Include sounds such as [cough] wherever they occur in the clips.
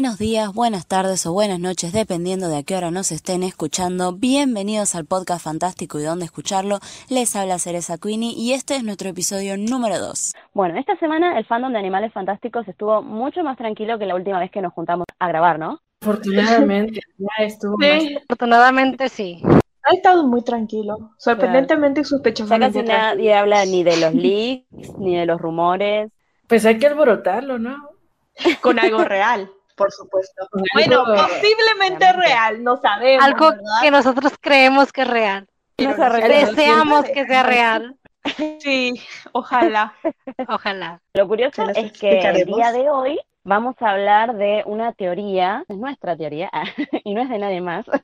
Buenos días, buenas tardes o buenas noches, dependiendo de a qué hora nos estén escuchando. Bienvenidos al podcast fantástico y dónde escucharlo. Les habla Cereza Queenie y este es nuestro episodio número 2. Bueno, esta semana el fandom de Animales Fantásticos estuvo mucho más tranquilo que la última vez que nos juntamos a grabar, ¿no? Afortunadamente, [laughs] ya estuvo Sí. más- Afortunadamente sí. Ha estado muy tranquilo, sorprendentemente y Ya sospechosamente casi nadie habla ni de los leaks, ni de los rumores. Pues hay que alborotarlo, ¿no? Con algo real, por supuesto. Bueno, posiblemente real, no sabemos, Algo ¿verdad? que nosotros creemos que es real. Deseamos que sea real. Sí, ojalá. [laughs] Ojalá. Lo curioso es que el día de hoy vamos a hablar de una teoría, es nuestra teoría, [laughs] y no es de nadie más. [laughs]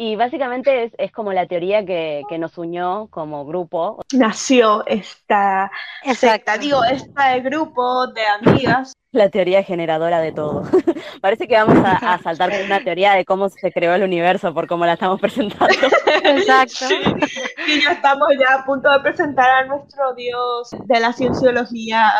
Y básicamente es, es como la teoría que, que nos unió como grupo. Nació esta secta, Exacto. digo, este grupo de amigas. La teoría generadora de todo. [laughs] Parece que vamos a, a saltar con una teoría de cómo se creó el universo por cómo la estamos presentando. Exacto. Y ya estamos ya a punto de presentar a nuestro dios de la cienciología.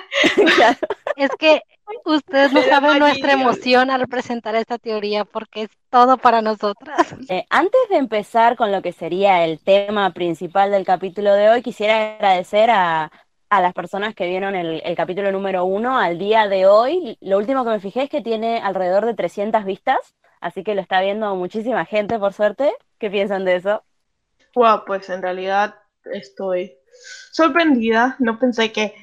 [laughs] Claro. Es que ustedes no saben nuestra emoción al presentar esta teoría porque es todo para nosotras. Eh, antes de empezar con lo que sería el tema principal del capítulo de hoy, quisiera agradecer a, a las personas que vieron el, el capítulo número uno al día de hoy. Lo último que me fijé es que tiene alrededor de 300 vistas, así que lo está viendo muchísima gente, por suerte. ¿Qué piensan de eso? Wow, pues en realidad estoy sorprendida. No pensé que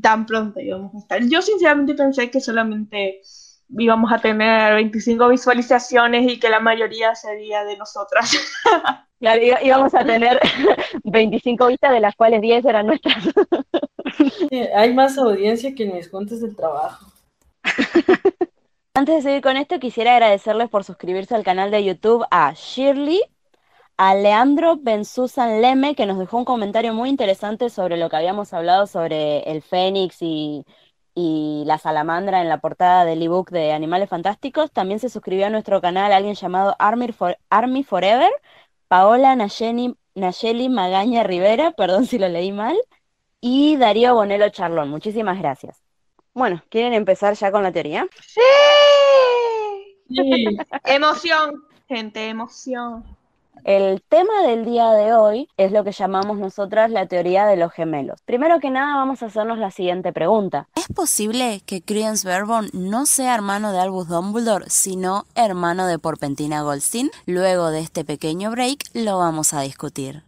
tan pronto íbamos a estar. Yo sinceramente pensé que solamente íbamos a tener 25 visualizaciones y que la mayoría sería de nosotras. [laughs] Claro, íbamos a tener [laughs] 25 vistas, de las cuales 10 eran nuestras. Hay más audiencia que en mis cuentas del trabajo. [laughs] Antes de seguir con esto, quisiera agradecerles por suscribirse al canal de YouTube a Shirley, a Leandro Bensusan Leme, que nos dejó un comentario muy interesante sobre lo que habíamos hablado sobre el Fénix y, y la salamandra en la portada del ebook de Animales Fantásticos. También se suscribió a nuestro canal alguien llamado Army, For- Army Forever, Paola Nayeli, Nayeli Magaña Rivera, [laughs] perdón si lo leí mal, y Darío Bonelo Charlón. Muchísimas gracias. Bueno, ¿quieren empezar ya con la teoría? ¡Sí! [laughs] Emoción, gente, emoción. El tema del día de hoy es lo que llamamos nosotras la teoría de los gemelos. Primero que nada vamos a hacernos la siguiente pregunta. ¿Es posible que Credence Barebone no sea hermano de Albus Dumbledore, sino hermano de Porpentina Goldstein? Luego de este pequeño break lo vamos a discutir.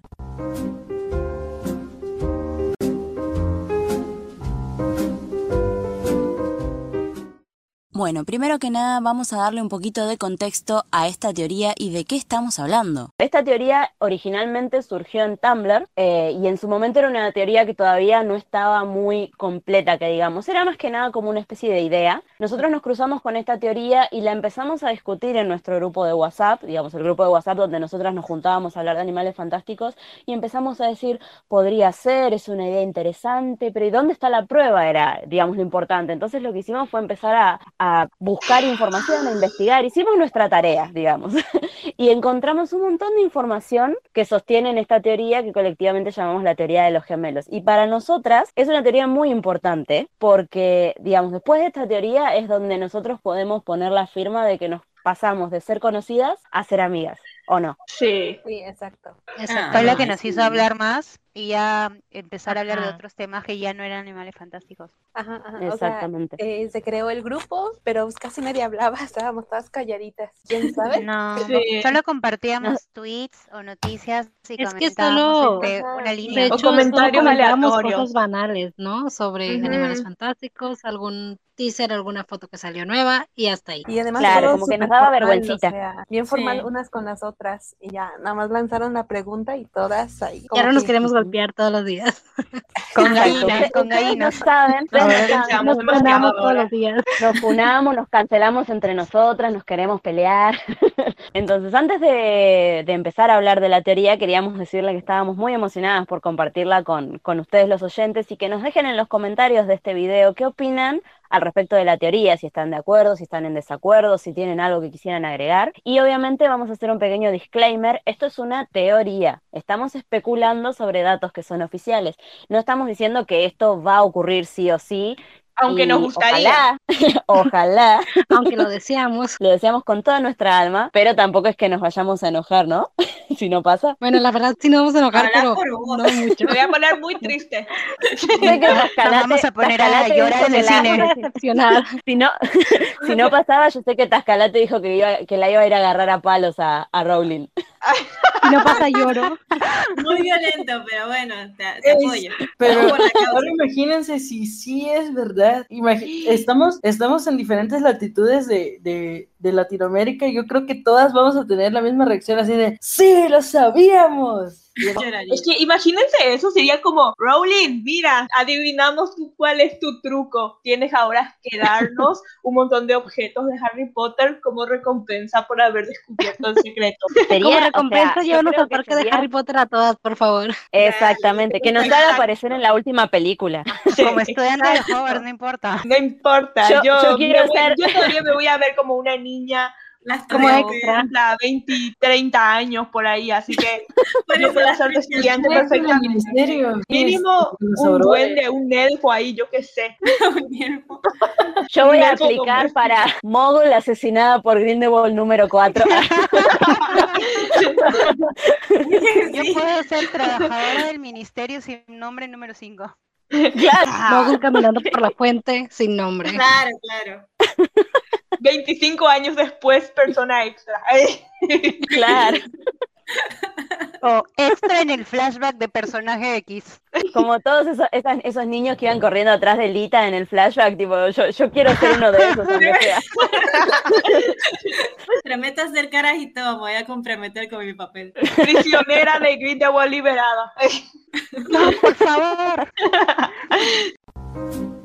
Bueno, primero que nada vamos a darle un poquito de contexto a esta teoría y de qué estamos hablando. Esta teoría originalmente surgió en Tumblr eh, y en su momento era una teoría que todavía no estaba muy completa, que digamos, era más que nada como una especie de idea. Nosotros nos cruzamos con esta teoría y la empezamos a discutir en nuestro grupo de WhatsApp, digamos, el grupo de WhatsApp donde nosotras nos juntábamos a hablar de animales fantásticos y empezamos a decir, podría ser, es una idea interesante, pero ¿y dónde está la prueba? Era, digamos, lo importante. Entonces lo que hicimos fue empezar a, a buscar información, a investigar, hicimos nuestra tarea, digamos [laughs] y encontramos un montón de información que sostienen esta teoría que colectivamente llamamos la teoría de los gemelos. Y para nosotras es una teoría muy importante porque, digamos, después de esta teoría es donde nosotros podemos poner la firma de que nos pasamos de ser conocidas a ser amigas, ¿o no? Sí. Sí, exacto. Exacto. Fue Ah, lo que nos sí. hizo hablar más y ya empezar a hablar de otros temas que ya no eran animales fantásticos. Ajá, ajá. O sea, Exactamente. eh, se creó el grupo, pero casi nadie hablaba, [laughs] estábamos todas calladitas. ¿Quién sabe? No, Sí. solo compartíamos tweets o noticias y Es que comentábamos solo- entre una línea. De O hecho, solo comentarios cosas banales, ¿no? Sobre animales fantásticos, algún teaser, alguna foto que salió nueva y hasta ahí. Y además Claro, como que nos daba formal, vergüencita. o sea, bien formal Sí. unas con las otras y ya, nada más lanzaron la pregunta y todas ahí. Y ahora nos que- queremos golpear todos los días. [laughs] Con gallinas, con gallinas. no saben, Nos ponemos todos los días. [laughs] nos funamos, nos cancelamos entre nosotras, nos queremos pelear. [laughs] Entonces, antes de, de empezar a hablar de la teoría, queríamos decirle que estábamos muy emocionadas por compartirla con, con ustedes los oyentes y que nos dejen en los comentarios de este video qué opinan al respecto de la teoría, si están de acuerdo, si están en desacuerdo, si tienen algo que quisieran agregar. Y obviamente vamos a hacer un pequeño disclaimer, esto es una teoría, estamos especulando sobre datos que son oficiales, no estamos diciendo que esto va a ocurrir sí o sí, Aunque nos gustaría. Ojalá, [laughs] ojalá, Aunque lo deseamos. lo deseamos con toda nuestra alma, pero tampoco es que nos vayamos a enojar, ¿no? [laughs] si no pasa. Bueno, la verdad sí nos vamos a enojar, pero por vos. no mucho. Me voy a poner muy triste. [laughs] Vamos a poner a Tascalate llorar en el la- cine. Si no, si no pasaba, yo sé que Tascalate dijo que, iba, que la iba a ir a agarrar a palos a, a Rowling. Si no pasa, lloro. Muy violento, pero bueno, te, te Es- apoyo. Pero la ahora imagínense si sí es verdad. [gasps] Estamos, estamos en diferentes latitudes de, de, de Latinoamérica y yo creo que todas vamos a tener la misma reacción así de ¡Sí, lo sabíamos! [laughs] Es- Lloraría. Es que imagínense eso, sería como, Rowling, mira, adivinamos tú cuál es tu truco. Tienes ahora que darnos [laughs] un montón de objetos de Harry Potter como recompensa por haber descubierto el secreto. [laughs] Sería, Como o sea, recompensa, yo llévanos creo al que parque de Harry Potter a todas, por favor. Exactamente, que nos haga aparecer en la última película. Sí, Como estudiante de. Hogwarts, no importa. No importa, Yo- yo, yo quiero me voy- ser- yo todavía me voy a ver como una niña Las Como extra. a 20, 30 años por ahí, así que yo puedo ser tres estudiante perfectamente. ministerio. Mínimo Los un aurores. duende, un elfo ahí, yo qué sé. [laughs] [laughs] Yo voy a aplicar convertido. para Mogul asesinada por Grindelwald número 4. [laughs] Yo puedo ser trabajadora del ministerio sin nombre número 5. [laughs] claro. Mogul caminando por la [laughs] fuente sin nombre. Claro, claro. [laughs] 25 años después, persona extra. Claro, O extra en el flashback de personaje X. como todos esos, esos niños que iban corriendo atrás de Lita en el flashback, tipo, yo, yo quiero ser uno de esos, aunque sea. Prometo hacer caras y todo, me voy a comprometer con mi papel. Prisionera de Grindelwald liberada. No, por favor. [laughs]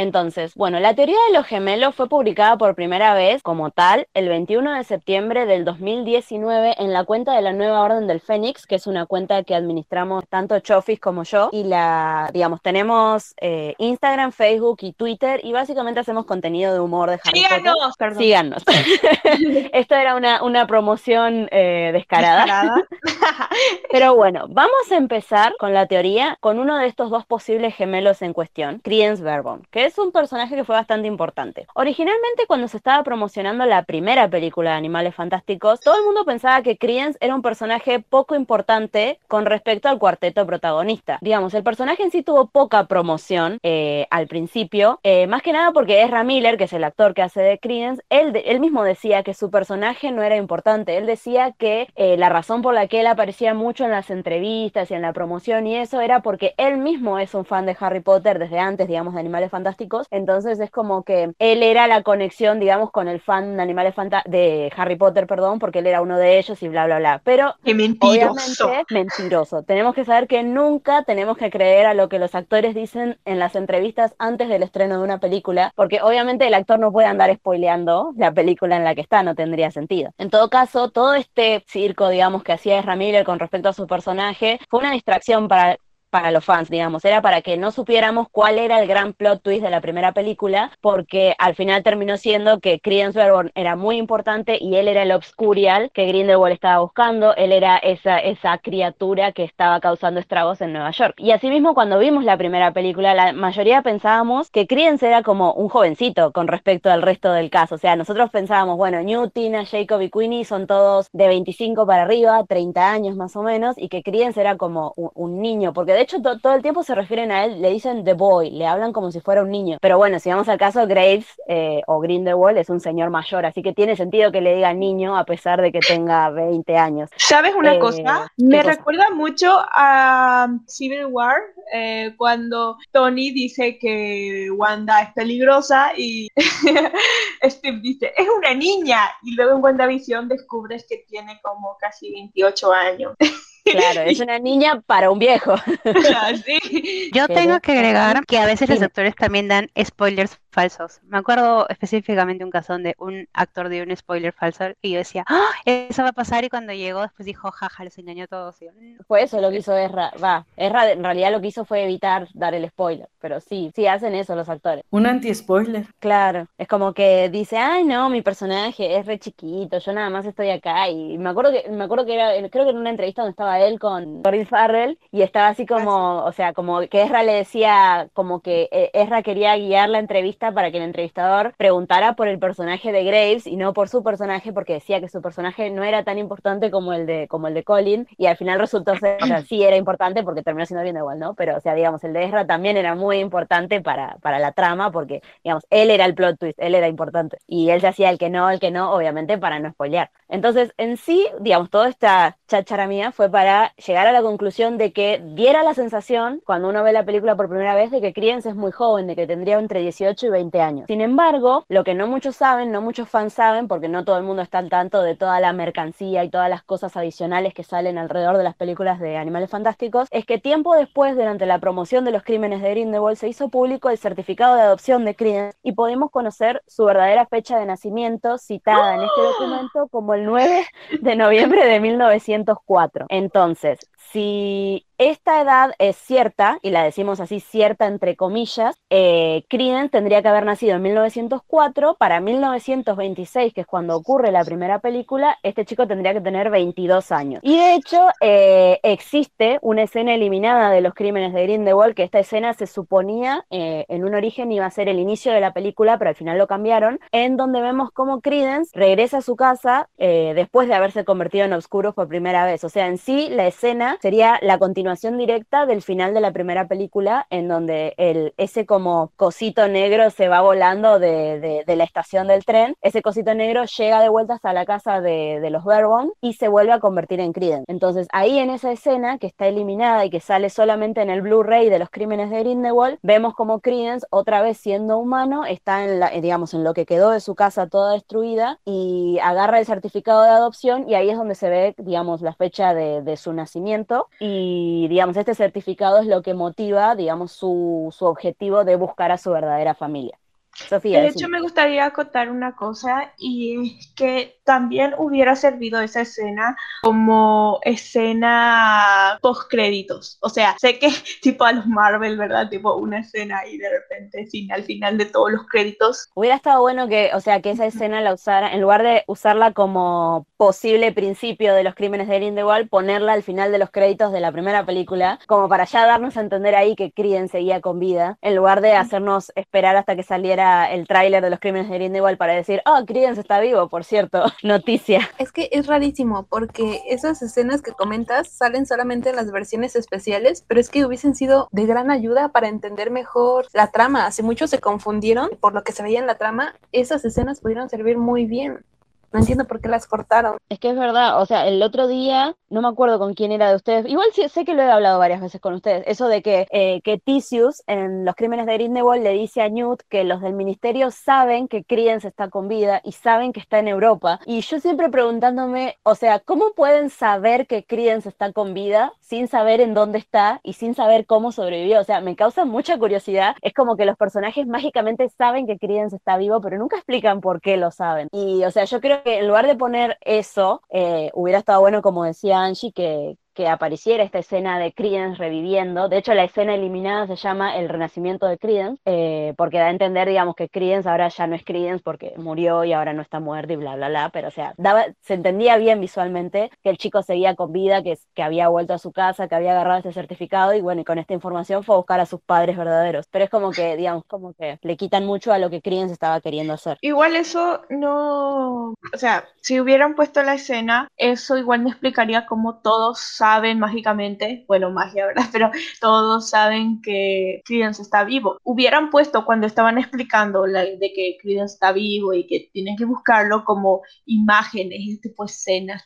Entonces, bueno, la teoría de los gemelos fue publicada por primera vez como tal el 21 de septiembre del 2019 en la cuenta de la Nueva Orden del Fénix, que es una cuenta que administramos tanto Chofis como yo. Y la, digamos, tenemos eh, Instagram, Facebook y Twitter y básicamente hacemos contenido de humor de Harry Potter. Síganos, perdón. Síganos. [laughs] Esto era una, una promoción eh, descarada. Descarada. [laughs] [laughs] Pero bueno, vamos a empezar con la teoría con uno de estos dos posibles gemelos en cuestión, Credence Verbon, que es un personaje que fue bastante importante. Originalmente, cuando se estaba promocionando la primera película de Animales Fantásticos, todo el mundo pensaba que Credence era un personaje poco importante con respecto al cuarteto protagonista. Digamos, el personaje en sí tuvo poca promoción eh, al principio, eh, más que nada porque Ezra Miller, que es el actor que hace de Credence, él, de- él mismo decía que su personaje no era importante. Él decía que eh, la razón por la que él aparecía mucho en las entrevistas y en la promoción y eso era porque él mismo es un fan de Harry Potter desde antes, digamos, de Animales Fantásticos. Entonces es como que él era la conexión, digamos, con el fan de Animales de Harry Potter, perdón, porque él era uno de ellos y bla, bla, bla. Pero Qué mentiroso. Obviamente, mentiroso. Tenemos que saber que nunca tenemos que creer a lo que los actores dicen en las entrevistas antes del estreno de una película, porque obviamente el actor no puede andar spoileando la película en la que está, no tendría sentido. En todo caso, todo este circo, digamos, que hacía Miller con respecto a su personaje, fue una distracción para para los fans, digamos, era para que no supiéramos cuál era el gran plot twist de la primera película, porque al final terminó siendo que Credence Verborn era muy importante y él era el Obscurial que Grindelwald estaba buscando, él era esa, esa criatura que estaba causando estragos en Nueva York. Y asimismo, cuando vimos la primera película, la mayoría pensábamos que Credence era como un jovencito con respecto al resto del caso, o sea, nosotros pensábamos, bueno, Tina, Jacob y Queenie son todos de 25 para arriba, 30 años más o menos, y que Credence era como un, niño, porque hecho to- todo el tiempo se refieren a él, le dicen The Boy, le hablan como si fuera un niño. Pero bueno, si vamos al caso, Graves eh, o Grindelwald es un señor mayor, así que tiene sentido que le digan niño a pesar de que tenga 20 años. ¿Sabes una Eh, cosa? ¿qué Me cosa? recuerda mucho a Civil War, eh, cuando Tony dice que Wanda es peligrosa y [laughs] Steve dice, es una niña. Y luego en WandaVision descubres que tiene como casi 28 años. [laughs] Claro, es una niña para un viejo. [laughs] Así. Yo tengo que agregar que a veces los actores también dan spoilers falsos. Me acuerdo específicamente un caso donde un actor dio un spoiler falso y yo decía, ¡Ah! eso va a pasar y cuando llegó después dijo, jaja, los engañó a todos. Y yo. Fue eso lo que hizo Ezra. Va, Ezra en realidad lo que hizo fue evitar dar el spoiler, pero sí, sí hacen eso los actores. Un anti-spoiler. Claro, es como que dice, ay no, mi personaje es re chiquito, yo nada más estoy acá y me acuerdo que me acuerdo que era, creo que en una entrevista donde estaba él con Corinne Farrell y estaba así como, o sea, como que Ezra le decía, como que eh, Ezra quería guiar la entrevista para que el entrevistador preguntara por el personaje de Graves y no por su personaje porque decía que su personaje no era tan importante como el de como el de Colin y al final resultó ser, o sea, [clears throat] sí era importante porque terminó siendo bien igual, ¿no? Pero o sea, digamos, el de Ezra también era muy importante para para la trama porque digamos, él era el plot twist, él era importante y él se hacía el que no, el que no, obviamente para no spoilear. Entonces, en sí, digamos, toda esta cháchara mía fue para llegar a la conclusión de que diera la sensación, cuando uno ve la película por primera vez, de que Credence es muy joven, de que tendría entre 18 y 20 años. Sin embargo, lo que no muchos saben, no muchos fans saben, porque no todo el mundo está al tanto de toda la mercancía y todas las cosas adicionales que salen alrededor de las películas de Animales Fantásticos, es que tiempo después, durante la promoción de los crímenes de Grindelwald, se hizo público el certificado de adopción de Credence y pudimos conocer su verdadera fecha de nacimiento, citada en este documento como el 9 de noviembre de 1904. Entonces, si esta edad es cierta, y la decimos así cierta entre comillas, eh, Credence tendría que haber nacido en 1904, para 1926, que es cuando ocurre la primera película, este chico tendría que tener 22 años. Y de hecho, eh, existe una escena eliminada de los crímenes de Grindelwald, que esta escena se suponía eh, en un origen iba a ser el inicio de la película, pero al final lo cambiaron, en donde vemos cómo Credence regresa a su casa eh, después de haberse convertido en Obscuros por primera vez. O sea, en sí, la escena sería la continuación directa del final de la primera película, en donde el, ese como cosito negro se va volando de, la estación del tren. Ese cosito negro llega de vuelta hasta la casa de, los Verbon y se vuelve a convertir en Credence. Entonces, ahí en esa escena que está eliminada y que sale solamente en el Blu-ray de los crímenes de Grindelwald, vemos como Credence, otra vez siendo humano, está en la, eh, digamos, en lo que quedó de su casa toda destruida y agarra el certificado de adopción y ahí es donde se ve, digamos, la fecha de, de su nacimiento y, digamos, este certificado es lo que motiva, digamos, su, su objetivo de buscar a su verdadera familia. Sofía, De hecho, me gustaría acotar una cosa y es que también hubiera servido esa escena como escena post créditos. O sea, sé que tipo a los Marvel, ¿verdad? Tipo una escena y de repente sin, al final de todos los créditos. Hubiera estado bueno que, o sea, que esa escena la usara, en lugar de usarla como posible principio de los crímenes de Grindelwald, ponerla al final de los créditos de la primera película, como para ya darnos a entender ahí que Criden seguía con vida, en lugar de hacernos esperar hasta que saliera el tráiler de los crímenes de Grindelwald para decir, oh, Criden está vivo, por cierto, [laughs] noticia. Es que es rarísimo porque esas escenas que comentas salen solamente en las versiones especiales, pero es que hubiesen sido de gran ayuda para entender mejor la trama. Si muchos se confundieron por lo que se veía en la trama, esas escenas pudieron servir muy bien. No entiendo por qué las cortaron. Es que es verdad, o sea, el otro día, no me acuerdo con quién era de ustedes, igual sí, sé que lo he hablado varias veces con ustedes, eso de que, eh, que Tisius en los crímenes de Grindelwald le dice a Newt que los del ministerio saben que Credence está con vida y saben que está en Europa, y yo siempre preguntándome, o sea, ¿cómo pueden saber que Credence está con vida sin saber en dónde está y sin saber cómo sobrevivió? O sea, me causa mucha curiosidad, es como que los personajes mágicamente saben que Credence está vivo, pero nunca explican por qué lo saben, y o sea, yo creo que en lugar de poner eso, eh, hubiera estado bueno, como decía Angie, que, que apareciera esta escena de Credence reviviendo. De hecho, la escena eliminada se llama El renacimiento de Credence, eh, porque da a entender, digamos, que Credence ahora ya no es Credence porque murió y ahora no está muerto y bla, bla, bla. Pero, o sea, daba, se entendía bien visualmente que el chico seguía con vida, que, que había vuelto a su casa, que había agarrado ese certificado y bueno, y con esta información fue a buscar a sus padres verdaderos. Pero es como que, digamos, como que le quitan mucho a lo que Credence estaba queriendo hacer. Igual eso no, o sea, si hubieran puesto la escena, eso igual me explicaría cómo todos saben mágicamente, bueno, magia, ¿verdad? [laughs] Pero todos saben que Credence está vivo. Hubieran puesto cuando estaban explicando la, de que Credence está vivo y que tienen que buscarlo como imágenes, tipo escenas,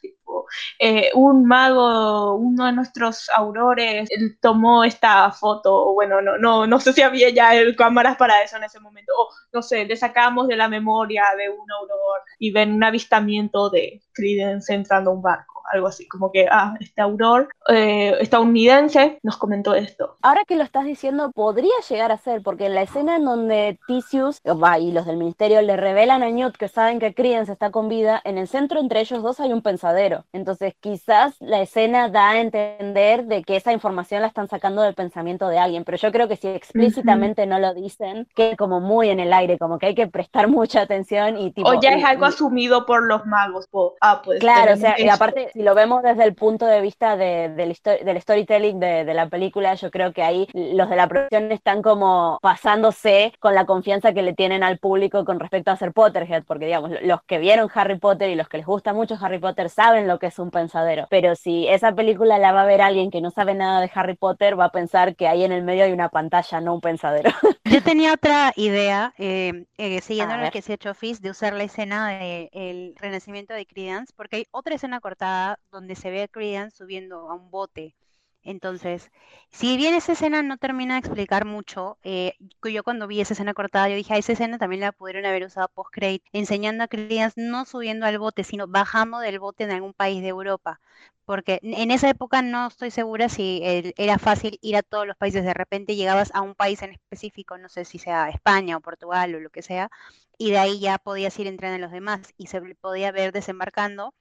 eh, un mago, uno de nuestros aurores, él tomó esta foto, bueno, no, no, no sé si había ya el, cámaras para eso en ese momento, no sé, le sacamos de la memoria de un auror y ven un avistamiento de Credence entrando a un barco. algo así, como que, ah, este autor eh, estadounidense nos comentó esto. Ahora que lo estás diciendo, podría llegar a ser, porque en la escena en donde Tisius y los del ministerio le revelan a Newt que saben que Credence está con vida, en el centro entre ellos dos hay un pensadero. Entonces, quizás la escena da a entender de que esa información la están sacando del pensamiento de alguien, pero yo creo que si explícitamente no lo dicen, que como muy en el aire, como que hay que prestar [laughs] mucha atención y tipo. O ya y- es algo y- asumido por los magos. po- ah, pues. Claro, o sea, y [laughs] aparte, si lo vemos desde el punto de vista de- del, histo- del storytelling de, de la película, yo creo que ahí los de la producción están como pasándose con la confianza que le tienen al público con respecto a ser Potterhead, porque digamos, lo- los que vieron Harry Potter y los que les gusta mucho Harry Potter saben lo que es un pensadero, pero si esa película la va a ver alguien que no sabe nada de Harry Potter, va a pensar que ahí en el medio hay una pantalla, no un pensadero. [laughs] Yo tenía otra idea, eh, eh, siguiendo lo que se ha hecho Fizz, de usar la escena del renacimiento de Credence, porque hay otra escena cortada donde se ve a Credence subiendo a un bote. Entonces, si bien esa escena no termina de explicar mucho, eh, yo cuando vi esa escena cortada, yo dije, a esa escena también la pudieron haber usado post-credit, enseñando a Credence no subiendo al bote, sino bajando del bote en algún país de Europa. Porque en esa época no estoy segura si era fácil ir a todos los países. De repente llegabas a un país en específico, no sé si sea España o Portugal o lo que sea, y de ahí ya podías ir entrando en los demás y se podía ver desembarcando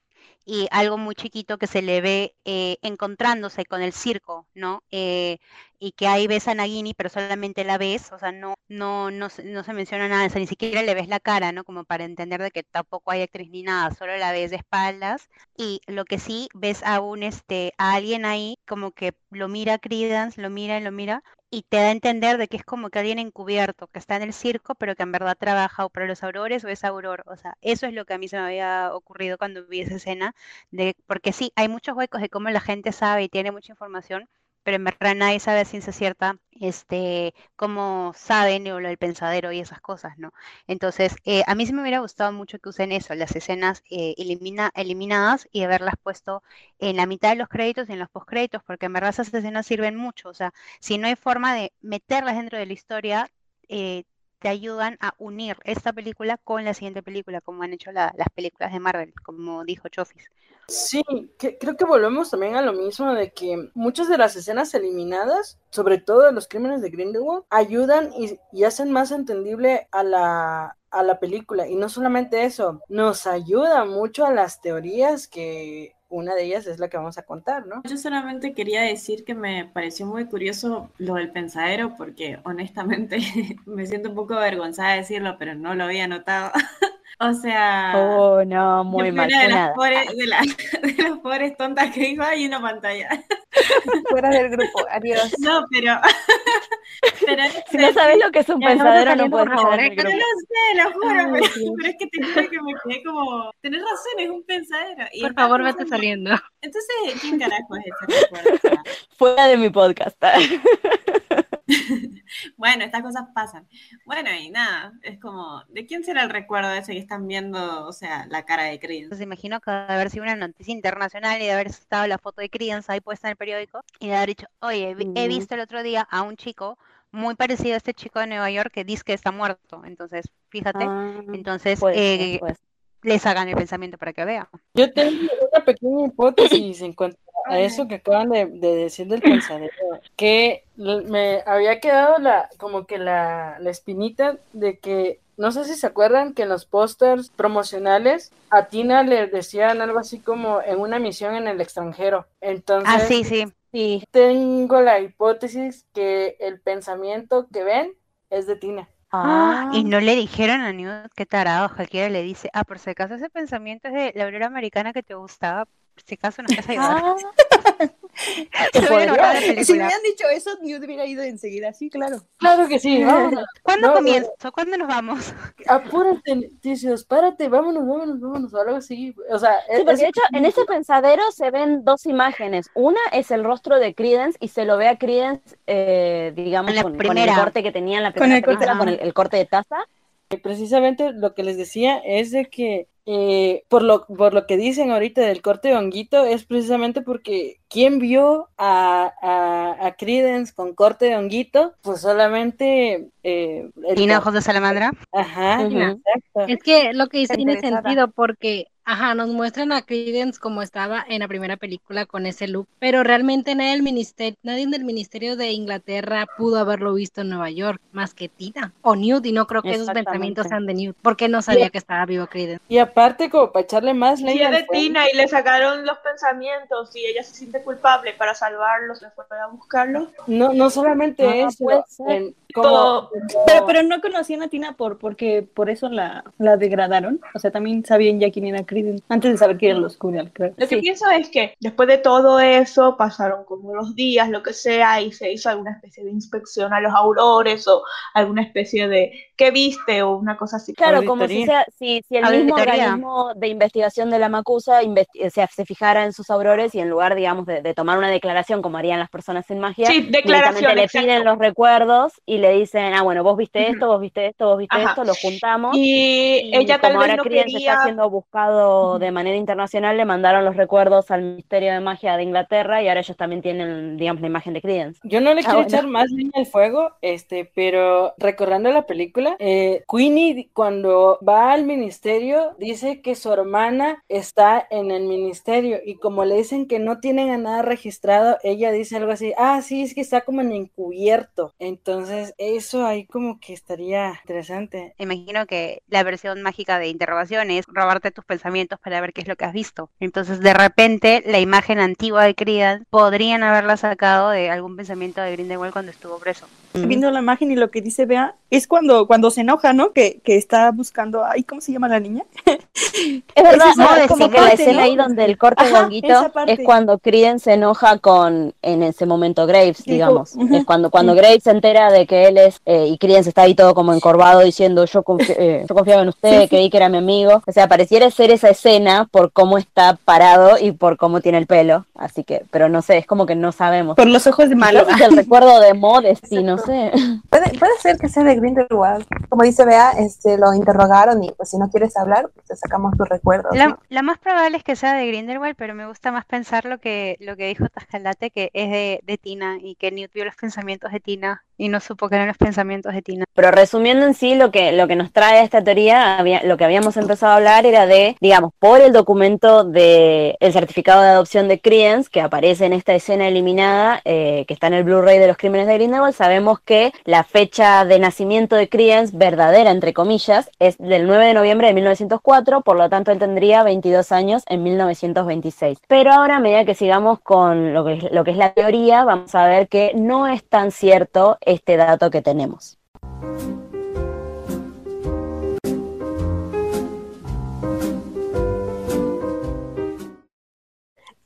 y algo muy chiquito que se le ve eh, encontrándose con el circo, ¿no? Eh, y que ahí ves a Nagini, pero solamente la ves, o sea, no, no, no, se- menciona nada, o sea, ni siquiera le ves la cara, ¿no? Como para entender de que tampoco hay actriz ni nada, solo la ves de espaldas. Y lo que sí ves a un, este, a alguien ahí, como que lo mira Credence, lo mira y lo mira, y te da a entender de que es como que alguien encubierto, que está en el circo, pero que en verdad trabaja o para los aurores o es auror. O sea, eso es lo que a mí se me había ocurrido cuando vi esa escena, de, porque sí, hay muchos huecos de cómo la gente sabe y tiene mucha información, pero en verdad nadie sabe a ciencia cierta este, cómo saben o lo del pensadero y esas cosas, ¿no? Entonces, eh, a mí sí me hubiera gustado mucho que usen eso, las escenas eh, elimina- eliminadas y haberlas puesto en la mitad de los créditos y en los postcréditos, porque en verdad esas escenas sirven mucho. O sea, si no hay forma de meterlas dentro de la historia, eh, te ayudan a unir esta película con la siguiente película, como han hecho la- las películas de Marvel, como dijo Chofis. Sí, creo que volvemos también a lo mismo de que muchas de las escenas eliminadas, sobre todo de los crímenes de Grindelwald, ayudan y, y hacen más entendible a la, a la película. Y no solamente eso, nos ayuda mucho a las teorías que una de ellas es la que vamos a contar, ¿no? Yo solamente quería decir que me pareció muy curioso lo del pensadero, porque honestamente [laughs] me siento un poco avergonzada de decirlo, pero no lo había notado. [laughs] O sea, Oh, no, muy mal. una de las, pobres, de, la- [laughs] de las pobres tontas que dijo, hay una pantalla. [laughs] Fuera del grupo, adiós. No, pero... [laughs] pero Si no sabes lo que es un pensadero, no puedes por estar favor, en el grupo. no sé, lo juro, Ay, pero, es que te juro que me quedé como, tenés razón, es un pensadero. Y Por favor, vete saliendo. Entonces, ¿quién carajo es ese recuerdo? Fuera de mi podcast. [laughs] Bueno, estas cosas pasan. Bueno, y nada, es como, ¿de quién será el recuerdo ese que están viendo, o sea, la cara de Creedence? Entonces imagino que de haber sido una noticia internacional y de haber estado la foto de Credence ahí puesta en el periódico y de haber dicho, oye, he Ujú. visto el otro día a un chico muy parecido a este chico de Nueva York que dice que está muerto. Entonces, fíjate, Ah, entonces puede ser, eh, puede ser. les hagan el pensamiento para que vean. Yo tengo una pequeña hipótesis en cuanto a eso que acaban de, de decir del pensadero, que me había quedado la, como que la, la espinita de que, no sé si se acuerdan que en los pósters promocionales a Tina le decían algo así como en una misión en el extranjero. Entonces, Ah, sí, sí. Sí, tengo la hipótesis que el pensamiento que ven es de Tina. Ah, Ah, y no le dijeron a Newt qué tarado, cualquiera le dice, ah, por si acaso ese pensamiento es de la obrera americana que te gustaba, si acaso nos vas a ayudar. ah. [laughs] La Si me hubieran dicho eso, Newt hubiera ido enseguida, sí, claro. Claro que sí, [laughs] vámonos. ¿Cuándo No, comienza? ¿Cuándo nos vamos? Apúrate, Ticios, párate, vámonos, vámonos, vámonos, o algo así. O sea, Sí, es- porque es- de hecho en ese pensadero se ven dos imágenes. Una es el rostro de Credence y se lo ve a Credence, eh, digamos, con, con el corte que tenía en la Con primera el corte, película, con el, el corte de taza. precisamente lo que les decía es de que eh, por lo por lo que dicen ahorita del corte de honguito es precisamente porque ¿quién vio a, a, a Credence con corte de honguito? Pues solamente eh, el- ¿Tiene ojos de salamandra? Ajá, exacto. Es que lo que dice tiene sentido porque Ajá, nos muestran a Credence como estaba en la primera película con ese look, pero realmente nadie del ministerio, nadie del ministerio de Inglaterra pudo haberlo visto en Nueva York, más que Tina o Newt, y no creo que esos pensamientos sean de Newt, porque no sabía que estaba vivo Credence. Y aparte, como para echarle más Sí, leña es de Tina y le sacaron los pensamientos y ella se siente culpable para salvarlos, se fue a buscarlos. no, no solamente Ah, eso, ser. en- como, Pero, pero no conocían a Tina por, porque por eso la, la degradaron. O sea, también sabían ya quién era Credence antes de saber quién era los Curial, creo. Lo que Sí. pienso es que después de todo eso pasaron como los días, lo que sea, y se hizo alguna especie de inspección a los aurores o alguna especie de ¿qué viste? o una cosa así. Claro, como si, sea, si, si el mismo organismo de investigación de la Macusa investi- se, se fijara en sus aurores y en lugar, digamos, de, de tomar una declaración como harían las personas en magia, Sí, declaración, le piden los recuerdos y le dicen, ah, bueno, vos viste esto, vos viste esto, vos viste Ajá. esto, lo juntamos. Y, Y ella tal como vez ahora Credence está siendo buscado de manera internacional, le mandaron los recuerdos al Ministerio de Magia de Inglaterra y ahora ellos también tienen, digamos, la imagen de Credence. Yo no le Ah, quiero bueno. echar más leña al fuego, este, pero recordando la película, eh, Queenie cuando va al ministerio dice que su hermana está en el ministerio y como le dicen que no tienen a nada registrado, ella dice algo así, ah, sí, es que está como en encubierto. Entonces, eso ahí como que estaría interesante. Imagino que la versión mágica de interrogación es robarte tus pensamientos para ver qué es lo que has visto. Entonces, de repente, la imagen antigua de Creedence podrían haberla sacado de algún pensamiento de Grindelwald cuando estuvo preso. Viendo la imagen y lo que dice Bea, es cuando, cuando se enoja, ¿no? Que, que está buscando, ay, ¿cómo se llama la niña? [laughs] Es verdad, esa no, como como que la escena ¿no? ahí donde el corte Ajá, es cuando Credence se enoja con, en ese momento, Graves, digamos. ujú. Es cuando, cuando Graves se entera de que eh, y Credence está ahí todo como encorvado diciendo, yo, confi- eh, [laughs] yo confiaba en usted, Sí, sí. creí que era mi amigo. O sea, pareciera ser esa escena por cómo está parado y por cómo tiene el pelo. Así que, pero no sé, es como que no sabemos. Por los ojos de malo. Es el recuerdo de Modesty, no sé. [laughs] Puede, puede ser que sea de Grindelwald. Como dice Bea, este, lo interrogaron y pues si no quieres hablar, pues te sacamos tus recuerdos. La, ¿no? la más probable es que sea de Grindelwald, pero me gusta más pensar lo que, lo que dijo Tascalate, que es de, de Tina y que Newt vio los pensamientos de Tina y no supo que eran los pensamientos de Tina. Pero resumiendo en sí, lo que, lo que nos trae esta teoría, lo que habíamos empezado a hablar era de, digamos, por el documento de el certificado de adopción de Credence, que aparece en esta escena eliminada, eh, que está en el Blu-ray de los crímenes de Grindelwald, sabemos que la fecha de nacimiento de Credence, verdadera, entre comillas, es del 9 de noviembre de 1904, por lo tanto él tendría 22 años en 1926. Pero ahora, a medida que sigamos con lo que lo que es la teoría, vamos a ver que no es tan cierto este dato que tenemos.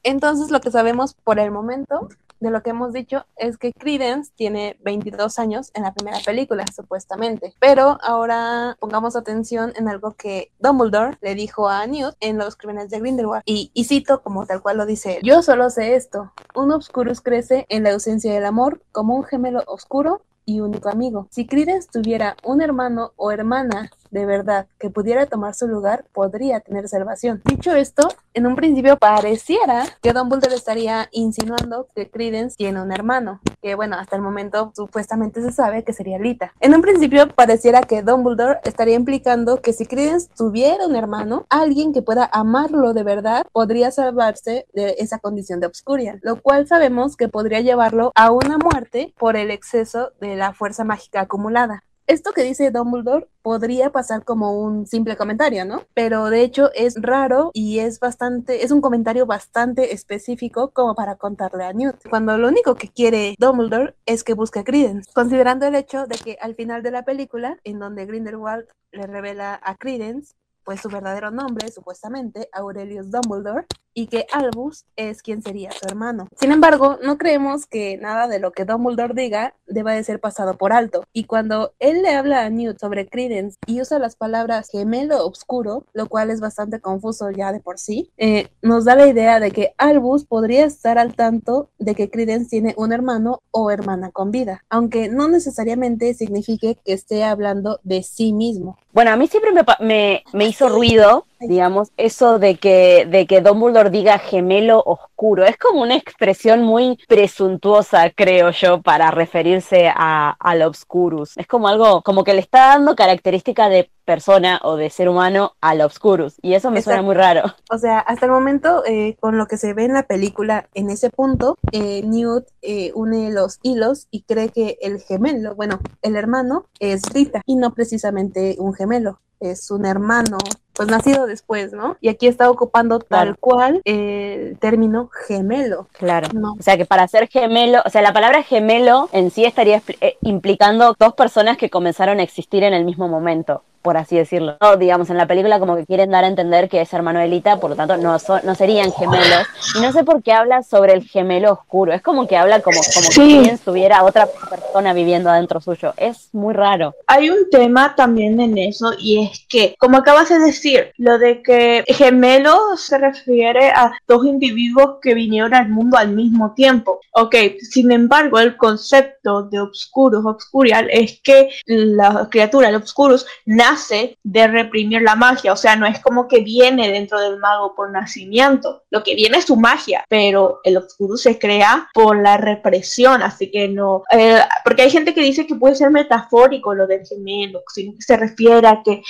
Entonces, lo que sabemos por el momento de lo que hemos dicho es que Credence tiene 22 años en la primera película, supuestamente. Pero ahora pongamos atención en algo que Dumbledore le dijo a Newt en los crímenes de Grindelwald. Y, y cito como tal cual lo dice él. Yo solo sé esto. Un Obscurus crece en la ausencia del amor como un gemelo oscuro y único amigo. Si Credence tuviera un hermano o hermana de verdad que pudiera tomar su lugar, podría tener salvación. Dicho esto, en un principio pareciera que Dumbledore estaría insinuando que Credence tiene un hermano, que bueno, hasta el momento supuestamente se sabe que sería Lita. En un principio pareciera que Dumbledore estaría implicando que si Credence tuviera un hermano, alguien que pueda amarlo de verdad podría salvarse de esa condición de obscuridad, lo cual sabemos que podría llevarlo a una muerte por el exceso de la fuerza mágica acumulada. Esto que dice Dumbledore podría pasar como un simple comentario, ¿no? Pero de hecho es raro y es bastante, es un comentario bastante específico como para contarle a Newt. Cuando lo único que quiere Dumbledore es que busque a Credence, considerando el hecho de que al final de la película, en donde Grindelwald le revela a Credence, pues su verdadero nombre, supuestamente, Aurelius Dumbledore, y que Albus es quien sería su hermano. Sin embargo, no creemos que nada de lo que Dumbledore diga deba de ser pasado por alto. Y cuando él le habla a Newt sobre Credence y usa las palabras gemelo oscuro, lo cual es bastante confuso ya de por sí, eh, nos da la idea de que Albus podría estar al tanto de que Credence tiene un hermano o hermana con vida, aunque no necesariamente signifique que esté hablando de sí mismo. Bueno, a mí siempre me, me- me hizo ruido digamos, eso de que, de que Dumbledore diga gemelo oscuro. Es como una expresión muy presuntuosa, creo yo, para referirse a, al obscurus. Es como algo, como que le está dando característica de persona o de ser humano al obscurus. Y eso me suena muy raro. O sea, hasta el momento, eh, con lo que se ve en la película, en ese punto, eh, Newt eh, une los hilos y cree que el gemelo, bueno, el hermano es Rita y no precisamente un gemelo, es un hermano, pues nacido después, ¿no? Y aquí está ocupando tal cual el término gemelo. Claro. No. O sea que para ser gemelo, o sea, la palabra gemelo en sí estaría eh, implicando dos personas que comenzaron a existir en el mismo momento, por así decirlo. No, digamos, en la película como que quieren dar a entender que es hermano de Lita, por lo tanto no, son, no serían gemelos. Y no sé por qué habla sobre el gemelo oscuro. Es como que habla como, como Sí. que quien tuviera otra persona viviendo adentro suyo. Es muy raro. Hay un tema también en eso y es que, como acabas de decir, lo de que gemelo se refiere a dos individuos que vinieron al mundo al mismo tiempo. Ok, sin embargo, el concepto de obscurus, obscurial, es que la criatura, el obscurus, nace de reprimir la magia. O sea, no es como que viene dentro del mago por nacimiento. Lo que viene es su magia, pero el obscurus se crea por la represión, así que no. eh, porque hay gente que dice que puede ser metafórico lo del gemelo, sino que se refiere a que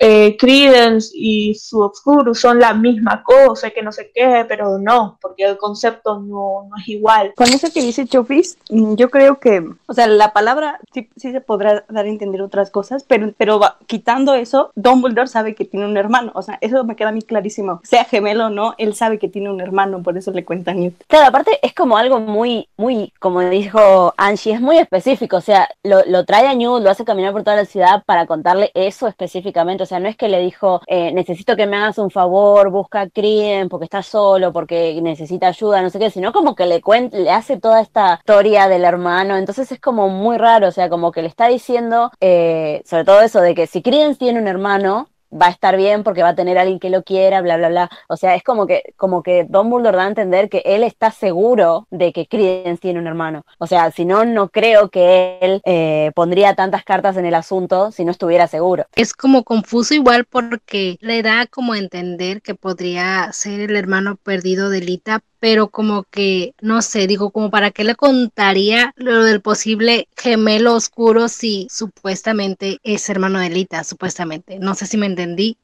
eh, Credence y su Obscurus son la misma cosa, que no sé qué, pero no, porque el concepto no, no es igual. Con eso que dice Chofis, yo creo que, o sea, la palabra sí, sí se podrá dar a entender otras cosas, pero, pero va- quitando eso, Dumbledore sabe que tiene un hermano, o sea, eso me queda a mí clarísimo. Sea gemelo o no, él sabe que tiene un hermano, por eso le cuenta a Newt. Claro, aparte es como algo muy, muy, como dijo Angie, es muy específico, o sea, lo, trae a Newt, lo hace caminar por toda la ciudad para contarle eso específicamente, o sea, no es que le dijo, eh, necesito que me hagas un favor, busca a Criden porque está solo, porque necesita ayuda, no sé qué, sino como que le cuenta, le hace toda esta historia del hermano, entonces es como muy raro, o sea, como que le está diciendo, eh, sobre todo eso de que si Criden tiene un hermano, va a estar bien porque va a tener a alguien que lo quiera, bla, bla, bla. O sea, es como que, como que Dumbledore da a entender que él está seguro de que Credence tiene un hermano. O sea, si no, no creo que él eh, pondría tantas cartas en el asunto si no estuviera seguro. Es como confuso igual porque le da como a entender que podría ser el hermano perdido de Lita, pero como que, no sé, digo, como para qué le contaría lo del posible gemelo oscuro si supuestamente es hermano de Lita, supuestamente. No sé si me entendí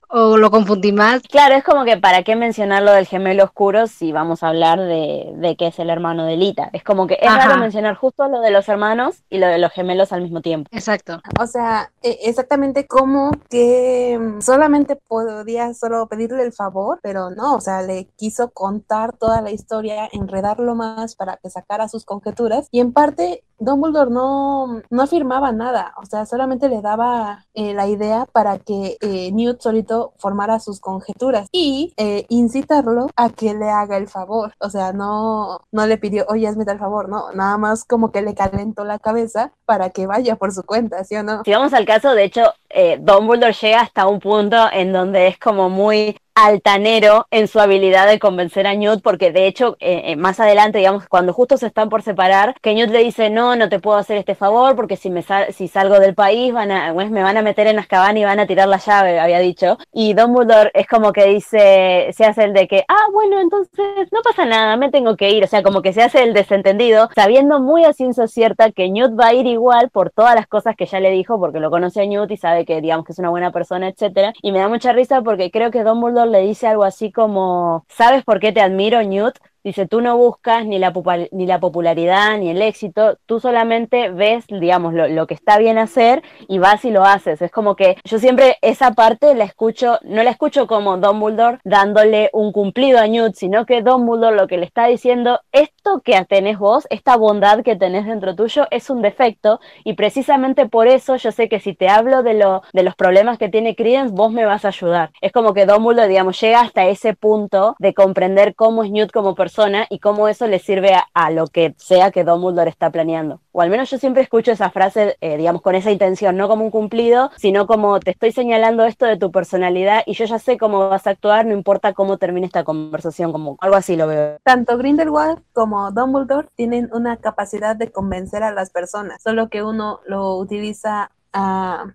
o lo confundí más. Claro, es como que para qué mencionar lo del gemelo oscuro si vamos a hablar de, de que es el hermano de Lita. Es como que es Ajá. raro mencionar justo lo de los hermanos y lo de los gemelos al mismo tiempo. Exacto. O sea, e- exactamente como que mm, solamente podía solo pedirle el favor, pero no, o sea, le quiso contar toda la historia, enredarlo más para que sacara sus conjeturas y en parte Dumbledore no, no afirmaba nada, o sea, solamente le daba eh, la idea para que eh, Newt solito formara sus conjeturas y eh, incitarlo a que le haga el favor, o sea, no, no le pidió, oye, hazme tal favor, no, nada más como que le calentó la cabeza para que vaya por su cuenta, ¿sí o no? Si vamos al caso, de hecho, eh, Dumbledore llega hasta un punto en donde es como muy altanero en su habilidad de convencer a Newt, porque de hecho, eh, eh, más adelante, digamos, cuando justo se están por separar, que Newt le dice, no, no te puedo hacer este favor, porque si me salgo del país, pues, me van a meter en Azkaban y van a tirar la llave, había dicho. Y Dumbledore es como que dice, se hace el de que, ah, bueno, entonces no pasa nada, me tengo que ir, o sea, como que se hace el desentendido, sabiendo muy a ciencia cierta que Newt va a ir igual por todas las cosas que ya le dijo, porque lo conoce a Newt y sabe que, digamos, que es una buena persona, etcétera. Y me da mucha risa porque creo que Dumbledore le dice algo así como, ¿sabes por qué te admiro, Newt? Dice, tú no buscas ni la, ni la popularidad ni el éxito, tú solamente ves, digamos, lo, lo que está bien hacer y vas y lo haces. Es como que yo siempre esa parte la escucho, no la escucho como Dumbledore dándole un cumplido a Newt, sino que Dumbledore lo que le está diciendo, esto que tenés vos, esta bondad que tenés dentro tuyo es un defecto y precisamente por eso yo sé que si te hablo de, lo, de los problemas que tiene Credence, vos me vas a ayudar. Es como que Dumbledore, digamos, llega hasta ese punto de comprender cómo es Newt como persona y cómo eso le sirve a, lo que sea que Dumbledore está planeando. O al menos yo siempre escucho esa frase, eh, digamos, con esa intención, no como un cumplido, sino como te estoy señalando esto de tu personalidad y yo ya sé cómo vas a actuar, no importa cómo termine esta conversación, como algo así lo veo. Tanto Grindelwald como Dumbledore tienen una capacidad de convencer a las personas, solo que uno lo utiliza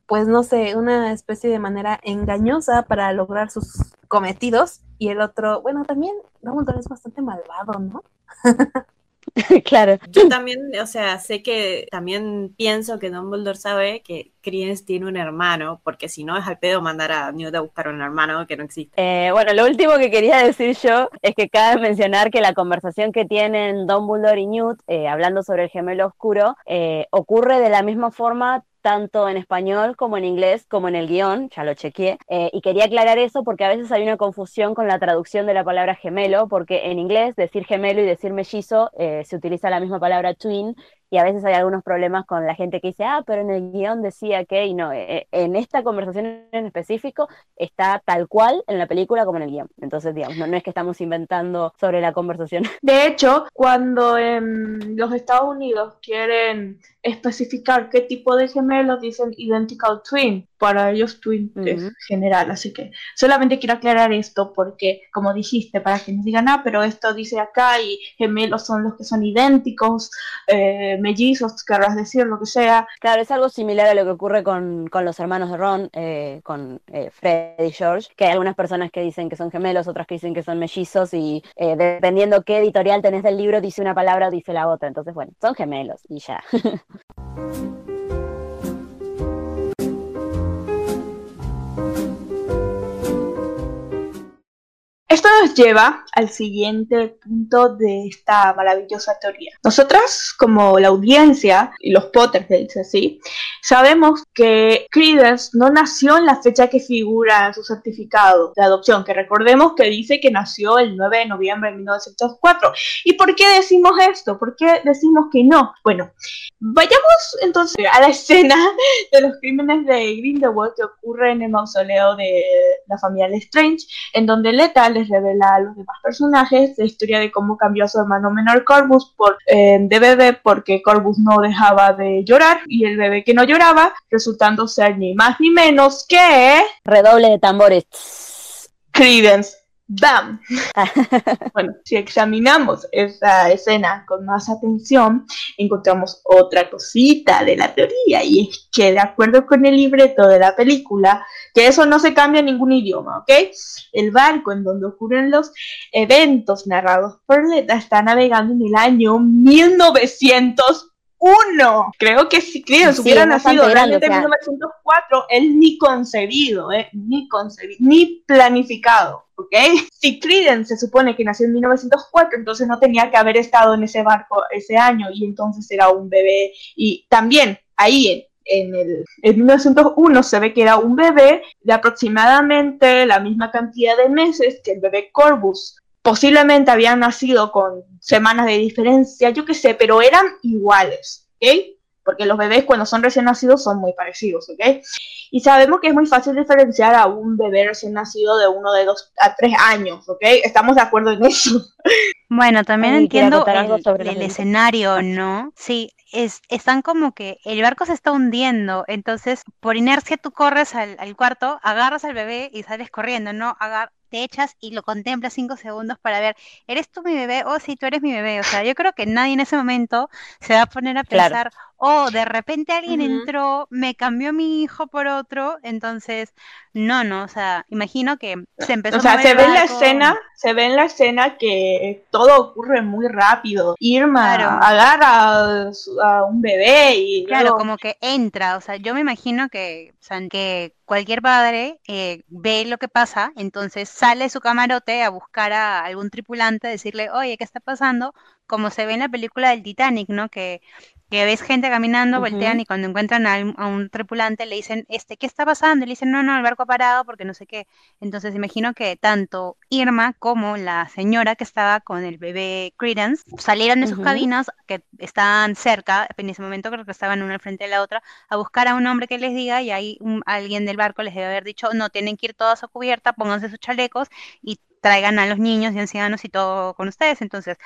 pues no sé, una especie de manera engañosa para lograr sus cometidos y el otro, bueno, también Dumbledore es bastante malvado, ¿no? [laughs] claro. Yo también, o sea, sé que también pienso que Dumbledore sabe que Credence tiene un hermano, porque si no es al pedo mandar a Newt a buscar un hermano que no existe. Eh, bueno, lo último que quería decir yo es que cabe mencionar que la conversación que tienen Dumbledore y Newt, eh, hablando sobre el gemelo oscuro, eh, ocurre de la misma forma tanto en español como en inglés, como en el guion, ya lo chequeé, eh, y quería aclarar eso porque a veces hay una confusión con la traducción de la palabra gemelo, porque en inglés decir gemelo y decir mellizo eh, se utiliza la misma palabra twin, y a veces hay algunos problemas con la gente que dice, ah, pero en el guion decía que, y no, eh, en esta conversación en específico está tal cual en la película como en el guion. Entonces, digamos, no, no es que estamos inventando sobre la conversación. De hecho, cuando en los Estados Unidos quieren especificar qué tipo de gemelos, dicen identical twin. Para ellos twin es Ujú. general, así que solamente quiero aclarar esto porque, como dijiste, para que nos digan, ah, pero esto dice acá y gemelos son los que son idénticos, eh, mellizos, querrás decir, lo que sea. Claro, es algo similar a lo que ocurre con, con los hermanos de Ron, eh, con eh, Fred y George, que hay algunas personas que dicen que son gemelos, otras que dicen que son mellizos, y eh, dependiendo qué editorial tenés del libro, dice una palabra o dice la otra. Entonces, bueno, son gemelos y ya. [laughs] Esto nos lleva al siguiente punto de esta maravillosa teoría. Nosotras, como la audiencia y los Potterheads así, sabemos que Credence no nació en la fecha que figura en su certificado de adopción, que recordemos que dice que nació el 9 de noviembre de 1904. ¿Y por qué decimos esto? ¿Por qué decimos que no? Bueno, vayamos entonces a la escena de los crímenes de Grindelwald que ocurre en el mausoleo de la familia Lestrange, en donde Leta les revela a los demás personajes la historia de cómo cambió a su hermano menor Corbus por, eh, de bebé porque Corbus no dejaba de llorar y el bebé que no lloraba resultando ser ni más ni menos que Redoble de tambores. Credence. ¡Bam! [laughs] bueno, si examinamos esa escena con más atención, encontramos otra cosita de la teoría, y es que de acuerdo con el libreto de la película, que eso no se cambia en ningún idioma, ¿ok? El barco en donde ocurren los eventos narrados por Leta está navegando en el año 1901. Creo que si Sí, hubiera es nacido realmente en o sea. 1904, él ni concebido, ¿eh? Ni concebido, ni planificado. ¿ok? Si Credence se supone que nació en 1904, entonces no tenía que haber estado en ese barco ese año y entonces era un bebé. Y también ahí en, en el en 1901 se ve que era un bebé de aproximadamente la misma cantidad de meses que el bebé Corbus. Posiblemente habían nacido con semanas de diferencia, yo qué sé, pero eran iguales, ¿ok? Porque los bebés cuando son recién nacidos son muy parecidos, ¿ok? Y sabemos que es muy fácil diferenciar a un bebé recién nacido de uno de dos a tres años, ¿ok? Estamos de acuerdo en eso. Bueno, también ¿Alguien quiere entiendo el, sobre el escenario, ¿no? Sí, es, están como que el barco se está hundiendo, entonces por inercia tú corres al, al cuarto, agarras al bebé y sales corriendo, ¿no? Agar- te echas y lo contemplas cinco segundos para ver, ¿eres tú mi bebé? Oh, sí, tú eres mi bebé. O sea, yo creo que nadie en ese momento se va a poner a Claro. Oh, de repente alguien entró, me cambió mi hijo por otro, entonces, no, no, o sea, imagino que se empezó O a sea, se ve en la escena, se ve en la escena que todo ocurre muy rápido. Irma Claro. agarra a, un bebé y Claro, luego- como que entra, o sea, yo me imagino que, o sea, que cualquier padre eh, ve lo que pasa, entonces sale de su camarote a buscar a algún tripulante, decirle, oye, ¿qué está pasando? Como se ve en la película del Titanic, ¿no? Que, que ves gente caminando, voltean y cuando encuentran a, un- a un tripulante le dicen, este, ¿qué está pasando? Y le dicen, no, no, el barco ha parado porque no sé qué. Entonces imagino que tanto Irma como la señora que estaba con el bebé Credence salieron de sus cabinas que estaban cerca, en ese momento creo que estaban una al frente de la otra, a buscar a un hombre que les diga y ahí un- alguien del barco les debe haber dicho, no, tienen que ir todos a cubierta, pónganse sus chalecos y traigan a los niños y ancianos y todo con ustedes. Entonces,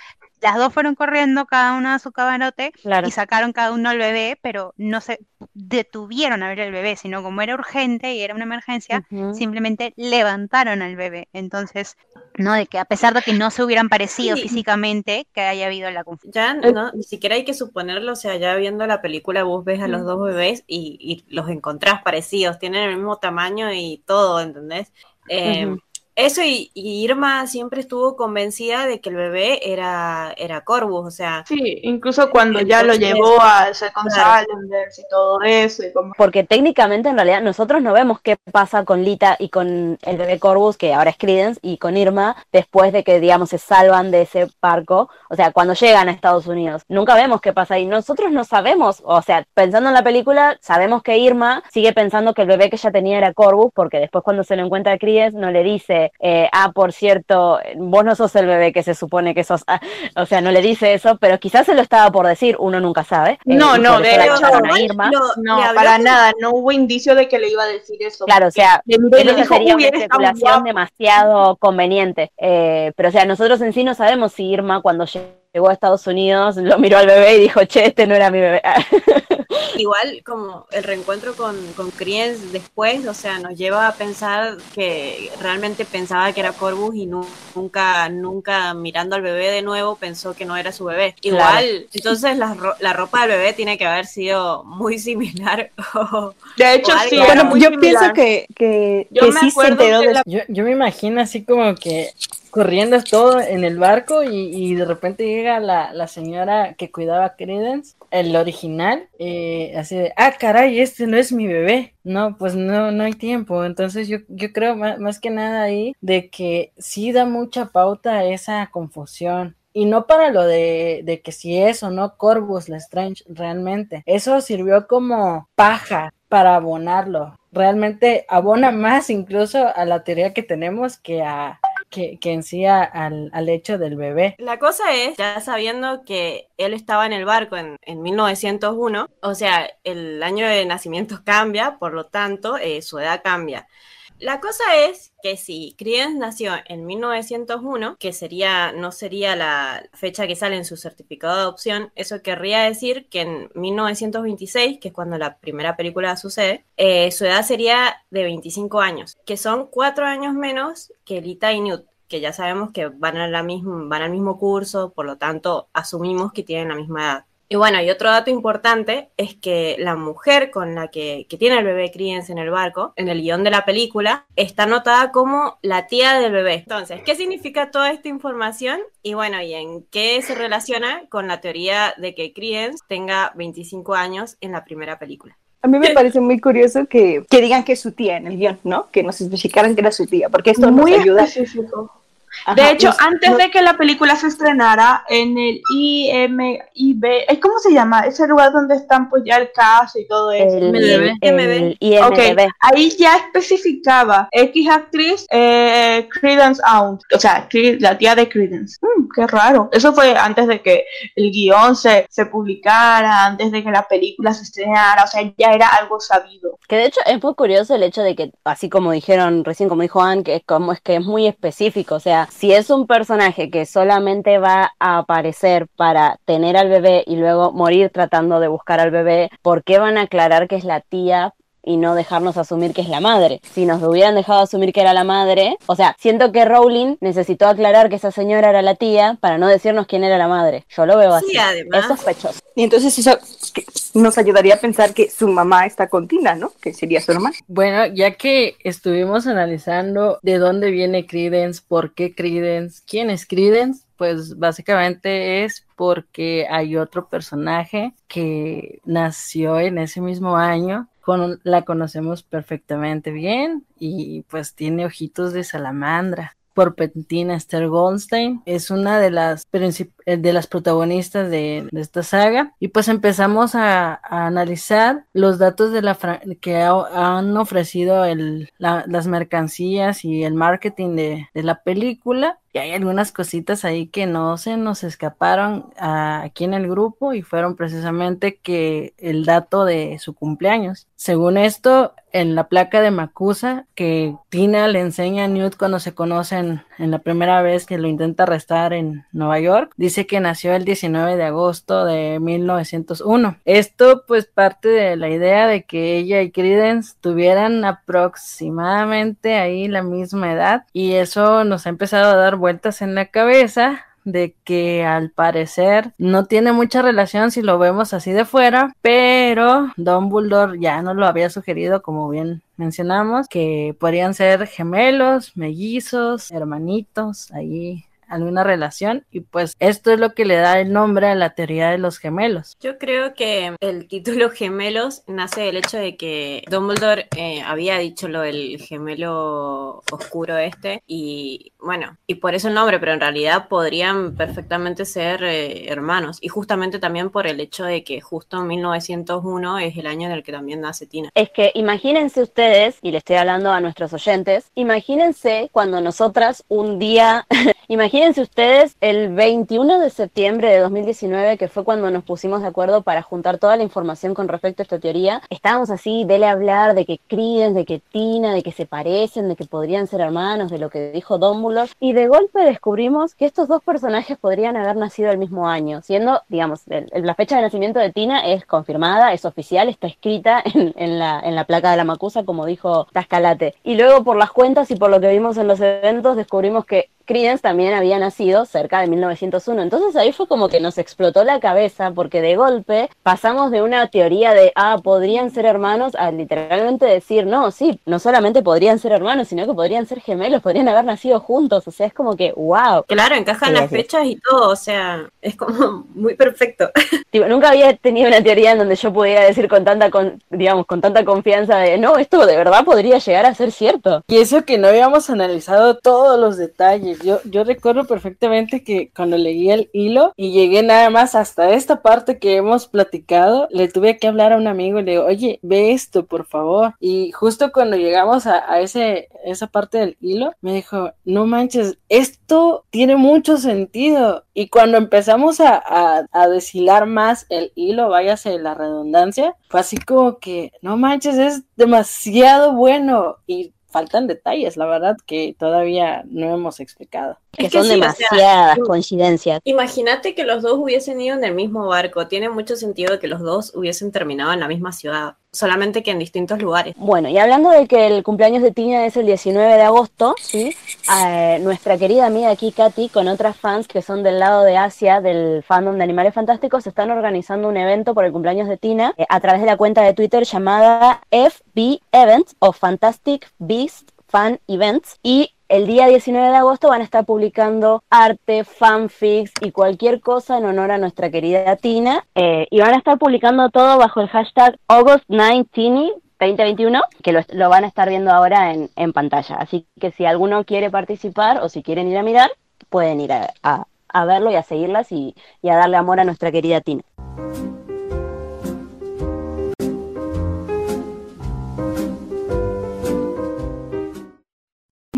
las dos fueron corriendo, cada una a su camarote, Claro. y sacaron cada uno al bebé, pero no se detuvieron a ver el bebé, sino como era urgente y era una emergencia, simplemente levantaron al bebé. Entonces, no de que a pesar de que no se hubieran parecido Sí. físicamente, que haya habido la confusión. Ya no, ni siquiera hay que suponerlo, o sea, ya viendo la película vos ves a los dos bebés y, y los encontrás parecidos, tienen el mismo tamaño y todo, ¿entendés? Eh. Eso y, y Irma siempre estuvo convencida de que el bebé era, era Corvus, o sea, Sí, incluso cuando ya lo llevó a ser con claro. Salamanders y todo eso, y como Porque técnicamente en realidad nosotros no vemos qué pasa con Lita y con el bebé Corvus, que ahora es Credence, y con Irma, después de que, digamos, se salvan de ese barco, o sea, cuando llegan a Estados Unidos. Nunca vemos qué pasa ahí. Nosotros no sabemos, o sea, pensando en la película, sabemos que Irma sigue pensando que el bebé que ella tenía era Corvus, porque después cuando se lo encuentra a Credence no le dice, eh, ah, por cierto, vos no sos el bebé que se supone que sos, Ah, o sea, no le dice eso, pero quizás se lo estaba por decir, uno nunca sabe. Eh, No, y no, de hecho, no, habló para nada, no hubo indicio de que le iba a decir eso. Claro, o sea, Eso dijo, sería "Uy, una especulación guapo". demasiado conveniente. Eh, pero, o sea, nosotros en sí no sabemos si Irma, cuando llegó a Estados Unidos, lo miró al bebé y dijo, che, este no era mi bebé. [laughs] Igual como el reencuentro con, con Credence después, o sea, nos lleva a pensar que realmente pensaba que era Corvus y nu- nunca, nunca mirando al bebé de nuevo pensó que no era su bebé. Igual, entonces la, ro- la ropa del bebé tiene que haber sido muy similar. [laughs] o- De hecho, o sí, Bueno, yo similar. pienso que, que, Yo que me sí se acuerdo enteró que de la- Yo, yo me imagino así como que corriendo todo en el barco y, y de repente llega la, la señora que cuidaba a Credence, el original, eh, así de, ah, caray, este no es mi bebé. No, pues no, no hay tiempo. Entonces yo, yo creo más, más que nada ahí de que sí da mucha pauta a esa confusión. Y no para lo de, de que si es o no Corvus Lestrange realmente. Eso sirvió como paja para abonarlo. Realmente abona más incluso a la teoría que tenemos que a que, que en sí al, al hecho del bebé. La cosa es, ya sabiendo que él estaba en el barco en, en 1901, o sea, el año de nacimiento cambia, por lo tanto, eh, su edad cambia. La cosa es que si Credence nació en 1901, que sería, no sería la fecha que sale en su certificado de adopción, eso querría decir que en 1926, que es cuando la primera película sucede, eh, su edad sería de 25 años, que son cuatro años menos que Lita y Newt, que ya sabemos que van, a la misma, van al mismo curso, por lo tanto asumimos que tienen la misma edad. Y bueno, y otro dato importante es que la mujer con la que, que tiene el bebé Credence en el barco, en el guion de la película, está anotada como la tía del bebé. Entonces, ¿qué significa toda esta información? Y bueno, ¿y en qué se relaciona con la teoría de que Credence tenga 25 años en la primera película? A mí me parece muy curioso que, que digan que es su tía en el guion, ¿no? Que nos especificaran que era su tía, porque esto muy nos ayuda. específico. Ajá, de hecho, antes de que la película se estrenara, en el IMIB, ¿eh, ¿cómo se llama? Ese lugar donde están pues ya el caso y todo eso. El, MDB. el IMDb. Ok, ahí ya especificaba X actriz, eh, Credence Aunt, o sea, la tía de Credence. Mm, qué raro. Eso fue antes de que el guion se, se publicara, antes de que la película se estrenara, o sea, ya era algo sabido. Que de hecho es muy curioso el hecho de que, así como dijeron recién, como dijo Anne, que es como es que es muy específico. O sea, si es un personaje que solamente va a aparecer para tener al bebé y luego morir tratando de buscar al bebé, ¿por qué van a aclarar que es la tía? Y no dejarnos asumir que es la madre. Si nos hubieran dejado asumir que era la madre, o sea, siento que Rowling necesitó aclarar que esa señora era la tía para no decirnos quién era la madre. Yo lo veo así. Sí, además. Es sospechoso. Y entonces eso nos ayudaría a pensar que su mamá está con Tina, ¿no? Que sería su hermana. Bueno, ya que estuvimos analizando de dónde viene Credence, por qué Credence, quién es Credence, pues básicamente es porque hay otro personaje que nació en ese mismo año, con, la conocemos perfectamente bien y pues tiene ojitos de salamandra. Porpentina Esther Goldstein es una de las princip- eh, de las protagonistas de, de esta saga y pues empezamos a, a analizar los datos de la que ha- han ofrecido el, la- las mercancías y el marketing de, de la película y hay algunas cositas ahí que no se nos escaparon a- aquí en el grupo y fueron precisamente que el dato de su cumpleaños. Según esto, en la placa de Macusa que Tina le enseña a Newt cuando se conocen en la primera vez que lo intenta arrestar en Nueva York, dice que nació el 19 de agosto de 1901. Esto pues parte de la idea de que ella y Credence tuvieran aproximadamente ahí la misma edad y eso nos ha empezado a dar vueltas en la cabeza de que al parecer no tiene mucha relación si lo vemos así de fuera, pero Dumbledore ya no lo había sugerido como bien mencionamos, que podrían ser gemelos, mellizos, hermanitos, ahí alguna relación y pues esto es lo que le da el nombre a la teoría de los gemelos. Yo creo que el título gemelos nace del hecho de que Dumbledore eh, había dicho lo del gemelo oscuro este y bueno, y por eso el nombre, pero en realidad podrían perfectamente ser eh, hermanos y justamente también por el hecho de que justo en 1901 es el año en el que también nace Tina. Es que imagínense ustedes, y le estoy hablando a nuestros oyentes, imagínense cuando nosotras un día, [laughs] imagínense ustedes el 21 de septiembre de 2019, que fue cuando nos pusimos de acuerdo para juntar toda la información con respecto a esta teoría, estábamos así, dele hablar de que Credence, de que Tina, de que se parecen, de que podrían ser hermanos, de lo que dijo Dumbledore, y de golpe descubrimos que estos dos personajes podrían haber nacido el mismo año, siendo, digamos, el- el- la fecha de nacimiento de Tina es confirmada, es oficial, está escrita [laughs] en, en la, en la placa de la Macusa, como dijo Tascalate. Y luego por las cuentas y por lo que vimos en los eventos, descubrimos que Credence también había nacido cerca de 1901. Entonces ahí fue como que nos explotó la cabeza porque de golpe pasamos de una teoría de, ah, podrían ser hermanos a literalmente decir, no, sí, no solamente podrían ser hermanos, sino que podrían ser gemelos, podrían haber nacido juntos. O sea, es como que, wow. Claro, encajan Sí, las fechas y todo, o sea, es como [laughs] muy perfecto. [laughs] Tipo, nunca había tenido una teoría en donde yo pudiera decir con tanta, con, digamos, con tanta confianza de, no, esto de verdad podría llegar a ser cierto. Y eso que no habíamos analizado todos los detalles. Yo, yo recuerdo perfectamente que cuando leí el hilo y llegué nada más hasta esta parte que hemos platicado, le tuve que hablar a un amigo y le digo, oye, ve esto, por favor. Y justo cuando llegamos a, a ese, esa parte del hilo, me dijo, no manches, esto tiene mucho sentido. Y cuando empezamos a, a, a deshilar más el hilo, váyase la redundancia, fue así como que, no manches, es demasiado bueno. Y faltan detalles, la verdad, que todavía no hemos explicado. Que Es que son sí, o sea, demasiadas coincidencias. Imagínate que los dos hubiesen ido en el mismo barco. Tiene mucho sentido que los dos hubiesen terminado en la misma ciudad, solamente que en distintos lugares. Bueno, y hablando de que el cumpleaños de Tina es el 19 de agosto, ¿sí? Eh, nuestra querida amiga aquí, Katy, con otras fans que son del lado de Asia, del fandom de Animales Fantásticos, están organizando un evento por el cumpleaños de Tina eh, a través de la cuenta de Twitter llamada FB Events o Fantastic Beast Fan Events. Y el día 19 de agosto van a estar publicando arte, fanfics y cualquier cosa en honor a nuestra querida Tina. Eh, y van a estar publicando todo bajo el hashtag August9Tini 2021, que lo, van a estar viendo ahora en, pantalla. Así que si alguno quiere participar o si quieren ir a mirar, pueden ir a, verlo y a seguirlas y a darle amor a nuestra querida Tina.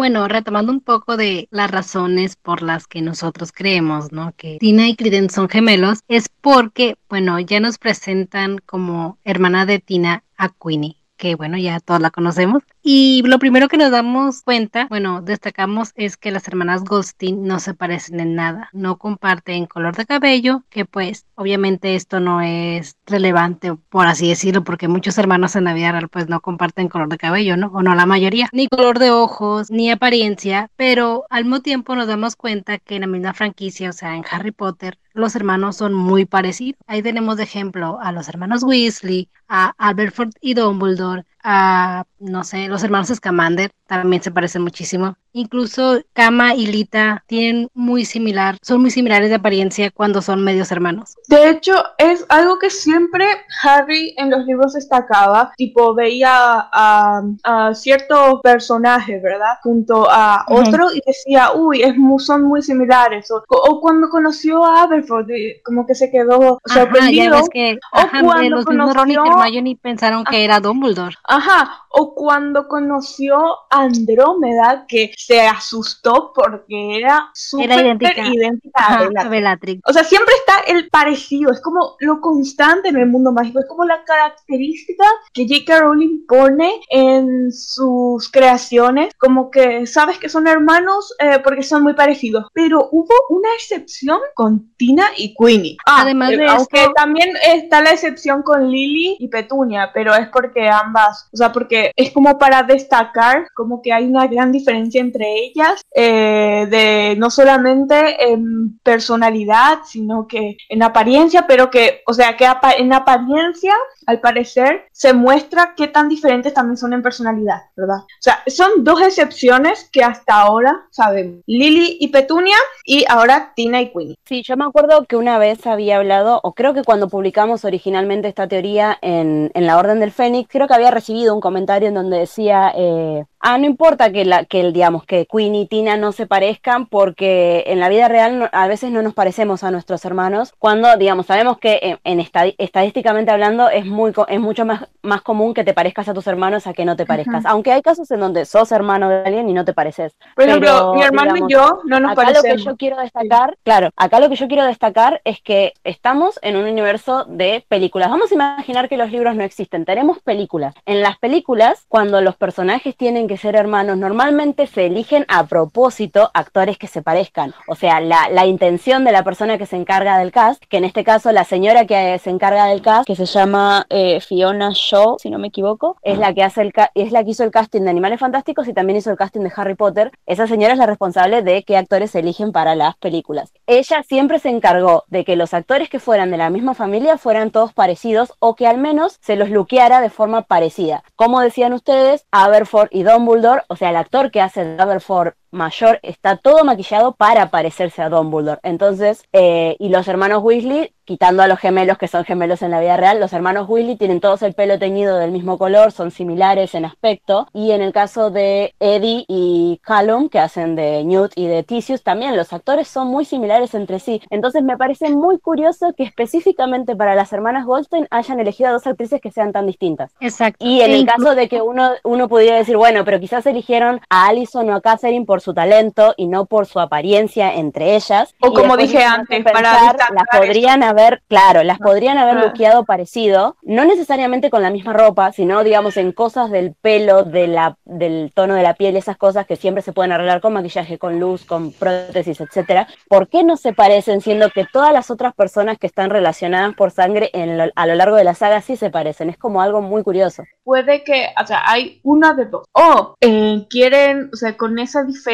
Bueno, retomando un poco de las razones por las que nosotros creemos, ¿no? Que Tina y Credence son gemelos, es porque, bueno, ya nos presentan como hermana de Tina a Queenie, que bueno, ya todos la conocemos. Y lo primero que nos damos cuenta, bueno, destacamos es que las hermanas Goldstein no se parecen en nada, no comparten color de cabello, que pues obviamente esto no es relevante, por así decirlo, porque muchos hermanos en la vida real pues no comparten color de cabello, ¿no? O no la mayoría, ni color de ojos, ni apariencia, pero al mismo tiempo nos damos cuenta que en la misma franquicia, o sea, en Harry Potter, los hermanos son muy parecidos. Ahí tenemos de ejemplo a los hermanos Weasley, a Alberford y Dumbledore, a, no sé, los hermanos Scamander también se parecen muchísimo. Incluso Kama y Lita tienen muy similar, son muy similares de apariencia cuando son medios hermanos. De hecho, es algo que siempre Harry en los libros destacaba, tipo veía a, a cierto personaje, ¿verdad? Junto a otro y decía, uy, es son muy similares. O, o cuando conoció a Aberforth, eh, como que se quedó Ajá, ya sorprendido. ves que o ajá, cuando los mismos Ron y conoció- Hermione pensaron que era Dumbledore. Ajá, o cuando conoció a Andrómeda, que se asustó porque era súper idéntica. idéntica a Ajá, Bellatrix. a Bellatrix. O sea, siempre está el parecido, es como lo constante en el mundo mágico, es como la característica que J.K. Rowling pone en sus creaciones, como que sabes que son hermanos eh, porque son muy parecidos, pero hubo una excepción con Tina y Queenie. Ah, Además eh, de aunque esto- también está la excepción con Lily y Petunia, pero es porque ambas O sea, porque es como para destacar como que hay una gran diferencia entre ellas, eh, de no solamente en personalidad, sino que en apariencia, pero que, o sea, que en apariencia, al parecer, se muestra qué tan diferentes también son en personalidad, ¿verdad? O sea, son dos excepciones que hasta ahora sabemos. Lily y Petunia y ahora Tina y Queenie. Sí, yo me acuerdo que una vez había hablado, o creo que cuando publicamos originalmente esta teoría en, en la Orden del Fénix, creo que había recibido un comentario en donde decía, eh, ah, no importa que, la, que digamos, que Queenie y Tina no se parezcan porque en la vida real a veces no nos parecemos a nuestros hermanos, cuando, digamos, sabemos que en, estadísticamente hablando es, muy, es mucho más, más común que te parezcas a tus hermanos a que no te parezcas, aunque hay casos en donde sos hermano de alguien y no te pareces. Por ejemplo, mi hermano y yo no nos acá parecemos. lo que yo quiero destacar, claro, acá lo que yo quiero destacar es que estamos en un universo de películas. Vamos a imaginar que los libros no existen, tenemos películas. En las películas, cuando los personajes tienen que ser hermanos, normalmente se eligen a propósito actores que se parezcan. O sea, la, la intención de la persona que se encarga del cast, que en este caso la señora que se encarga del cast, que se llama eh, Fiona Shaw, si no me equivoco, es la que hace el es la que hizo el casting de Animales Fantásticos y también hizo el casting de Harry Potter. Esa señora es la responsable de qué actores se eligen para las películas. Ella siempre se encargó de que los actores que fueran de la misma familia fueran todos parecidos o que al menos se los luqueara de forma parecida. Como decían ustedes, Aberford y Dumbledore, o sea, el actor que hace Aberford mayor está todo maquillado para parecerse a Dumbledore. Entonces, eh, y los hermanos Weasley, quitando a los gemelos que son gemelos en la vida real, los hermanos Weasley tienen todos el pelo teñido del mismo color, son similares en aspecto. Y en el caso de Eddie y Callum, que hacen de Newt y de Tisius, también los actores son muy similares entre sí. Entonces me parece muy curioso que específicamente para las hermanas Goldstein hayan elegido a dos actrices que sean tan distintas. Exacto. Y en el caso de que uno, uno pudiera decir, bueno, pero quizás eligieron a Allison o a Catherine por su talento y no por su apariencia entre ellas. O como dije antes, para las podrían haber, claro, las podrían haber luqueado parecido, no necesariamente con la misma ropa, sino digamos en cosas del pelo, de la, del tono de la piel, esas cosas que siempre se pueden arreglar con maquillaje, con luz, con prótesis, etcétera. ¿Por qué no se parecen siendo que todas las otras personas que están relacionadas por sangre en a lo largo de la saga sí se parecen? Es como algo muy curioso. Puede que, o sea, hay una de dos. O eh, quieren, o sea, con esa diferencia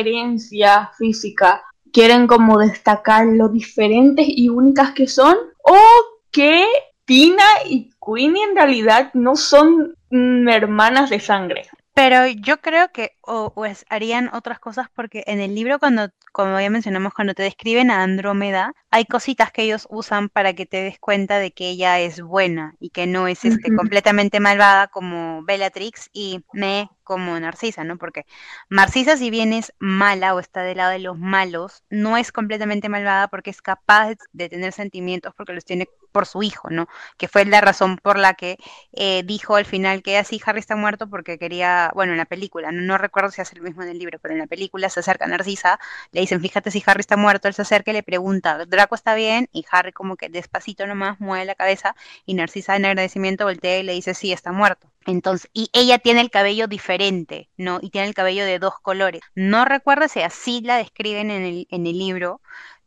física quieren como destacar lo diferentes y únicas que son o que Tina y Queenie en realidad no son mm, hermanas de sangre. Pero yo creo que o, pues harían otras cosas porque en el libro cuando, como ya mencionamos, cuando te describen a Andrómeda, hay cositas que ellos usan para que te des cuenta de que ella es buena y que no es este, completamente malvada como Bellatrix y Me como Narcisa, ¿no? Porque Narcisa si bien es mala o está del lado de los malos, no es completamente malvada porque es capaz de tener sentimientos porque los tiene por su hijo, ¿no? Que fue la razón por la que eh, dijo al final que así Harry está muerto porque quería, bueno, en la película, no, no recuerdo si hace lo mismo en el libro, pero en la película se acerca a Narcisa, le dicen, fíjate si Harry está muerto, él se acerca y le pregunta, ¿Draco está bien? Y Harry como que despacito nomás mueve la cabeza y Narcisa en agradecimiento voltea y le dice, sí, está muerto. Entonces, y ella tiene el cabello diferente, ¿no? Y tiene el cabello de dos colores. No recuerdo si así la describen en el, en el libro,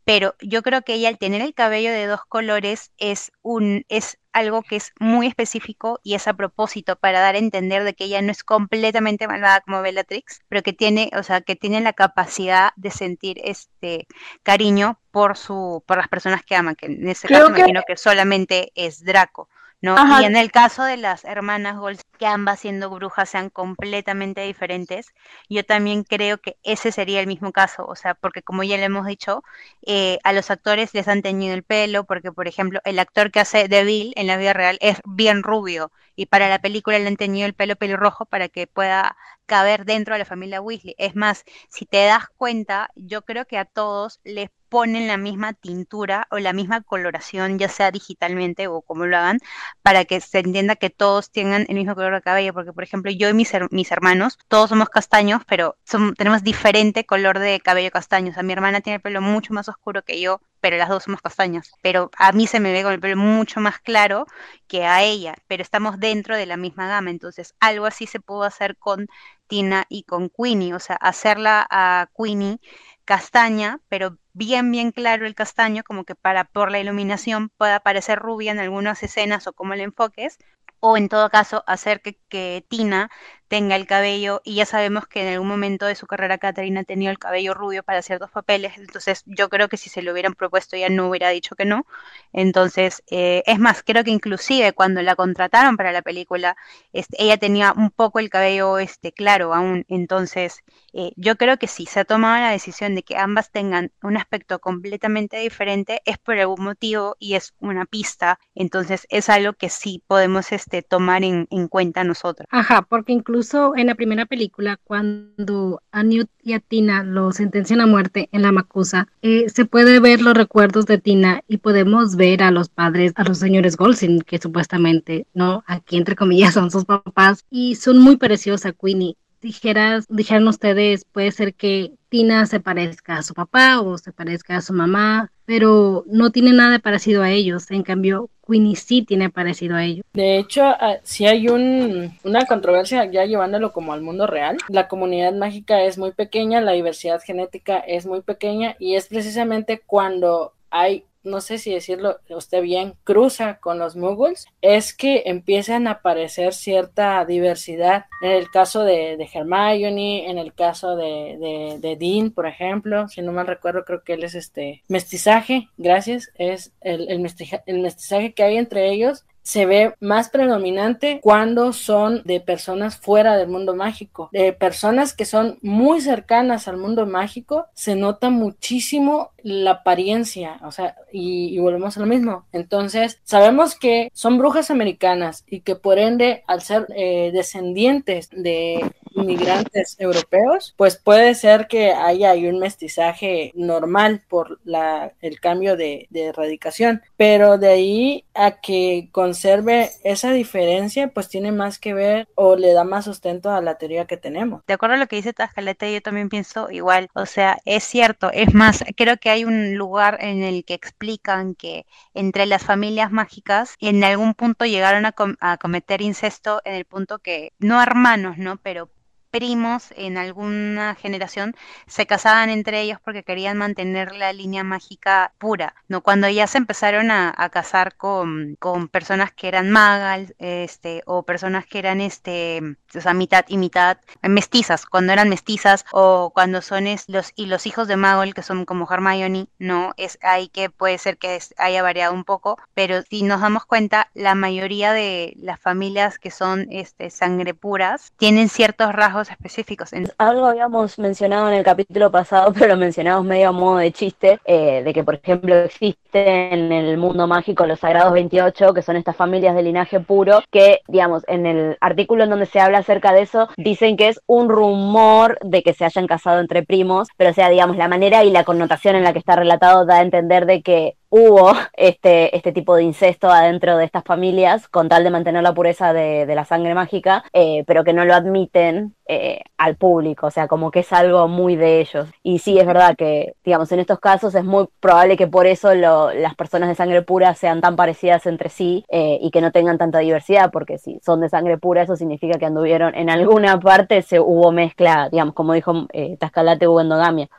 pero yo creo que ella al tener el cabello de dos colores es un es algo que es muy específico y es a propósito para dar a entender de que ella no es completamente malvada como Bellatrix, pero que tiene, o sea, que tiene la capacidad de sentir este cariño por su por las personas que aman, que en este caso imagino que solamente es Draco. ¿No? Y en el caso de las hermanas Gold, que ambas siendo brujas sean completamente diferentes, yo también creo que ese sería el mismo caso, o sea, porque como ya le hemos dicho, eh, a los actores les han teñido el pelo, porque por ejemplo, el actor que hace de Bill en la vida real es bien rubio, y para la película le han teñido el pelo pelirrojo para que pueda caber dentro de la familia Weasley. Es más, si te das cuenta, yo creo que a todos les ponen la misma tintura o la misma coloración, ya sea digitalmente o como lo hagan, para que se entienda que todos tengan el mismo color de cabello, porque por ejemplo yo y mis, hermanos, todos somos castaños, pero tenemos diferente color de cabello castaño, o sea, mi hermana tiene el pelo mucho más oscuro que yo, pero las dos somos castañas, pero a mí se me ve con el pelo mucho más claro que a ella, pero estamos dentro de la misma gama, entonces algo así se pudo hacer con Tina y con Queenie, o sea, hacerla a Queenie castaña, pero bien, bien claro el castaño, como que para por la iluminación pueda parecer rubia en algunas escenas o como le enfoques, o en todo caso hacer que, Tina tenga el cabello, y ya sabemos que en algún momento de su carrera Caterina ha tenido el cabello rubio para ciertos papeles, entonces yo creo que si se lo hubieran propuesto ya no hubiera dicho que no. Entonces, eh, es más, creo que inclusive cuando la contrataron para la película, este, ella tenía un poco el cabello este, claro aún, entonces eh, yo creo que si se ha tomado la decisión de que ambas tengan un aspecto completamente diferente, es por algún motivo y es una pista, entonces es algo que sí podemos este, tomar en, en cuenta nosotros. Ajá, porque incluso incluso en la primera película, cuando a Newt y a Tina lo sentencian a muerte en la Macusa, eh, se puede ver los recuerdos de Tina y podemos ver a los padres, a los señores Golsin, que supuestamente, ¿no? Aquí entre comillas [laughs] son sus papás, y son muy parecidos a Queenie dijeras, dijeran ustedes, puede ser que Tina se parezca a su papá o se parezca a su mamá, pero no tiene nada parecido a ellos. En cambio, Queenie sí tiene parecido a ellos. De hecho, ah, si hay un, una controversia ya llevándolo como al mundo real. La comunidad mágica es muy pequeña, la diversidad genética es muy pequeña y es precisamente cuando hay no sé si decirlo usted bien, cruza con los muggles, es que empiezan a aparecer cierta diversidad. En el caso de, de Hermione, en el caso de, de, Dean, por ejemplo, si no mal recuerdo, creo que él es este mestizaje, gracias, es el, el, el mestizaje que hay entre ellos se ve más predominante cuando son de personas fuera del mundo mágico, de personas que son muy cercanas al mundo mágico, se nota muchísimo la apariencia, o sea, y, volvemos a lo mismo. Entonces, sabemos que son brujas americanas y que por ende, al ser eh, descendientes de inmigrantes europeos, pues puede ser que haya un mestizaje normal por la, el cambio de, de erradicación, pero de ahí a que conserve esa diferencia, pues tiene más que ver o le da más sustento a la teoría que tenemos. De acuerdo a lo que dice Tascaleta, yo también pienso igual, o sea, es cierto, es más, creo que hay un lugar en el que explican que entre las familias mágicas en algún punto llegaron a, a cometer incesto en el punto que, no hermanos, ¿no? Pero primos en alguna generación se casaban entre ellos porque querían mantener la línea mágica pura, ¿no? Cuando ya se empezaron a, casar con, con, personas que eran magas, este, o personas que eran, este, o sea, mitad y mitad, mestizas, cuando eran mestizas, o cuando son los, y los hijos de Magol, que son como Hermione, ¿no? Es ahí que puede ser que haya variado un poco, pero si nos damos cuenta, la mayoría de las familias que son, este, sangre puras, tienen ciertos rasgos específicos. Algo habíamos mencionado en el capítulo pasado, [laughs] pero lo mencionamos medio a modo de chiste, eh, de que por ejemplo existen en el mundo mágico los Sagrados 28, que son estas familias de linaje puro, que digamos, en el artículo en donde se habla acerca de eso, dicen que es un rumor de que se hayan casado entre primos, pero o sea, digamos, la manera y la connotación en la que está relatado da a entender de que hubo este, este tipo de incesto adentro de estas familias con tal de mantener la pureza de, la sangre mágica, eh, pero que no lo admiten eh, al público, o sea, como que es algo muy de ellos. Y sí, es verdad que, digamos, en estos casos es muy probable que por eso las personas de sangre pura sean tan parecidas entre sí eh, y que no tengan tanta diversidad, porque si son de sangre pura, eso significa que anduvieron en alguna parte, se hubo mezcla, digamos, como dijo Tascalate, hubo endogamia.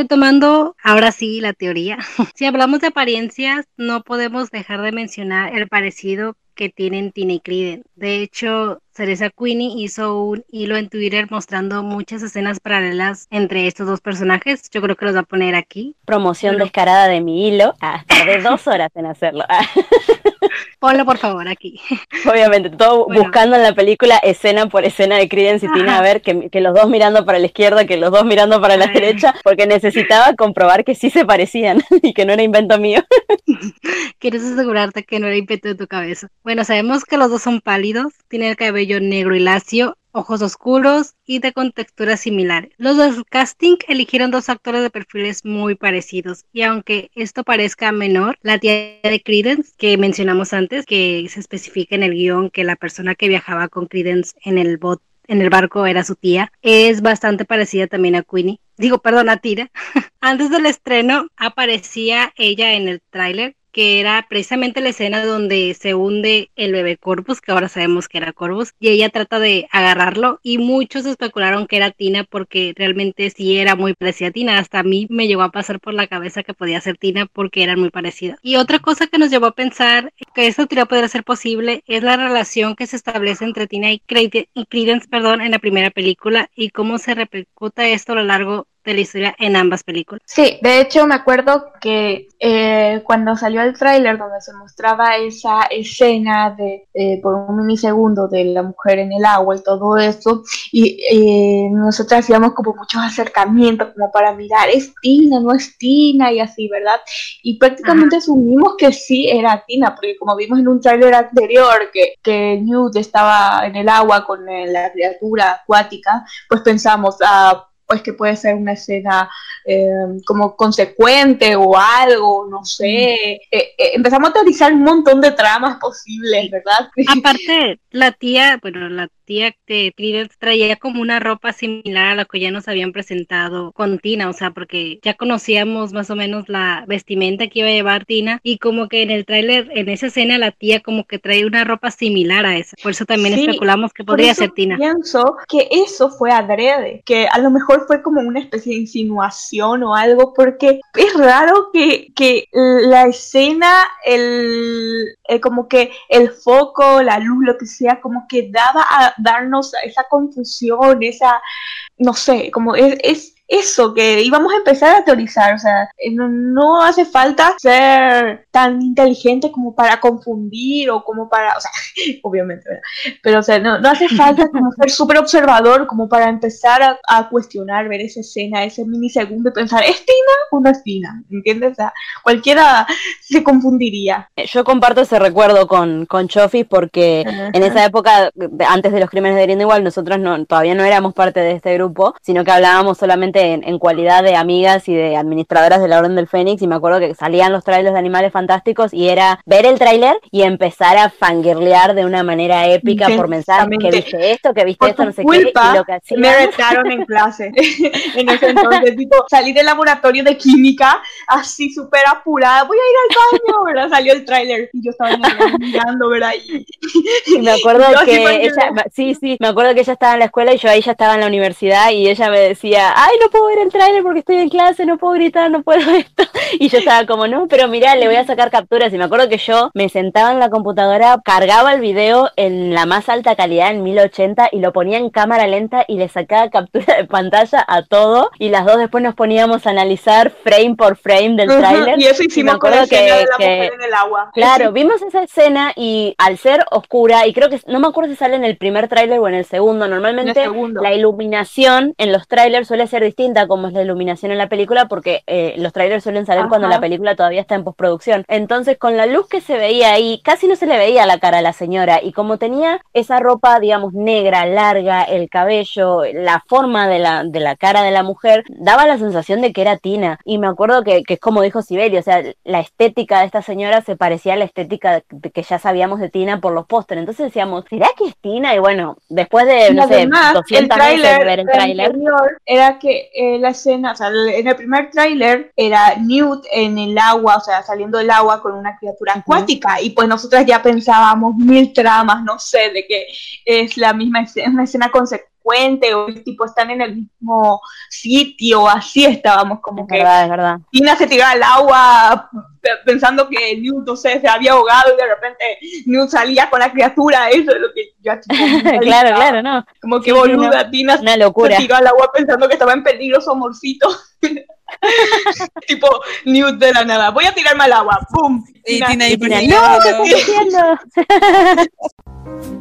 Retomando ahora sí la teoría, [laughs] si hablamos de apariencias, no podemos dejar de mencionar el parecido que tienen Tina Criden. De hecho, Teresa Queenie hizo un hilo en Twitter mostrando muchas escenas paralelas entre estos dos personajes. Yo creo que los va a poner aquí. Promoción descarada de mi hilo. [laughs] Ah, tardé dos horas en hacerlo. Ah. [laughs] Ponlo por favor aquí. [laughs] Obviamente, todo buscando en la película escena por escena de Creedence y Tina a ver que, los dos mirando para la izquierda, que los dos mirando para la derecha, porque necesitaba comprobar que sí se parecían y que no era invento mío. Quieres asegurarte que no era invento de tu cabeza. Bueno, sabemos que los dos son pálidos, tienen el cabello negro y lacio, ojos oscuros y de contexturas similares. Los dos casting eligieron dos actores de perfiles muy parecidos y aunque esto parezca menor, la tía de Credence que mencionamos antes, que se especifica en el guion que la persona que viajaba con Credence en el bot en el barco era su tía, es bastante parecida también a Queenie. Digo, perdón, a Tira. [laughs] Antes del estreno aparecía ella en el tráiler que era precisamente la escena donde se hunde el bebé Corvus, que ahora sabemos que era Corvus, y ella trata de agarrarlo y muchos especularon que era Tina porque realmente sí era muy parecida a Tina, hasta a mí me llegó a pasar por la cabeza que podía ser Tina porque eran muy parecidas. Y otra cosa que nos llevó a pensar que esta podría ser posible es la relación que se establece entre Tina y Credence, perdón, en la primera película y cómo se repercuta esto a lo largo de la historia en ambas películas. Sí, de hecho me acuerdo que eh, cuando salió el tráiler donde se mostraba esa escena de eh, por un minisegundo de la mujer en el agua y todo eso, y eh, nosotros hacíamos como muchos acercamientos como para mirar, es Tina, no es Tina y así, ¿verdad? Y prácticamente asumimos que sí era Tina, porque como vimos en un tráiler anterior que, que Newt estaba en el agua con la criatura acuática, pues pensamos, ah, pues que puede ser una escena eh, como consecuente o algo, no sé. Eh, eh, empezamos a teorizar un montón de tramas posibles, ¿verdad? Aparte, la tía, bueno, la de Credence traía como una ropa similar a la que ya nos habían presentado con Tina, o sea, porque ya conocíamos más o menos la vestimenta que iba a llevar Tina y como que en el tráiler, en esa escena, la tía como que trae una ropa similar a esa. Por eso también especulamos que podría ser Tina. Pienso que eso fue adrede, que a lo mejor fue como una especie de insinuación o algo, porque es raro que, que la escena, el, el, como que el foco, la luz, lo que sea, como que daba a darnos esa confusión, esa, no sé, como es, es eso, que íbamos a empezar a teorizar, o sea, eh, no, hace falta ser tan inteligente como para confundir o como para, o sea, [laughs] obviamente, ¿verdad? pero o sea, no, hace falta como [laughs] ser súper observador como para empezar a, cuestionar, ver esa escena, ese minisegundo y pensar, ¿es Tina o no es Tina? ¿Entiendes? O sea, cualquiera se confundiría. Eh, yo comparto ese recuerdo con, con Chofi porque en esa época, antes de los crímenes de Grindelwald, nosotros no, todavía no éramos parte de este grupo, sino que hablábamos solamente en, cualidad de amigas y de administradoras de la Orden del Fénix y me acuerdo que salían los trailers de Animales Fantásticos y era ver el tráiler y empezar a fangirlear de una manera épica por mensajes que viste esto, que viste esto, no sé qué, y lo que hacían... Me retaron en clase [laughs] en ese entonces, tipo, salí del laboratorio de química así súper apurada, voy a ir al baño, ¿verdad? Salió el tráiler y yo estaba mirando, ¿verdad? Y, [laughs] me acuerdo que ella, sí, sí, me acuerdo que ella estaba en la escuela y yo ahí ya estaba en la universidad y ella me decía, ay, no puedo ver el tráiler porque estoy en clase, no puedo gritar, no puedo [laughs] esto. Y yo estaba como, no, pero mira, le voy a sacar capturas. Y me acuerdo que yo me sentaba en la computadora, cargaba el video en la más alta calidad, en 1080, y lo ponía en cámara lenta y le sacaba [laughs] captura de pantalla a todo. Y las dos después nos poníamos a analizar frame por frame del tráiler. Y eso hicimos con la escena de la mujer en el agua. Claro, vimos esa escena y al ser oscura, y creo que no me acuerdo si sale en el primer tráiler o en el segundo, normalmente la iluminación en los trailers suele ser distinta como es la iluminación en la película, porque eh, los trailers suelen salir cuando la película todavía está en postproducción. Entonces, con la luz que se veía ahí, casi no se le veía la cara a la señora. Y como tenía esa ropa, digamos, negra, larga, el cabello, la forma de la, de la cara de la mujer, daba la sensación de que era Tina. Y me acuerdo que, que es como dijo Sibeli, o sea, la estética de esta señora se parecía a la estética que ya sabíamos de Tina por los pósteres. Entonces decíamos, ¿será que es Tina? Y bueno, después de, no sé, 200 meses de ver el tráiler. Era que eh, la escena, o sea, en el primer tráiler era Newt en el agua, o sea, saliendo del agua con una criatura acuática, y pues nosotras ya pensábamos mil tramas, no sé, de que es la misma escena, una escena consecuente, o el tipo están en el mismo sitio, así estábamos como que verdad, es verdad. Tina se tiraba al agua pensando que Newt, no sé, se había ahogado y de repente Newt salía con la criatura, eso es lo que yo [laughs] Claro, claro, no. Como que boluda, Tina una locura. se tiró al agua pensando que estaba en peligro su amorcito. [laughs] tipo Newt de la nada, voy a tirarme al agua, ¡pum! Y Tina, y Tina, no, ¿qué estás [laughs]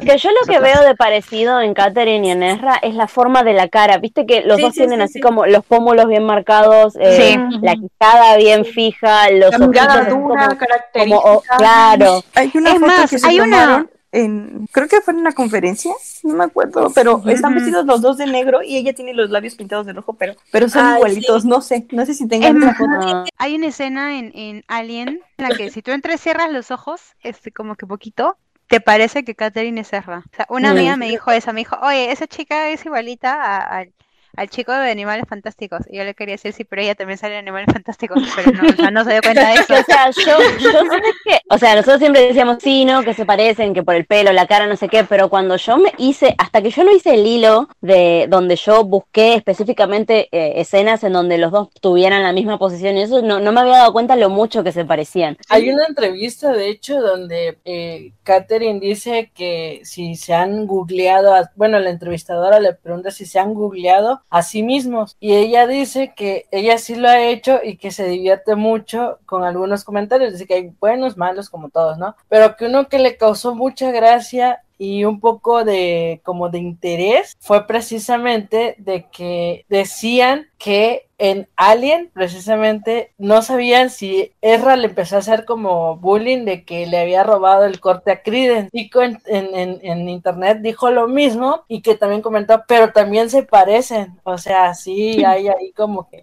Que yo lo que veo de parecido en Catherine y en Ezra es la forma de la cara. Viste que los dos tienen así como los pómulos bien marcados, eh, la quijada bien fija, los la mirada dura, como, claro. Hay una foto que se tomaron En, creo que fue en una conferencia, no me acuerdo, pero están vestidos los dos de negro y ella tiene los labios pintados de rojo, pero, pero son igualitos, no sé, no sé si tengan esa foto. Hay una escena en, en Alien en la que si tú entrecierras los ojos, este como que poquito, te parece que Katherine es Ezra. O sea, una amiga me dijo eso, me dijo, oye, esa chica es igualita a- al chico de Animales Fantásticos. Y yo le quería decir, sí, pero ella también sale en Animales Fantásticos, pero no, o sea, no se dio cuenta de [laughs] eso. O sea, yo, yo sé que, o sea, nosotros siempre decíamos sí, ¿no? Que se parecen, que por el pelo, la cara, no sé qué, pero cuando yo me hice, hasta que yo no hice el hilo de donde yo busqué específicamente eh, escenas en donde los dos tuvieran la misma posición y eso, no, no me había dado cuenta lo mucho que se parecían. Hay una entrevista, de hecho, donde eh, Catherine dice que si se han googleado, a- bueno, la entrevistadora le pregunta si se han googleado a sí mismos y ella dice que ella sí lo ha hecho y que se divierte mucho con algunos comentarios, dice que hay buenos, malos, como todos, ¿no? Pero que uno que le causó mucha gracia y un poco de como de interés fue precisamente de que decían que en Alien precisamente no sabían si Ezra le empezó a hacer como bullying de que le había robado el corte a Credence. Chico en, en, en, en internet dijo lo mismo y que también comentó, pero también se parecen. O sea, sí hay ahí como que...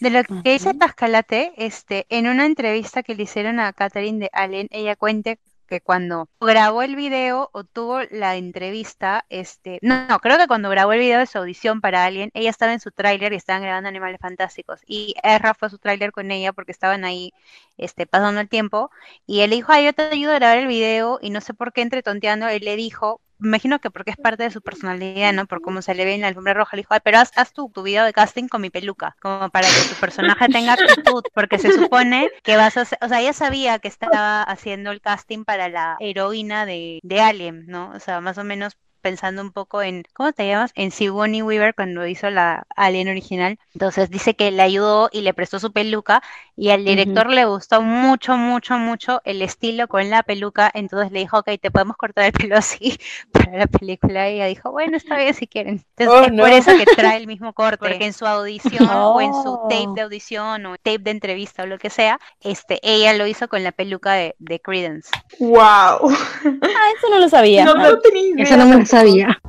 De lo que dice Tascalate, este, en una entrevista que le hicieron a Catherine de Allen, ella cuenta que cuando grabó el video o tuvo la entrevista, este, no, no, creo que cuando grabó el video de su audición para Alien, ella estaba en su tráiler y estaban grabando Animales Fantásticos. Y Erra fue a su tráiler con ella porque estaban ahí, este, pasando el tiempo. Y él dijo, ay, yo te ayudo a grabar el video y no sé por qué entre tonteando, él le dijo, imagino que porque es parte de su personalidad, ¿no? Por cómo se le ve en la alfombra roja, le dijo, ay, pero haz, haz tu, tu video de casting con mi peluca, como para que tu personaje tenga actitud, porque se supone que vas a hacer, o sea, ella sabía que estaba haciendo el casting para la heroína de, de Alien, ¿no? O sea, más o menos pensando un poco en, ¿cómo te llamas? En Sigourney Weaver cuando hizo la Alien original. Entonces dice que le ayudó y le prestó su peluca y al director le gustó mucho, mucho, mucho el estilo con la peluca. Entonces le dijo, ok, te podemos cortar el pelo así [laughs] para la película. Y ella dijo, bueno, está bien si quieren. Entonces Oh, es no. por eso que trae [laughs] el mismo corte, porque en su audición o en su tape de audición o tape de entrevista o lo que sea, este, ella lo hizo con la peluca de, de Credence. ¡Wow! Ah, eso no lo sabía. No, Ah. no tenía idea. Eso no me sabía.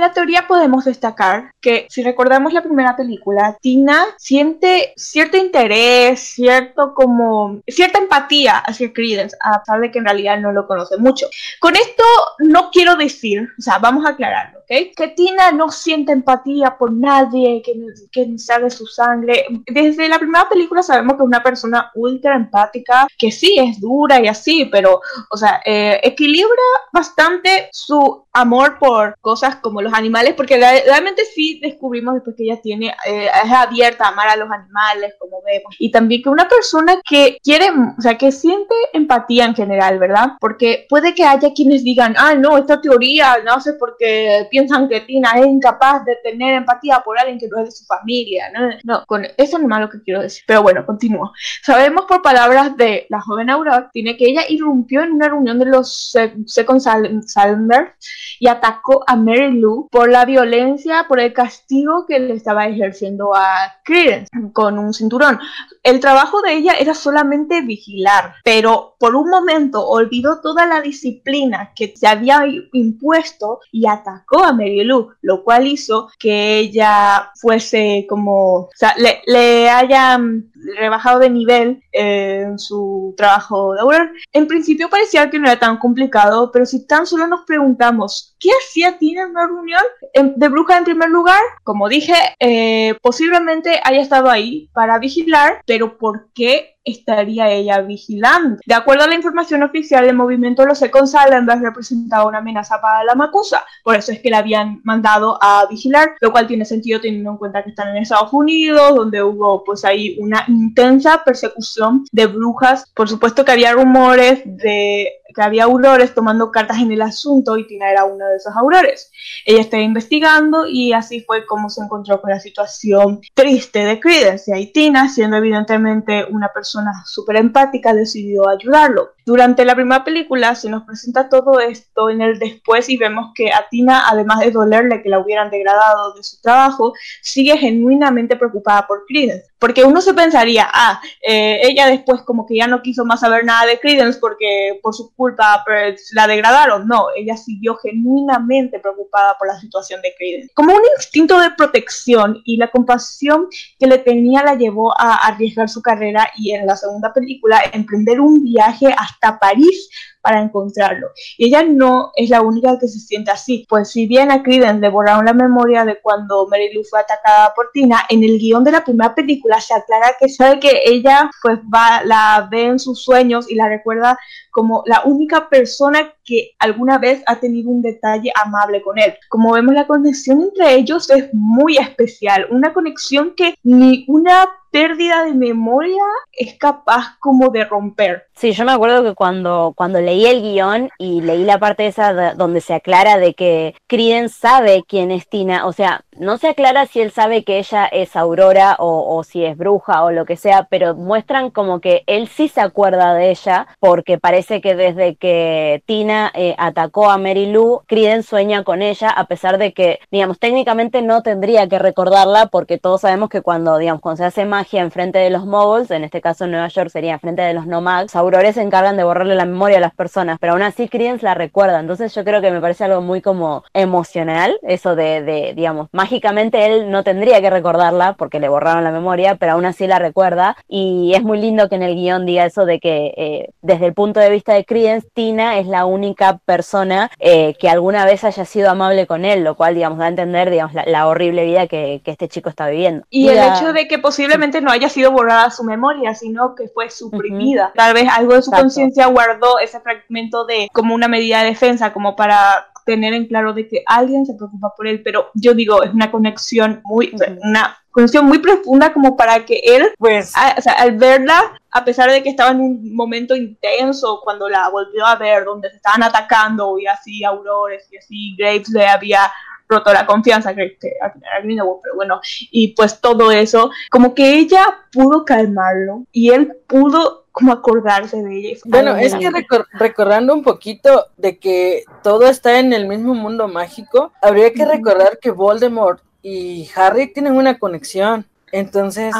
La teoría podemos destacar que si recordamos la primera película, Tina siente cierto interés, cierto como cierta empatía hacia Credence, a pesar de que en realidad no lo conoce mucho. Con esto no quiero decir, o sea, vamos a aclararlo, ¿ok? Que Tina no siente empatía por nadie, que, que sabe su sangre. Desde la primera película sabemos que es una persona ultra empática, que sí es dura y así, pero, o sea, eh, equilibra bastante su amor por cosas como los animales, porque re- realmente sí descubrimos después que ella tiene, eh, es abierta a amar a los animales, como vemos, y también que una persona que quiere, o sea, que siente empatía en general, ¿verdad? Porque puede que haya quienes digan, ah, no, esta teoría nace porque piensan que Tina es incapaz de tener empatía por alguien que no es de su familia, ¿no? No, con eso no es lo que quiero decir, pero bueno, continúo. Sabemos por palabras de la joven Aurora, tiene que ella irrumpió en una reunión de los Se- Second Sal- Salmers y atacó a Mary Lou por la violencia, por el castigo que le estaba ejerciendo a Credence con un cinturón. El trabajo de ella era solamente vigilar, pero por un momento olvidó toda la disciplina que se había impuesto y atacó a Mary Lou, lo cual hizo que ella fuese como, o sea, le, le haya mm, rebajado de nivel eh, en su trabajo de Aurora. En principio parecía que no era tan complicado, pero si tan solo nos preguntamos, ¿qué hacía Tina en una reunión en- de bruja en primer lugar? Como dije, eh, posiblemente haya estado ahí para vigilar, pero ¿por qué estaría ella vigilando? De acuerdo a la información oficial, el movimiento los Second Silenders representaba una amenaza para la Macusa, por eso es que la habían mandado a vigilar, lo cual tiene sentido teniendo en cuenta que están en Estados Unidos, donde hubo pues ahí una intensa persecución de brujas. Por supuesto que había rumores de que había aurores tomando cartas en el asunto y Tina era uno de esos aurores. Ella estaba investigando y así fue como se encontró con la situación triste de Credence. Y Tina, siendo evidentemente una persona súper empática, decidió ayudarlo. Durante la primera película se nos presenta todo esto en el después y vemos que a además de dolerle que la hubieran degradado de su trabajo, sigue genuinamente preocupada por Credence. Porque uno se pensaría, ah, eh, ella después como que ya no quiso más saber nada de Credence porque por su culpa pues, la degradaron. No, ella siguió genuinamente preocupada por la situación de Credence. Como un instinto de protección y la compasión que le tenía la llevó a arriesgar su carrera y en la segunda película emprender un viaje hasta París para encontrarlo. Y ella no es la única que se siente así, pues si bien a Credence le borraron la memoria de cuando Mary fue atacada por Tina, en el guion de la primera película se aclara que sabe que ella pues va, la ve en sus sueños y la recuerda como la única persona que alguna vez ha tenido un detalle amable con él. Como vemos, la conexión entre ellos es muy especial, una conexión que ni una pérdida de memoria es capaz como de romper. Sí, yo me acuerdo que cuando, cuando leí el guion y leí la parte esa donde se aclara de que Criden sabe quién es Tina, o sea, no se aclara si él sabe que ella es Aurora o, si es bruja o lo que sea, pero muestran como que él sí se acuerda de ella porque parece que desde que Tina eh, atacó a Mary Lou, Criden sueña con ella a pesar de que, digamos, técnicamente no tendría que recordarla porque todos sabemos que cuando, digamos, cuando se hace magia en frente de los moguls, en este caso en Nueva York sería en frente de los nomads, aurores se encargan de borrarle la memoria a las personas, pero aún así Credence la recuerda, entonces yo creo que me parece algo muy como emocional, eso de, de digamos, mágicamente él no tendría que recordarla porque le borraron la memoria, pero aún así la recuerda. Y es muy lindo que en el guion diga eso de que eh, desde el punto de vista de Credence, Tina es la única persona eh, que alguna vez haya sido amable con él, lo cual, digamos, da a entender, digamos, la, horrible vida que, este chico está viviendo. Y, el hecho de que posiblemente no haya sido borrada su memoria, sino que fue suprimida. Tal vez algo de su conciencia guardó ese fragmento de como una medida de defensa, como para tener en claro de que alguien se preocupa por él, pero yo digo, es una conexión muy, una conexión muy profunda como para que él, pues, o sea, al verla, a pesar de que estaba en un momento intenso cuando la volvió a ver, donde se estaban atacando y así Aurores y así Graves le había roto la confianza que, que pero bueno, y pues todo eso, como que ella pudo calmarlo y él pudo como acordarse de ella. Bueno, es que recordando un poquito de que todo está en el mismo mundo mágico, habría que recordar que Voldemort y Harry tienen una conexión. Entonces,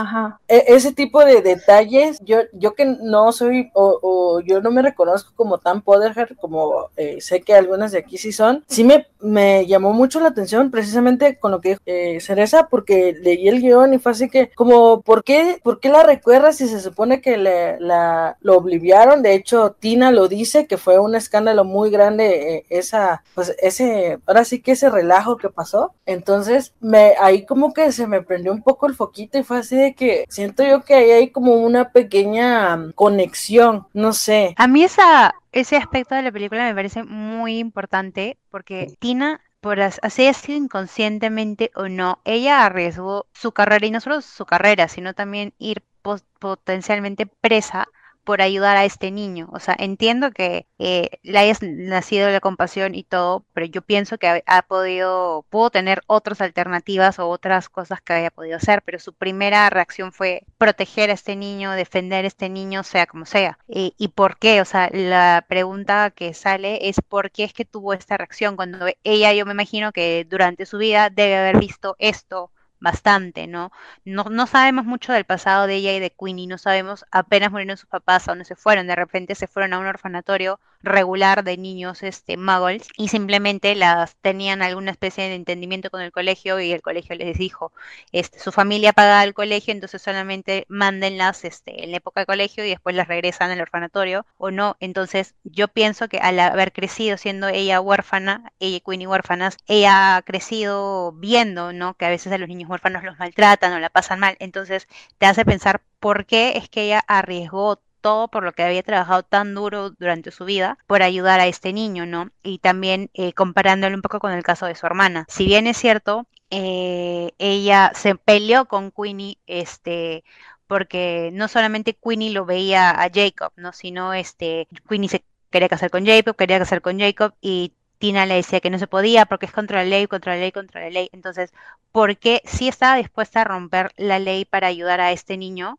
e, ese tipo de detalles, yo, yo que no soy, o, yo no me reconozco como tan Potterhead, como eh, sé que algunas de aquí sí son, sí me, me llamó mucho la atención precisamente con lo que dijo eh, Cereza, porque leí el guion y fue así que, como, ¿por qué, por qué la recuerdas si se supone que le, la, lo obliviaron? De hecho, Tina lo dice, que fue un escándalo muy grande eh, esa, pues ese, ahora sí que ese relajo que pasó. Entonces, me, ahí como que se me prendió un poco el foquito y fue así de que siento yo que ahí hay como una pequeña conexión, no sé. A mí esa, ese aspecto de la película me parece muy importante porque Tina por así sido inconscientemente o no, ella arriesgó su carrera y no solo su carrera, sino también ir potencialmente presa por ayudar a este niño. O sea, entiendo que eh, le nacido la compasión y todo, pero yo pienso que ha, podido, pudo tener otras alternativas o otras cosas que haya podido hacer, pero su primera reacción fue proteger a este niño, defender a este niño, sea como sea. Eh, ¿Y por qué? O sea, la pregunta que sale es por qué es que tuvo esta reacción cuando ella, yo me imagino que durante su vida debe haber visto esto bastante, ¿no? ¿no? No sabemos mucho del pasado de ella y de Queenie, no sabemos apenas murieron sus papás a dónde se fueron, de repente se fueron a un orfanatorio regular de niños este, muggles y simplemente las tenían alguna especie de entendimiento con el colegio y el colegio les dijo, este, su familia paga el colegio, entonces solamente mándenlas este, en la época de colegio y después las regresan al orfanatorio o no. Entonces yo pienso que al haber crecido siendo ella huérfana, ella Queenie huérfanas, ella ha crecido viendo, ¿no? Que a veces a los niños huérfanos los maltratan o la pasan mal. Entonces te hace pensar por qué es que ella arriesgó todo por lo que había trabajado tan duro durante su vida por ayudar a este niño, ¿no? Y también eh, comparándolo un poco con el caso de su hermana. Si bien es cierto, eh, ella se peleó con Queenie, este, porque no solamente Queenie lo veía a Jacob, ¿no? Sino este, Queenie se quería casar con Jacob, quería casar con Jacob y Tina le decía que no se podía porque es contra la ley, contra la ley, contra la ley. Entonces, ¿por qué sí estaba dispuesta a romper la ley para ayudar a este niño?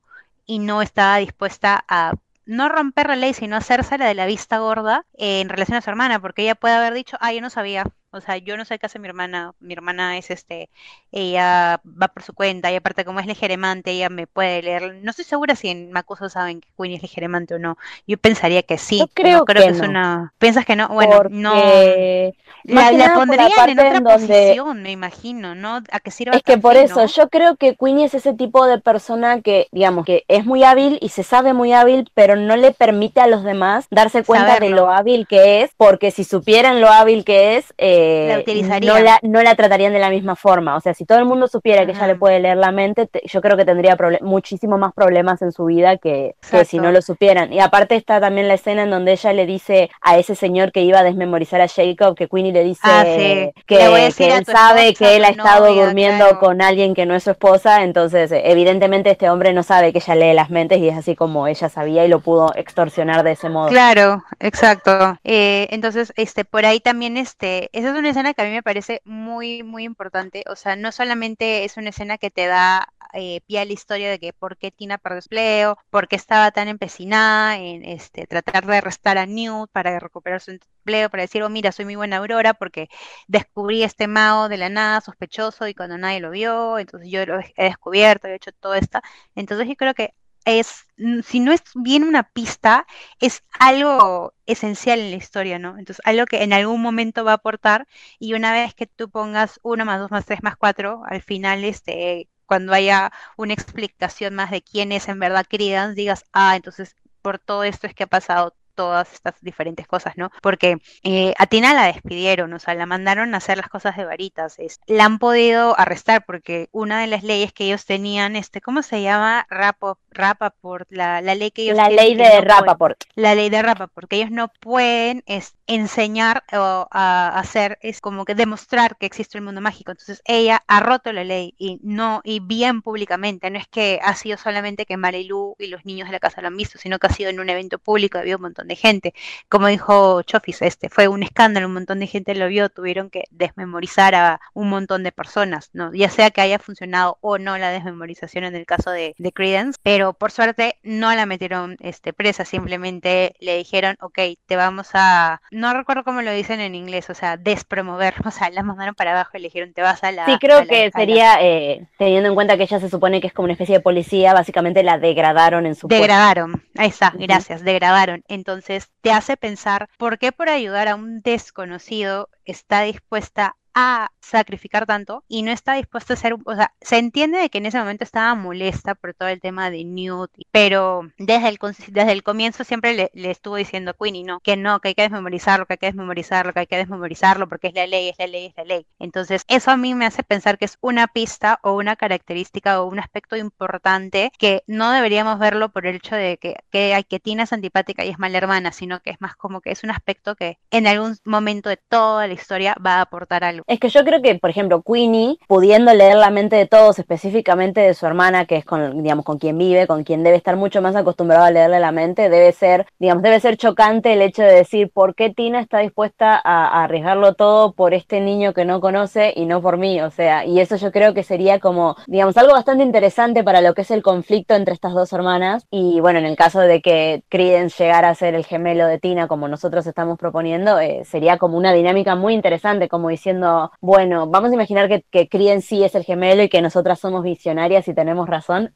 Y no estaba dispuesta a no romper la ley, sino hacerse la de la vista gorda en relación a su hermana, porque ella puede haber dicho, ah, yo no sabía, o sea, yo no sé qué hace mi hermana. Mi hermana es este, ella va por su cuenta y aparte como es ligeremante, ella me puede leer. No estoy segura si en Macuso saben que Queenie es ligeremante o no. Yo pensaría que sí. Yo creo creo que es no. una. ¿Piensas que no? Bueno, no. Porque La, la por la pondrían en otra en donde- posición, me imagino, ¿no? A que sirva Es que por eso, ¿no? yo creo que Queenie es ese tipo de persona que, digamos, que es muy hábil y se sabe muy hábil, pero no le permite a los demás darse cuenta de lo hábil que es, porque si supieran lo hábil que es, eh, La no, utilizarían. la, no la tratarían de la misma forma. O sea, si todo el mundo supiera que ella le puede leer la mente, te- yo creo que tendría muchísimo más problemas en su vida que, que si no lo supieran. Y aparte está también la escena en donde ella le dice a ese señor que iba a desmemorizar a Jacob, que Queenie le dice Ah, sí. que, Le voy a decir que a él sabe esposa, que él ha estado novia, durmiendo claro. con alguien que no es su esposa, entonces eh, evidentemente este hombre no sabe que ella lee las mentes y es así como ella sabía y lo pudo extorsionar de ese modo. Claro, exacto. Eh, entonces, este, por ahí también, este, es una escena que a mí me parece muy, muy importante. O sea, no solamente es una escena que te da eh, pie a la historia de que por qué Tina perdió empleo, por qué estaba tan empecinada en este, tratar de arrestar a Newt para recuperar su empleo, para decir, oh, mira, soy muy buena Aurora porque descubrí este mago de la nada sospechoso y cuando nadie lo vio, entonces yo lo he descubierto, he hecho todo esto. Entonces yo creo que es, si no es bien una pista, es algo esencial en la historia, ¿no? Entonces, algo que en algún momento va a aportar y una vez que tú pongas 1 más 2 más 3 más 4, al final, este, cuando haya una explicación más de quién es en verdad Credence, digas, ah, entonces por todo esto es que ha pasado todas estas diferentes cosas, ¿no? Porque eh, a Tina la despidieron, o sea, la mandaron a hacer las cosas de varitas, es- la han podido arrestar porque una de las leyes que ellos tenían, este, ¿cómo se llama? Rapo, Rapaport, la, la ley que ellos La ley que de no pueden- Rappaport. la ley de Rapa, porque ellos no pueden es, enseñar o a hacer, es como que demostrar que existe el mundo mágico. Entonces ella ha roto la ley y no, y bien públicamente. No es que ha sido solamente que Marilu y los niños de la casa lo han visto, sino que ha sido en un evento público, había un montón de gente. Como dijo Chofis, este fue un escándalo, un montón de gente lo vio, tuvieron que desmemorizar a un montón de personas, ¿no? Ya sea que haya funcionado o no la desmemorización en el caso de, de Credence, pero por suerte no la metieron este, presa, simplemente le dijeron, ok, te vamos a, no recuerdo cómo lo dicen en inglés, o sea, despromover, [laughs] o sea, la mandaron para abajo y le dijeron, te vas a la... Sí, creo la- que la- sería, eh, teniendo en cuenta que ella se supone que es como una especie de policía, básicamente la degradaron en su puesto. Degradaron, ahí está, gracias, degradaron. Entonces te hace pensar por qué por ayudar a un desconocido está dispuesta a sacrificar tanto y no está dispuesta a un- o sea, se entiende de que en ese momento estaba molesta por todo el tema de Newt, pero desde el, desde el comienzo siempre le, le estuvo diciendo a Queenie, ¿no? Que no, que hay que desmemorizarlo, que hay que desmemorizarlo, que hay que desmemorizarlo porque es la ley, es la ley, es la ley. Entonces, eso a mí me hace pensar que es una pista o una característica o un aspecto importante que no deberíamos verlo por el hecho de que, que, que Tina es antipática y es mala hermana, sino que es más como que es un aspecto que en algún momento de toda la historia va a aportar algo. Es que yo creo que, por ejemplo, Queenie, pudiendo leer la mente de todos, específicamente de su hermana, que es con, digamos, con quien vive, con quien debe estar mucho más acostumbrado a leerle la mente, debe ser, digamos, debe ser chocante el hecho de decir por qué Tina está dispuesta a, arriesgarlo todo por este niño que no conoce y no por mí. O sea, y eso yo creo que sería como, digamos, algo bastante interesante para lo que es el conflicto entre estas dos hermanas. Y bueno, en el caso de que Credence llegara a ser el gemelo de Tina, como nosotros estamos proponiendo, eh, sería como una dinámica muy interesante, como diciendo, bueno, vamos a imaginar que, que Credence sí es el gemelo y que nosotras somos visionarias y tenemos razón.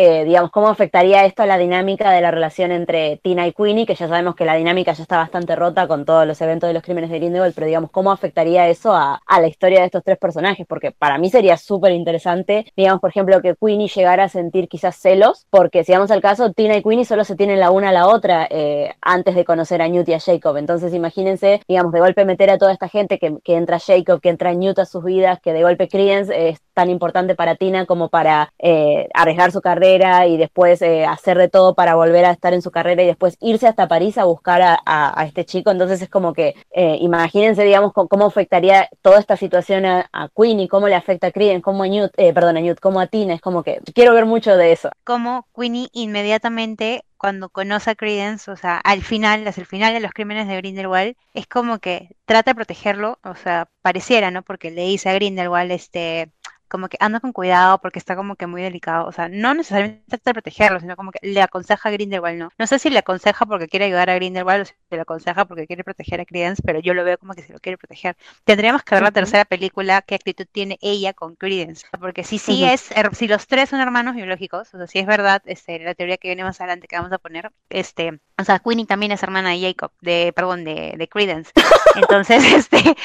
Eh, digamos, ¿cómo afectaría esto a la dinámica de la relación entre Tina y Queenie? Que ya sabemos que la dinámica ya está bastante rota con todos los eventos de los crímenes de Grindelwald, pero digamos, ¿cómo afectaría eso a, a la historia de estos tres personajes? Porque para mí sería súper interesante, digamos, por ejemplo, que Queenie llegara a sentir quizás celos, porque si vamos al caso, Tina y Queenie solo se tienen la una a la otra eh, antes de conocer a Newt y a Jacob. Entonces, imagínense, digamos, de golpe meter a toda esta gente que, que entra Jacob, que entra Newt a sus vidas, que de golpe Credence es tan importante para Tina como para eh, arriesgar su carrera y después eh, hacer de todo para volver a estar en su carrera y después irse hasta París a buscar a, este chico. Entonces es como que, eh, imagínense, digamos, cómo afectaría toda esta situación a, a cómo le afecta a Credence, cómo a Newt, perdón, a Newt, cómo a Tina. Es como que quiero ver mucho de eso. Como Queenie inmediatamente cuando conoce a Credence, o sea, al final, hacia el final de los crímenes de Grindelwald, es como que trata de protegerlo, o sea, pareciera, ¿no? Porque le dice a Grindelwald, este, como que anda con cuidado porque está como que muy delicado. O sea, no necesariamente trata de protegerlo, sino como que le aconseja a Grindelwald, ¿no? No sé si le aconseja porque quiere ayudar a Grindelwald o si le aconseja porque quiere proteger a Credence, pero yo lo veo como que se lo quiere proteger. Tendríamos que ver la tercera película, qué actitud tiene ella con Credence. Porque si sí es, si los tres son hermanos biológicos, o sea, si es verdad, este, la teoría que viene más adelante que vamos a poner, este, o sea, Queenie también es hermana de Jacob, de, perdón, de, de Credence. [laughs] Entonces, este, [laughs]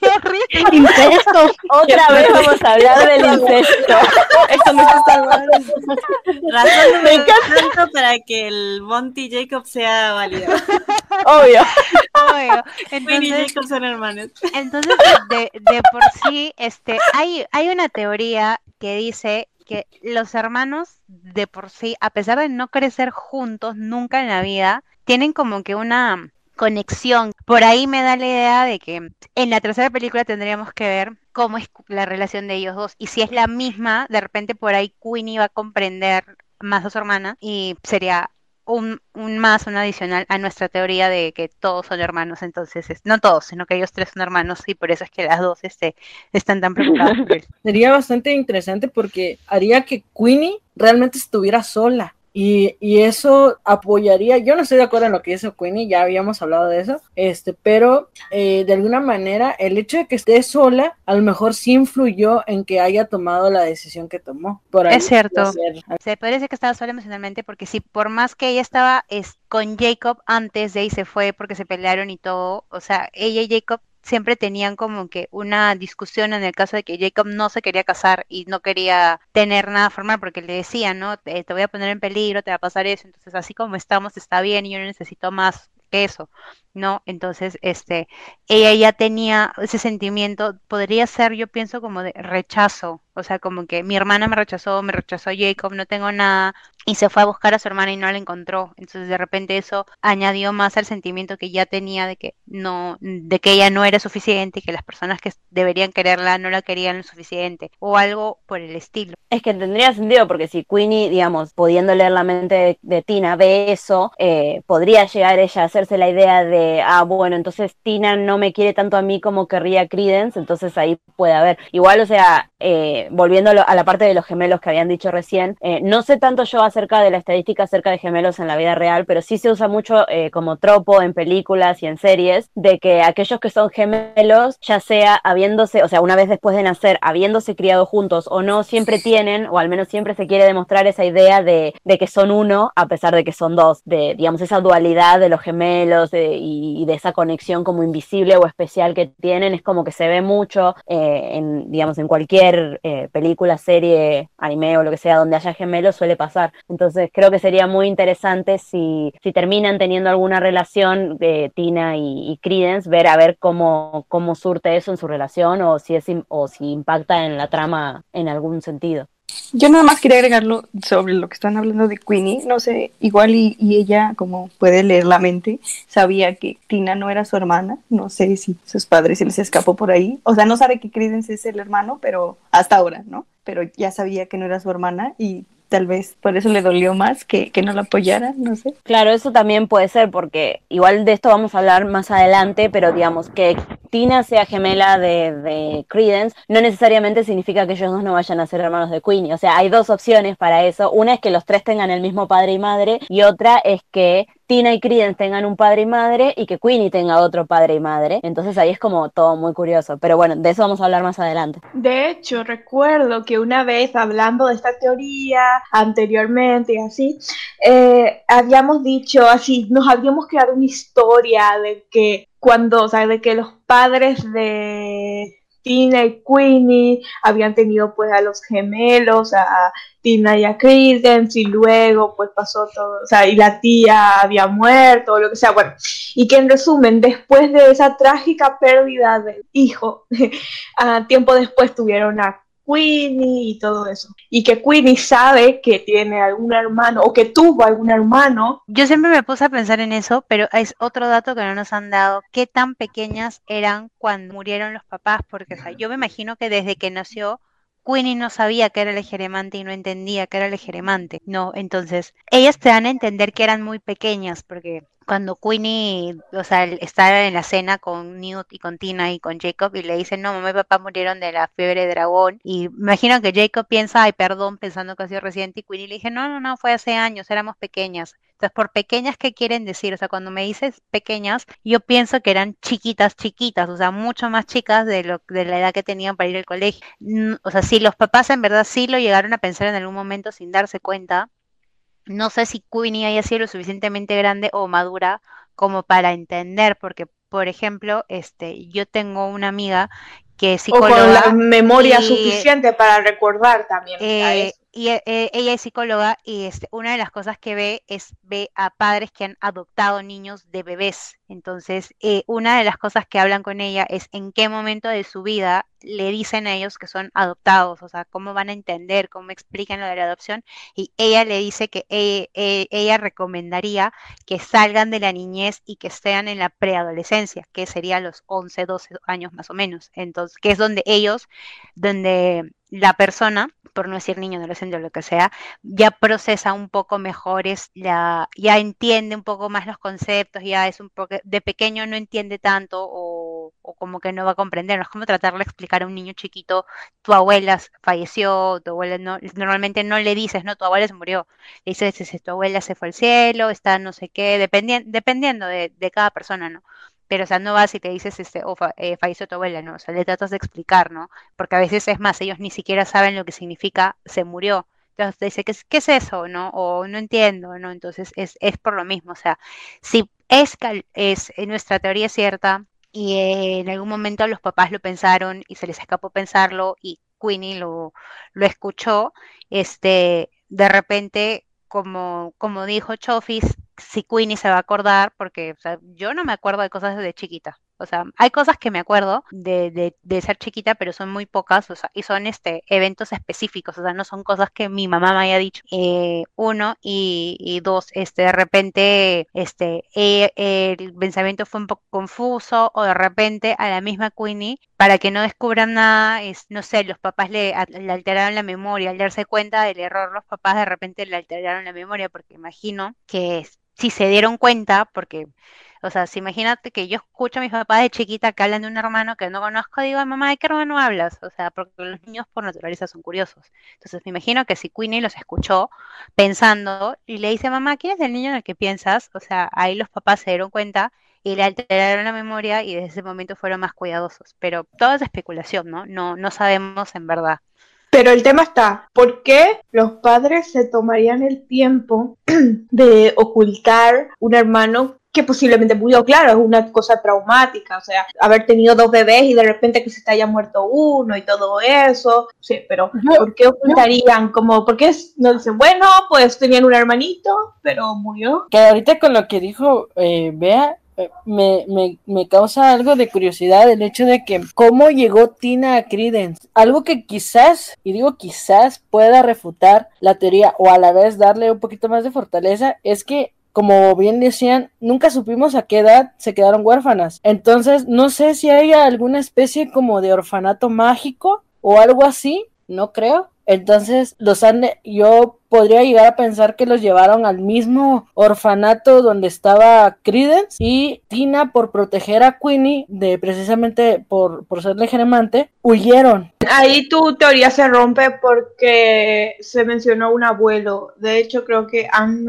[laughs] Incesto. Otra vez vamos a hablar del incesto. Eso no está mal. Razón número tanto para que el Monty Jacob sea válido. Obvio. Obvio. Entonces, Jacob son hermanos. entonces de, de por sí, este, hay, hay una teoría que dice que los hermanos de por sí, a pesar de no crecer juntos nunca en la vida, tienen como que una conexión. Por ahí me da la idea de que en la tercera película tendríamos que ver cómo es la relación de ellos dos. Y si es la misma, de repente por ahí Queenie va a comprender más a su hermana y sería un, más, un adicional a nuestra teoría de que todos son hermanos. Entonces, es- no todos, sino que ellos tres son hermanos y por eso es que las dos este, están tan preocupadas. [laughs] Sería bastante interesante porque haría que Queenie realmente estuviera sola. Y, y eso apoyaría, yo no estoy de acuerdo en lo que dice Queenie, ya habíamos hablado de eso, este, pero eh, de alguna manera el hecho de que esté sola a lo mejor sí influyó en que haya tomado la decisión que tomó. Por ahí Es cierto. ser. Se puede decir que estaba sola emocionalmente porque si por más que ella estaba es, con Jacob antes de ahí se fue porque se pelearon y todo, o sea, ella y Jacob siempre tenían como que una discusión en el caso de que Jacob no se quería casar y no quería tener nada formal porque le decían, ¿no? Te, te voy a poner en peligro, te va a pasar eso, entonces así como estamos está bien y yo no necesito más que eso, ¿no? Entonces, este, ella ya tenía ese sentimiento, podría ser, yo pienso, como de rechazo, o sea, como que mi hermana me rechazó, me rechazó Jacob, no tengo nada, y se fue a buscar a su hermana y no la encontró. Entonces, de repente eso añadió más al sentimiento que ya tenía de que no, de que ella no era suficiente y que las personas que deberían quererla no la querían lo suficiente, o algo por el estilo. Es que tendría sentido porque si Queenie, digamos, pudiendo leer la mente de, Tina, ve eso, eh, podría llegar ella a hacerse la idea de, ah, bueno, entonces Tina no me quiere tanto a mí como querría Credence, entonces ahí puede haber. Igual, o sea, eh, volviendo a, la parte de los gemelos que habían dicho recién, eh, no sé tanto yo acerca de la estadística acerca de gemelos en la vida real, pero sí se usa mucho eh, como tropo en películas y en series de que aquellos que son gemelos, ya sea habiéndose, o sea, una vez después de nacer, habiéndose criado juntos o no, siempre tienen, o al menos siempre se quiere demostrar esa idea de, de que son uno, a pesar de que son dos, de, digamos, esa dualidad de los gemelos de- y, y de esa conexión como invisible o especial que tienen, es como que se ve mucho eh, en, digamos, en cualquier eh, película, serie, anime o lo que sea, donde haya gemelos suele pasar. Entonces creo que sería muy interesante si, si terminan teniendo alguna relación de Tina y, y Credence, ver a ver cómo, cómo surte eso en su relación o si es o si impacta en la trama en algún sentido. Yo nada más quería agregarlo sobre lo que están hablando de Queenie. No sé, igual y, y ella, como puede leer la mente, sabía que Tina no era su hermana. No sé si sus padres se les escapó por ahí. O sea, no sabe que Credence es el hermano, pero hasta ahora, ¿no? Pero ya sabía que no era su hermana y tal vez por eso le dolió más que, que no la apoyara, no sé. Claro, eso también puede ser porque igual de esto vamos a hablar más adelante, pero digamos que Tina sea gemela de, de Credence no necesariamente significa que ellos dos no vayan a ser hermanos de Queenie. O sea, hay dos opciones para eso. Una es que los tres tengan el mismo padre y madre y otra es que Tina y Credence tengan un padre y madre y que Queenie tenga otro padre y madre. Entonces ahí es como todo muy curioso. Pero bueno, de eso vamos a hablar más adelante. De hecho, recuerdo que una vez hablando de esta teoría anteriormente y así, eh, habíamos dicho así, nos habíamos creado una historia de que cuando, o sea, de que los padres de Tina y Queenie habían tenido pues a los gemelos, a Tina y a Credence, y luego pues pasó todo, o sea, y la tía había muerto, o lo que sea, bueno, y que en resumen, después de esa trágica pérdida del hijo, [laughs] ah, tiempo después tuvieron a Queenie y todo eso. Y que Queenie sabe que tiene algún hermano o que tuvo algún hermano. Yo siempre me puse a pensar en eso, pero es otro dato que no nos han dado. ¿Qué tan pequeñas eran cuando murieron los papás? Porque o sea, yo me imagino que desde que nació Queenie no sabía que era el ejeremante y no entendía que era el ejeremante. No, entonces ellas te dan a entender que eran muy pequeñas porque cuando Queenie, o sea, está en la cena con Newt y con Tina y con Jacob y le dicen, no, mamá y papá murieron de la fiebre de dragón. Y imagino que Jacob piensa, ay, perdón, pensando que ha sido reciente. Y Queenie le dije, no, no, no, fue hace años, éramos pequeñas. Entonces, por pequeñas, ¿qué quieren decir? O sea, cuando me dices pequeñas, yo pienso que eran chiquitas, chiquitas, o sea, mucho más chicas de, lo, de la edad que tenían para ir al colegio. O sea, sí, los papás en verdad sí lo llegaron a pensar en algún momento sin darse cuenta, no sé si Queenie haya sido lo suficientemente grande o madura como para entender, porque, por ejemplo, este, yo tengo una amiga que es psicóloga. O con la memoria suficiente para recordar también. Eh, y eh, ella es psicóloga y este, una de las cosas que ve es ve a padres que han adoptado niños de bebés. Entonces, eh, una de las cosas que hablan con ella es en qué momento de su vida le dicen a ellos que son adoptados, o sea, cómo van a entender, cómo explican lo de la adopción. Y ella le dice que e, e, ella recomendaría que salgan de la niñez y que estén en la preadolescencia, que sería los 11, 12 años más o menos. Entonces, que es donde ellos, donde la persona, por no decir niño, adolescente o lo que sea, ya procesa un poco mejor, la, ya entiende un poco más los conceptos, ya es un poco, de pequeño no entiende tanto o, como que no va a comprender, no es como tratarle de explicar a un niño chiquito, tu abuela falleció, tu abuela no, normalmente no le dices, no, tu abuela se murió, le dices, tu abuela se fue al cielo, está no sé qué, dependiendo de, de cada persona, ¿no? Pero o sea, no vas y te dices, este, o eh, falleció tu abuela, ¿no? O sea, le tratas de explicar, ¿no? Porque a veces es más, ellos ni siquiera saben lo que significa se murió. Entonces te dice, ¿qué es, ¿qué es eso? ¿No? O no entiendo, ¿no? Entonces es, es por lo mismo, o sea, si es, es eh, nuestra teoría es cierta y en algún momento los papás lo pensaron y se les escapó pensarlo y Queenie lo, lo escuchó, este, de repente, como, como dijo Chofis, si Queenie se va a acordar, porque yo no me acuerdo de cosas desde chiquita. O sea, hay cosas que me acuerdo de, ser chiquita, pero son muy pocas, o sea, y son este eventos específicos, o sea, no son cosas que mi mamá me haya dicho. Eh, uno, y, dos, este, de repente, este, eh, el pensamiento fue un poco confuso, o de repente a la misma Queenie, para que no descubran nada, es, no sé, los papás le, alteraron la memoria, al darse cuenta del error, los papás de repente le alteraron la memoria, porque imagino que si se dieron cuenta, porque o sea, si imagínate que yo escucho a mis papás de chiquita que hablan de un hermano que no conozco, digo, mamá, ¿de qué hermano hablas? O sea, porque los niños por naturaleza son curiosos. Entonces me imagino que si Queenie los escuchó pensando y le dice, mamá, ¿quién es el niño en el que piensas? O sea, ahí los papás se dieron cuenta y le alteraron la memoria y desde ese momento fueron más cuidadosos. Pero todo es especulación, ¿no? No, no sabemos en verdad. Pero el tema está, ¿por qué los padres se tomarían el tiempo [clears throat] de ocultar un hermano que posiblemente murió, claro, es una cosa traumática, o sea, haber tenido dos bebés y de repente que se te haya muerto uno y todo eso, sí, pero ¿por qué ocultarían? Como, ¿por qué no dicen, bueno, pues tenían un hermanito, pero murió? Que ahorita con lo que dijo Bea, eh, me, me, me, causa algo de curiosidad el hecho de que cómo llegó Tina a Credence. Algo que quizás, y digo quizás, pueda refutar la teoría o a la vez darle un poquito más de fortaleza, es que como bien decían, nunca supimos a qué edad se quedaron huérfanas. Entonces, no sé si hay alguna especie como de orfanato mágico o algo así, no creo. Entonces, los han, yo podría llegar a pensar que los llevaron al mismo orfanato donde estaba Credence y Tina por proteger a Queenie de precisamente por, por ser germante huyeron. Ahí tu teoría se rompe porque se mencionó un abuelo. De hecho, creo que han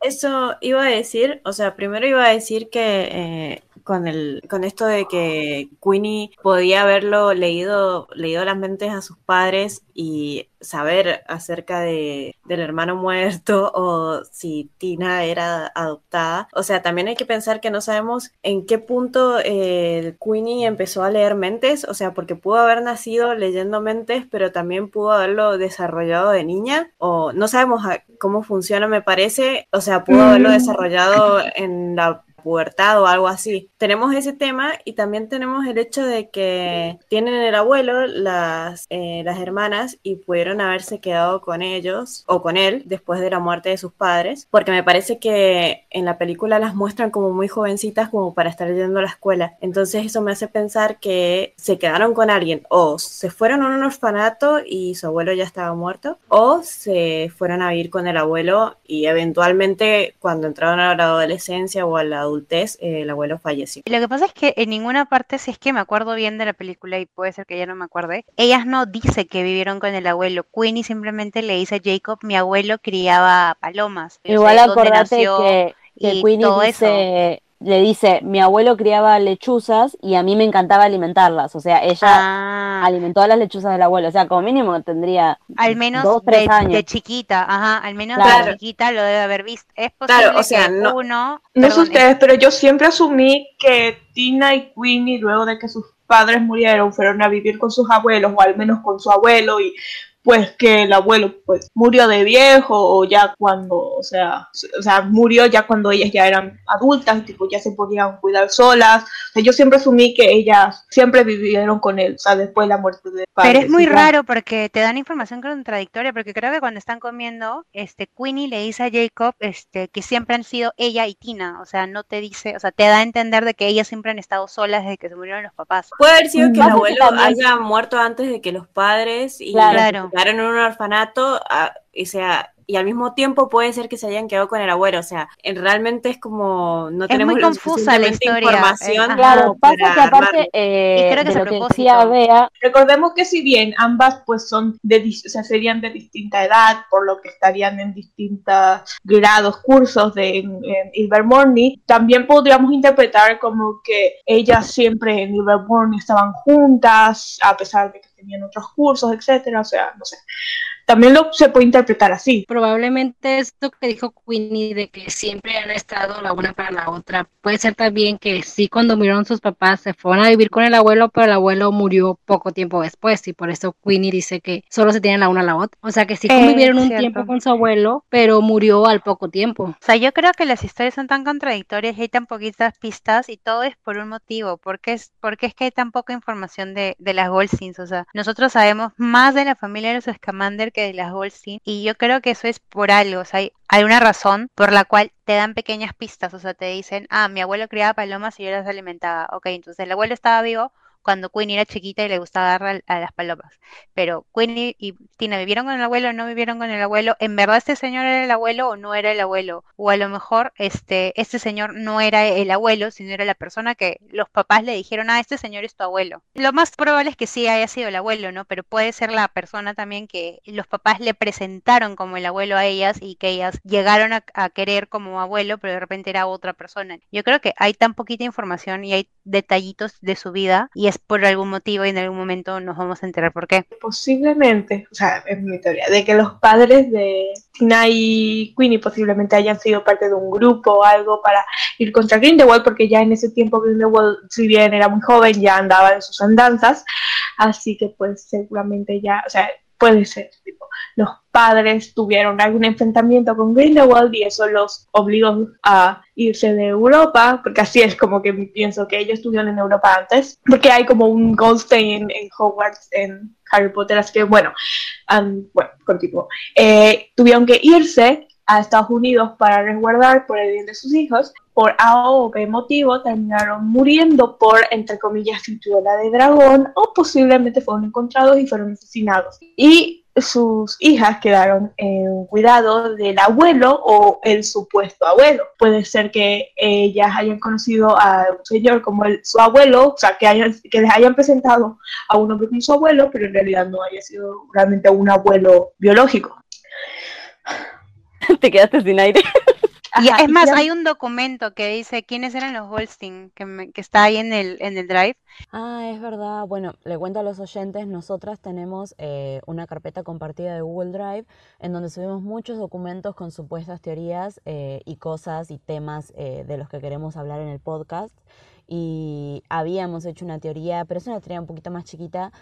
Eso iba a decir, o sea, primero iba a decir que eh, con el con esto de que Queenie podía haberlo leído leído las mentes a sus padres y saber acerca de, del hermano muerto [laughs] o si Tina era adoptada. O sea, también hay que pensar que no sabemos en qué punto eh, Queenie empezó a leer mentes, o sea, porque pudo haber nacido leyendo mentes, pero también pudo haberlo desarrollado de niña, o no sabemos cómo funciona, me parece, o sea, pudo haberlo mm. desarrollado en la pubertad o algo así. Tenemos ese tema y también tenemos el hecho de que tienen el abuelo las, eh, las hermanas y pudieron haberse quedado con ellos o con él después de la muerte de sus padres, porque me parece que en la película las muestran como muy jovencitas como para estar yendo a la escuela. Entonces eso me hace pensar que se quedaron con alguien o se fueron a un orfanato y su abuelo ya estaba muerto o se fueron a vivir con el abuelo y eventualmente cuando entraron a la adolescencia o a la adultez eh, el abuelo falleció. Lo que pasa es que en ninguna parte, si es que me acuerdo bien de la película y puede ser que ya no me acuerde, ellas no dice que vivieron con el abuelo. Queenie simplemente le dice a Jacob, mi abuelo criaba palomas. Igual acordate que, que y Queenie todo eso. Le dice, mi abuelo criaba lechuzas y a mí me encantaba alimentarlas. O sea, ella Ah, alimentó a las lechuzas del abuelo. O sea, como mínimo tendría al menos dos, tres de, años. de chiquita, ajá, al menos Claro. de chiquita lo debe haber visto. Es posible Claro, o sea, que no- uno, No sé perdón, ustedes, pero yo siempre asumí que Tina y Queenie, luego de que sus padres murieron, fueron a vivir con sus abuelos, o al menos con su abuelo, y pues que el abuelo pues murió de viejo, o ya cuando, o sea, o sea, murió ya cuando ellas ya eran adultas, tipo, ya se podían cuidar solas. O sea, yo siempre asumí que ellas siempre vivieron con él, o sea, después de la muerte de Pero es muy raro porque te dan información contradictoria, porque creo que cuando están comiendo, este, Queenie le dice a Jacob, este, que siempre han sido ella y Tina, o sea, no te dice, o sea, te da a entender de que ellas siempre han estado solas desde que se murieron los papás. Puede haber sido que el abuelo haya muerto antes de que los padres y Claro. Quedaron en un orfanato, ah, o sea, y al mismo tiempo puede ser que se hayan quedado con el abuelo, o sea, en- realmente es como no Es tenemos muy confusa la historia, información eh, Claro, pasa que aparte eh, Y creo que de a lo que propósito. decía Bea, Recordemos que si bien ambas pues son de, dis- o sea, serían de distinta edad, por lo que estarían en distintos grados, cursos de en, en Ilvermorny, también podríamos interpretar como que ellas siempre en Ilvermorny estaban juntas, a pesar de que tenían otros cursos, etcétera, o sea, no sé. También lo se puede interpretar así. Probablemente esto que dijo Queenie de que siempre han estado la una para la otra. Puede ser también que sí, cuando murieron sus papás se fueron a vivir con el abuelo, pero el abuelo murió poco tiempo después y por eso Queenie dice que solo se tienen la una a la otra. O sea que sí Eh, convivieron un cierto. tiempo con su abuelo, pero murió al poco tiempo. O sea, yo creo que las historias son tan contradictorias y hay tan poquitas pistas y todo es por un motivo. porque es, porque es que hay tan poca información de, de las Goldsteins? O sea, nosotros sabemos más de la familia de los Scamander que de las Goldstein y yo creo que eso es por algo. O sea, hay, hay una razón por la cual te dan pequeñas pistas. O sea, te dicen, ah, mi abuelo criaba palomas y yo las alimentaba. Ok, entonces el abuelo estaba vivo cuando Queenie era chiquita y le gustaba dar a las palomas. Pero Queenie y Tina vivieron con el abuelo o no vivieron con el abuelo. ¿En verdad este señor era el abuelo o no era el abuelo? O a lo mejor este, este señor no era el abuelo, sino era la persona que los papás le dijeron, ah, este señor es tu abuelo. Lo más probable es que sí haya sido el abuelo, ¿no? Pero puede ser la persona también que los papás le presentaron como el abuelo a ellas y que ellas llegaron a, a querer como abuelo, pero de repente era otra persona. Yo creo que hay tan poquita información y hay detallitos de su vida y por algún motivo y en algún momento nos vamos a enterar por qué. Posiblemente, o sea, es mi teoría, de que los padres de Tina y Queenie posiblemente hayan sido parte de un grupo o algo para ir contra Grindelwald, porque ya en ese tiempo Grindelwald, si bien era muy joven, ya andaba en sus andanzas, así que pues seguramente ya, o sea, puede ser, tipo, los padres tuvieron algún enfrentamiento con Grindelwald y eso los obligó a irse de Europa, porque así es como que pienso que ellos estuvieron en Europa antes, porque hay como un Goldstein en, en Hogwarts, en Harry Potter, así que bueno, um, bueno, continúo. Eh, tuvieron que irse a Estados Unidos para resguardar por el bien de sus hijos. Por A o B motivo terminaron muriendo por, entre comillas, cinturona de dragón o posiblemente fueron encontrados y fueron asesinados. Y sus hijas quedaron en cuidado del abuelo o el supuesto abuelo. Puede ser que ellas hayan conocido a un señor como el, su abuelo, o sea, que, hayan, que les hayan presentado a un hombre como su abuelo, pero en realidad no haya sido realmente un abuelo biológico. [laughs] te quedaste sin aire. [laughs] Y Ajá, es y más, ya- hay un documento que dice quiénes eran los Goldstein, que, me- que está ahí en el, en el drive. Ah, es verdad. Bueno, le cuento a los oyentes, nosotras tenemos eh, una carpeta compartida de Google Drive en donde subimos muchos documentos con supuestas teorías eh, y cosas y temas eh, de los que queremos hablar en el podcast. Y habíamos hecho una teoría, pero es una teoría un poquito más chiquita,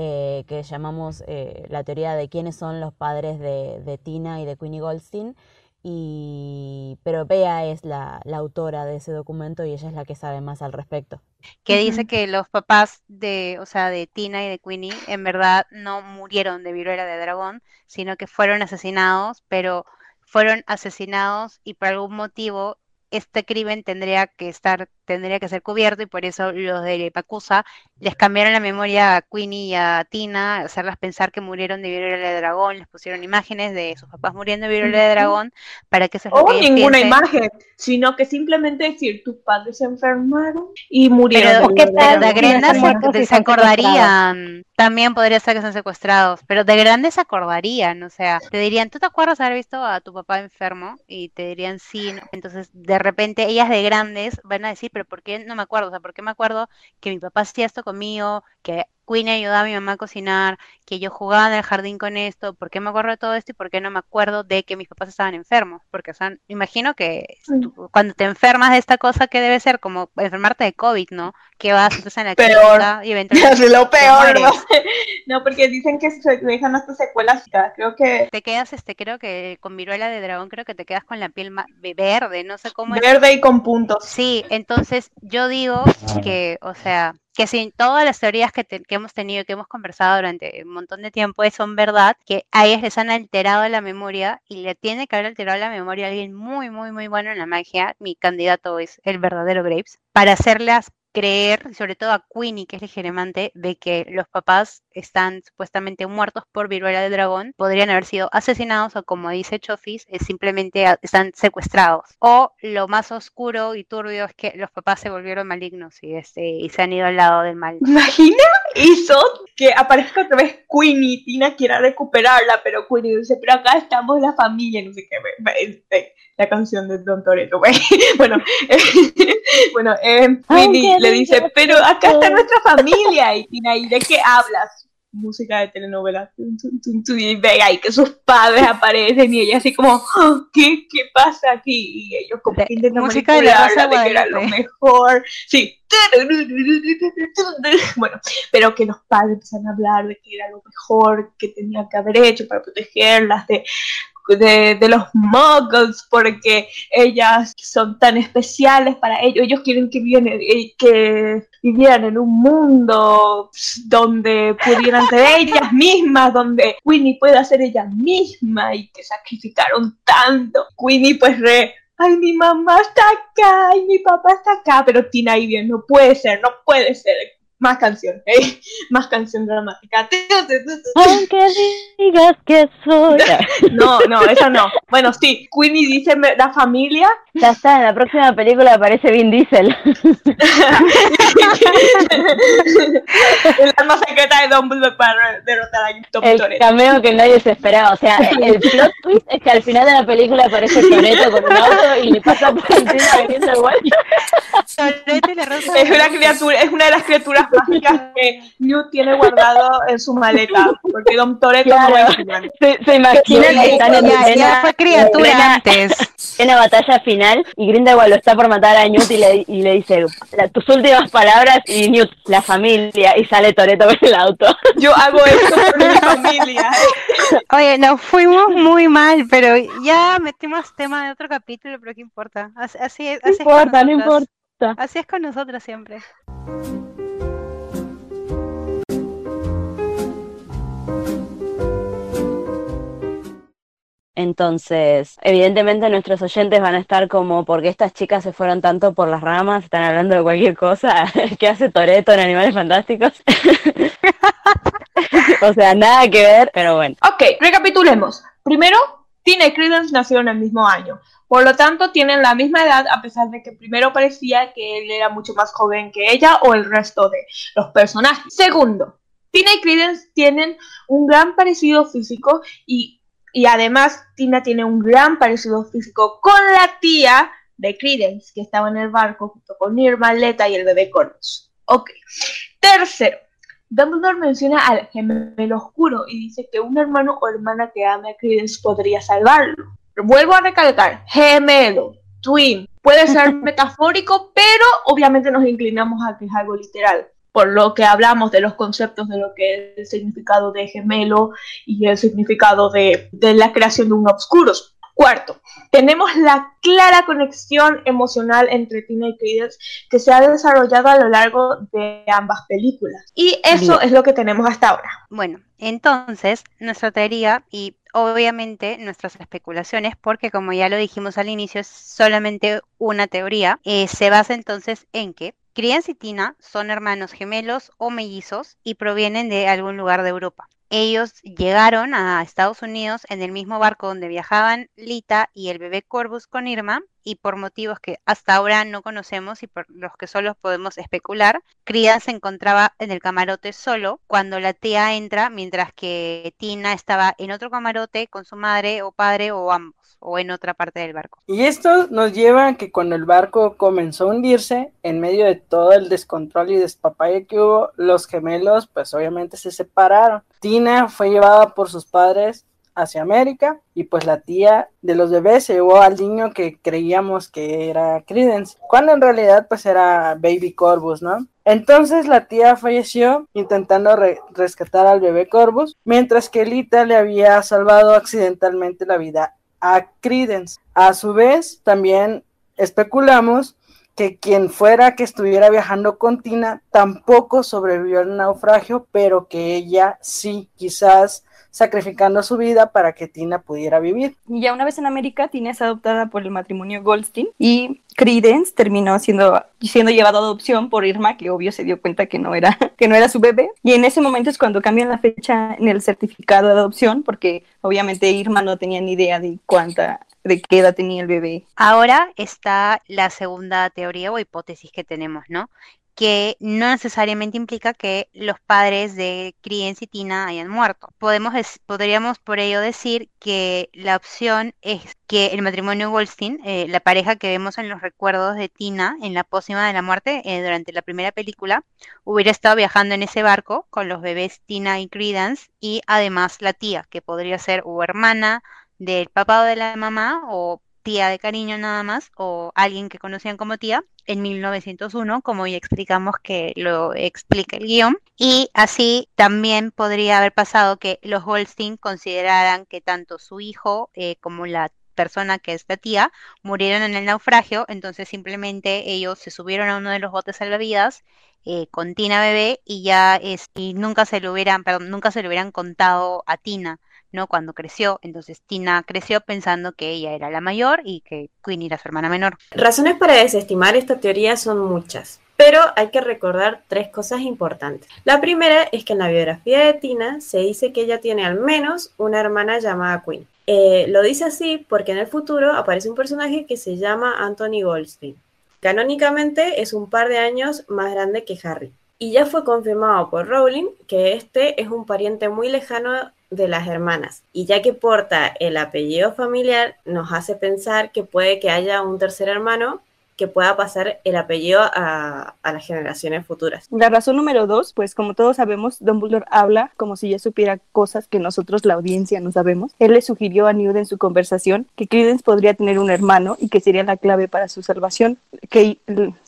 eh, que llamamos eh, la teoría de quiénes son los padres de, de Tina y de Queenie Goldstein. y pero Bea es la, la autora de ese documento y ella es la que sabe más al respecto. que dice que los papás de, o sea, de Tina y de Queenie en verdad no murieron de viruela de dragón, sino que fueron asesinados, pero fueron asesinados y por algún motivo este crimen tendría que estar, tendría que ser cubierto y por eso los de Pacusa les cambiaron la memoria a Queenie y a Tina, hacerlas pensar que murieron de viruela de dragón, les pusieron imágenes de sus papás muriendo de viruela de dragón para que lo O que ninguna piensen. imagen, sino que simplemente decir tus padres se enfermaron y murieron. Pero de ¿qué viruela de tal? De dragón. grandes se, se acordarían. También podría ser que sean secuestrados, pero de grandes se acordarían, o sea, te dirían, ¿tú te acuerdas haber visto a tu papá enfermo? Y te dirían sí, ¿no? entonces de repente ellas de grandes van a decir, pero ¿por qué no me acuerdo? O sea, ¿por qué me acuerdo que mi papá hacía esto conmigo, que Queenie ayudaba a mi mamá a cocinar, que yo jugaba en el jardín con esto? ¿Por qué me acuerdo de todo esto y por qué no me acuerdo de que mis papás estaban enfermos? Porque, o sea, imagino que tú- cuando te enfermas de esta cosa que debe ser como enfermarte de COVID, ¿no? Que vas entonces en la Peor. y [laughs] eventualmente Es lo peor, ¿no? [laughs] No, porque dicen que se dejan hasta secuelas. Creo que Te quedas, este, creo que con viruela de dragón, creo que te quedas con la piel verde, no sé cómo es. verde y con puntos. Sí, entonces yo digo que, o sea, que si todas las teorías que, que hemos tenido, que hemos conversado durante un montón de tiempo son verdad, que a ellas les han alterado la memoria y le tiene que haber alterado la memoria a alguien muy, muy, muy bueno en la magia, mi candidato es el verdadero Graves, para hacerlas creer, sobre todo a Queenie, que es el geremante, de que los papás están supuestamente muertos por viruela de dragón, podrían haber sido asesinados o como dice Chofis, simplemente están secuestrados. O lo más oscuro y turbio es que los papás se volvieron malignos y, este, y se han ido al lado del mal. Imagina eso, que aparezca otra vez Queenie y Tina quiera recuperarla, pero Queenie dice, pero acá estamos la familia, no sé qué, este, la canción de Don Toretto, [laughs] ve. bueno, eh, [laughs] bueno, eh, Queenie le dice, pero acá está nuestra familia, y Tina, ¿y de qué hablas? Música de telenovela, y ve ahí que sus padres aparecen y ella así como, "Ah, ¿qué, qué pasa aquí? Y ellos como que intentan música de la manipularla de que era lo mejor, sí, [laughs] bueno, pero que los padres empiezan a hablar de que era lo mejor que tenía que haber hecho para protegerlas de, de, de los muggles, porque ellas son tan especiales para ellos. Ellos quieren que, viene, eh, que vivieran en un mundo donde pudieran ser [laughs] ellas mismas, donde Queenie pueda ser ella misma y que sacrificaron tanto. Queenie pues re... Ay, mi mamá está acá, y mi papá está acá, pero Tina ahí bien, no puede ser, no puede ser. Más canción, [laughs] ¿eh? Más canción dramática. [laughs] Aunque digas que soy. No, no, esa no. Bueno, sí, Queenie dice me- la familia. Ya está, en la próxima película aparece Vin Diesel. [laughs] el arma secreta de Dumbledore para derrotar a Tom El Toretto. cameo que nadie se esperaba. O sea, el plot twist es que al final de la película aparece Toretto con un auto y le pasa por encima viniendo igual. Toretto y la Rosa Es una criatura, es una de las criaturas mágicas que Newt tiene guardado en su maleta, porque Don Toretto no Claro. gigante. Se, se imaginan que están en Ya, ya escena, fue criatura escena- antes. escena batalla final y Grindelwald lo está por matar a Newt y le, y le dice "La- tus últimas palabras y Newt, la familia, y sale Toretto con el auto. Yo hago esto por mi familia. Oye, nos fuimos muy mal, pero ya metimos tema de otro capítulo, pero qué importa. Así, así es, No así es con importa, no importa. Así es con nosotras siempre. Entonces, evidentemente nuestros oyentes van a estar como, porque estas chicas se fueron tanto por las ramas? Están hablando de cualquier cosa. [laughs] ¿Qué hace Toreto en Animales Fantásticos? [laughs] o sea, nada que ver, pero bueno. Ok, recapitulemos. Primero, Tina y Credence nacieron el mismo año. Por lo tanto, tienen la misma edad, a pesar de que primero parecía que él era mucho más joven que ella o el resto de los personajes. Segundo, Tina y Credence tienen un gran parecido físico y, y además Tina tiene un gran parecido físico con la tía de Credence, que estaba en el barco junto con Irma, Leta y el bebé Corvus. Ok. Tercero, Dumbledore menciona al gemelo oscuro y dice que un hermano o hermana que ame a Credence podría salvarlo. Vuelvo a recalcar, gemelo, twin, puede ser [laughs] metafórico, pero obviamente nos inclinamos a que es algo literal, por lo que hablamos de los conceptos de lo que es el significado de gemelo y el significado de, de la creación de un obscuros. Cuarto, tenemos la clara conexión emocional entre Tina y Credence que se ha desarrollado a lo largo de ambas películas. Y eso es lo que tenemos hasta ahora. Bueno, entonces nuestra teoría y obviamente nuestras especulaciones, porque como ya lo dijimos al inicio, es solamente una teoría, eh, se basa entonces en que Credence y Tina son hermanos gemelos o mellizos y provienen de algún lugar de Europa. Ellos llegaron a Estados Unidos en el mismo barco donde viajaban Lita y el bebé Corvus con Irma y por motivos que hasta ahora no conocemos y por los que solo podemos especular, Cría se encontraba en el camarote solo cuando la tía entra, mientras que Tina estaba en otro camarote con su madre o padre o ambos o en otra parte del barco. Y esto nos lleva a que cuando el barco comenzó a hundirse, en medio de todo el descontrol y despapalle que hubo, los gemelos pues obviamente se separaron. Tina fue llevada por sus padres hacia América y pues la tía de los bebés se llevó al niño que creíamos que era Credence, cuando en realidad pues era Baby Corvus, ¿no? Entonces la tía falleció intentando rescatar al bebé Corvus, mientras que Lita le había salvado accidentalmente la vida a Credence. A su vez, también especulamos que quien fuera que estuviera viajando con Tina tampoco sobrevivió al naufragio, pero que ella sí, quizás sacrificando su vida para que Tina pudiera vivir. Y ya una vez en América, Tina es adoptada por el matrimonio Goldstein y Credence terminó siendo, siendo llevado a adopción por Irma, que obvio se dio cuenta que no, era, [laughs] que no era su bebé. Y en ese momento es cuando cambian la fecha en el certificado de adopción, porque obviamente Irma no tenía ni idea de cuánta de qué edad tenía el bebé. Ahora está la segunda teoría o hipótesis que tenemos, ¿no? Que no necesariamente implica que los padres de Credence y Tina hayan muerto. Podemos podríamos por ello decir que la opción es que el matrimonio Goldstein, eh, la pareja que vemos en los recuerdos de Tina en la pócima de la muerte eh, durante la primera película, hubiera estado viajando en ese barco con los bebés Tina y Credence y además la tía, que podría ser o hermana del papá o de la mamá o tía de cariño nada más o alguien que conocían como tía en 1901, como ya explicamos que lo explica el guion. Y así también podría haber pasado que los Goldstein consideraran que tanto su hijo eh, como la persona que es la tía murieron en el naufragio, entonces simplemente ellos se subieron a uno de los botes salvavidas eh, con Tina bebé y ya es, y nunca se lo hubieran, perdón, nunca se lo hubieran contado a Tina. ¿No? Cuando creció. Entonces Tina creció pensando que ella era la mayor y que Queen era su hermana menor. Razones para desestimar esta teoría son muchas. Pero hay que recordar tres cosas importantes. La primera es que en la biografía de Tina se dice que ella tiene al menos una hermana llamada Queen. Eh, lo dice así porque en el futuro aparece un personaje que se llama Anthony Goldstein. Canónicamente es un par de años más grande que Harry. Y ya fue confirmado por Rowling que este es un pariente muy lejano de las hermanas. Y ya que porta el apellido familiar, nos hace pensar que puede que haya un tercer hermano que pueda pasar el apellido a, las generaciones futuras. La razón número dos, pues como todos sabemos, Dumbledore habla como si ya supiera cosas que nosotros, la audiencia, no sabemos. Él le sugirió a Newt en su conversación que Credence podría tener un hermano y que sería la clave para su salvación, que,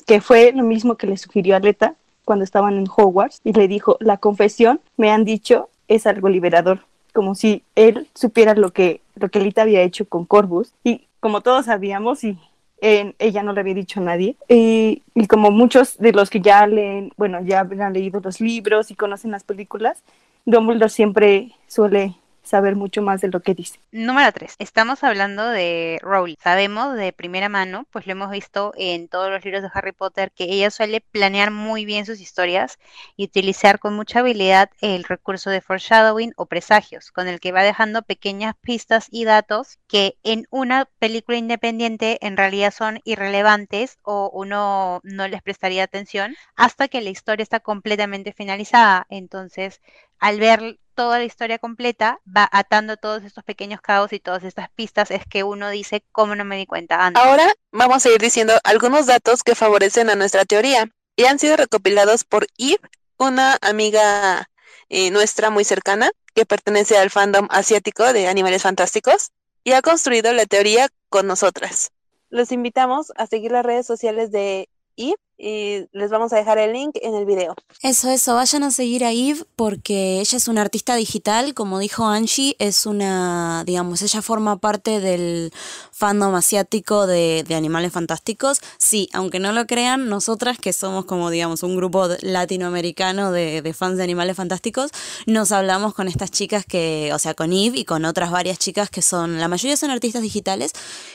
que fue lo mismo que le sugirió a Leta cuando estaban en Hogwarts y le dijo, la confesión, me han dicho, es algo liberador como si él supiera lo que, lo que Lita había hecho con Corvus. Y como todos sabíamos, y ella no le había dicho a nadie, y, y, como muchos de los que ya leen, bueno, ya han leído los libros y conocen las películas, Dumbledore siempre suele saber mucho más de lo que dice. Número 3. Estamos hablando de Rowling. Sabemos de primera mano, pues lo hemos visto en todos los libros de Harry Potter, que ella suele planear muy bien sus historias y utilizar con mucha habilidad el recurso de foreshadowing o presagios, con el que va dejando pequeñas pistas y datos que en una película independiente en realidad son irrelevantes o uno no les prestaría atención hasta que la historia está completamente finalizada. Entonces, al ver toda la historia completa, va atando todos estos pequeños caos y todas estas pistas, es que uno dice, ¿cómo no me di cuenta antes? Ahora vamos a ir diciendo algunos datos que favorecen a nuestra teoría y han sido recopilados por Eve, una amiga eh, nuestra muy cercana que pertenece al fandom asiático de Animales Fantásticos y ha construido la teoría con nosotras. Los invitamos a seguir las redes sociales de Eve y les vamos a dejar el link en el video. Eso, eso, vayan a seguir a Eve porque ella es una artista digital, como dijo Angie, es una, digamos, ella forma parte del fandom asiático de, de Animales Fantásticos. Sí, aunque no lo crean, nosotras que somos como, digamos, un grupo latinoamericano de, de fans de Animales Fantásticos, nos hablamos con estas chicas que, o sea, con Eve y con otras varias chicas que son, la mayoría son artistas digitales,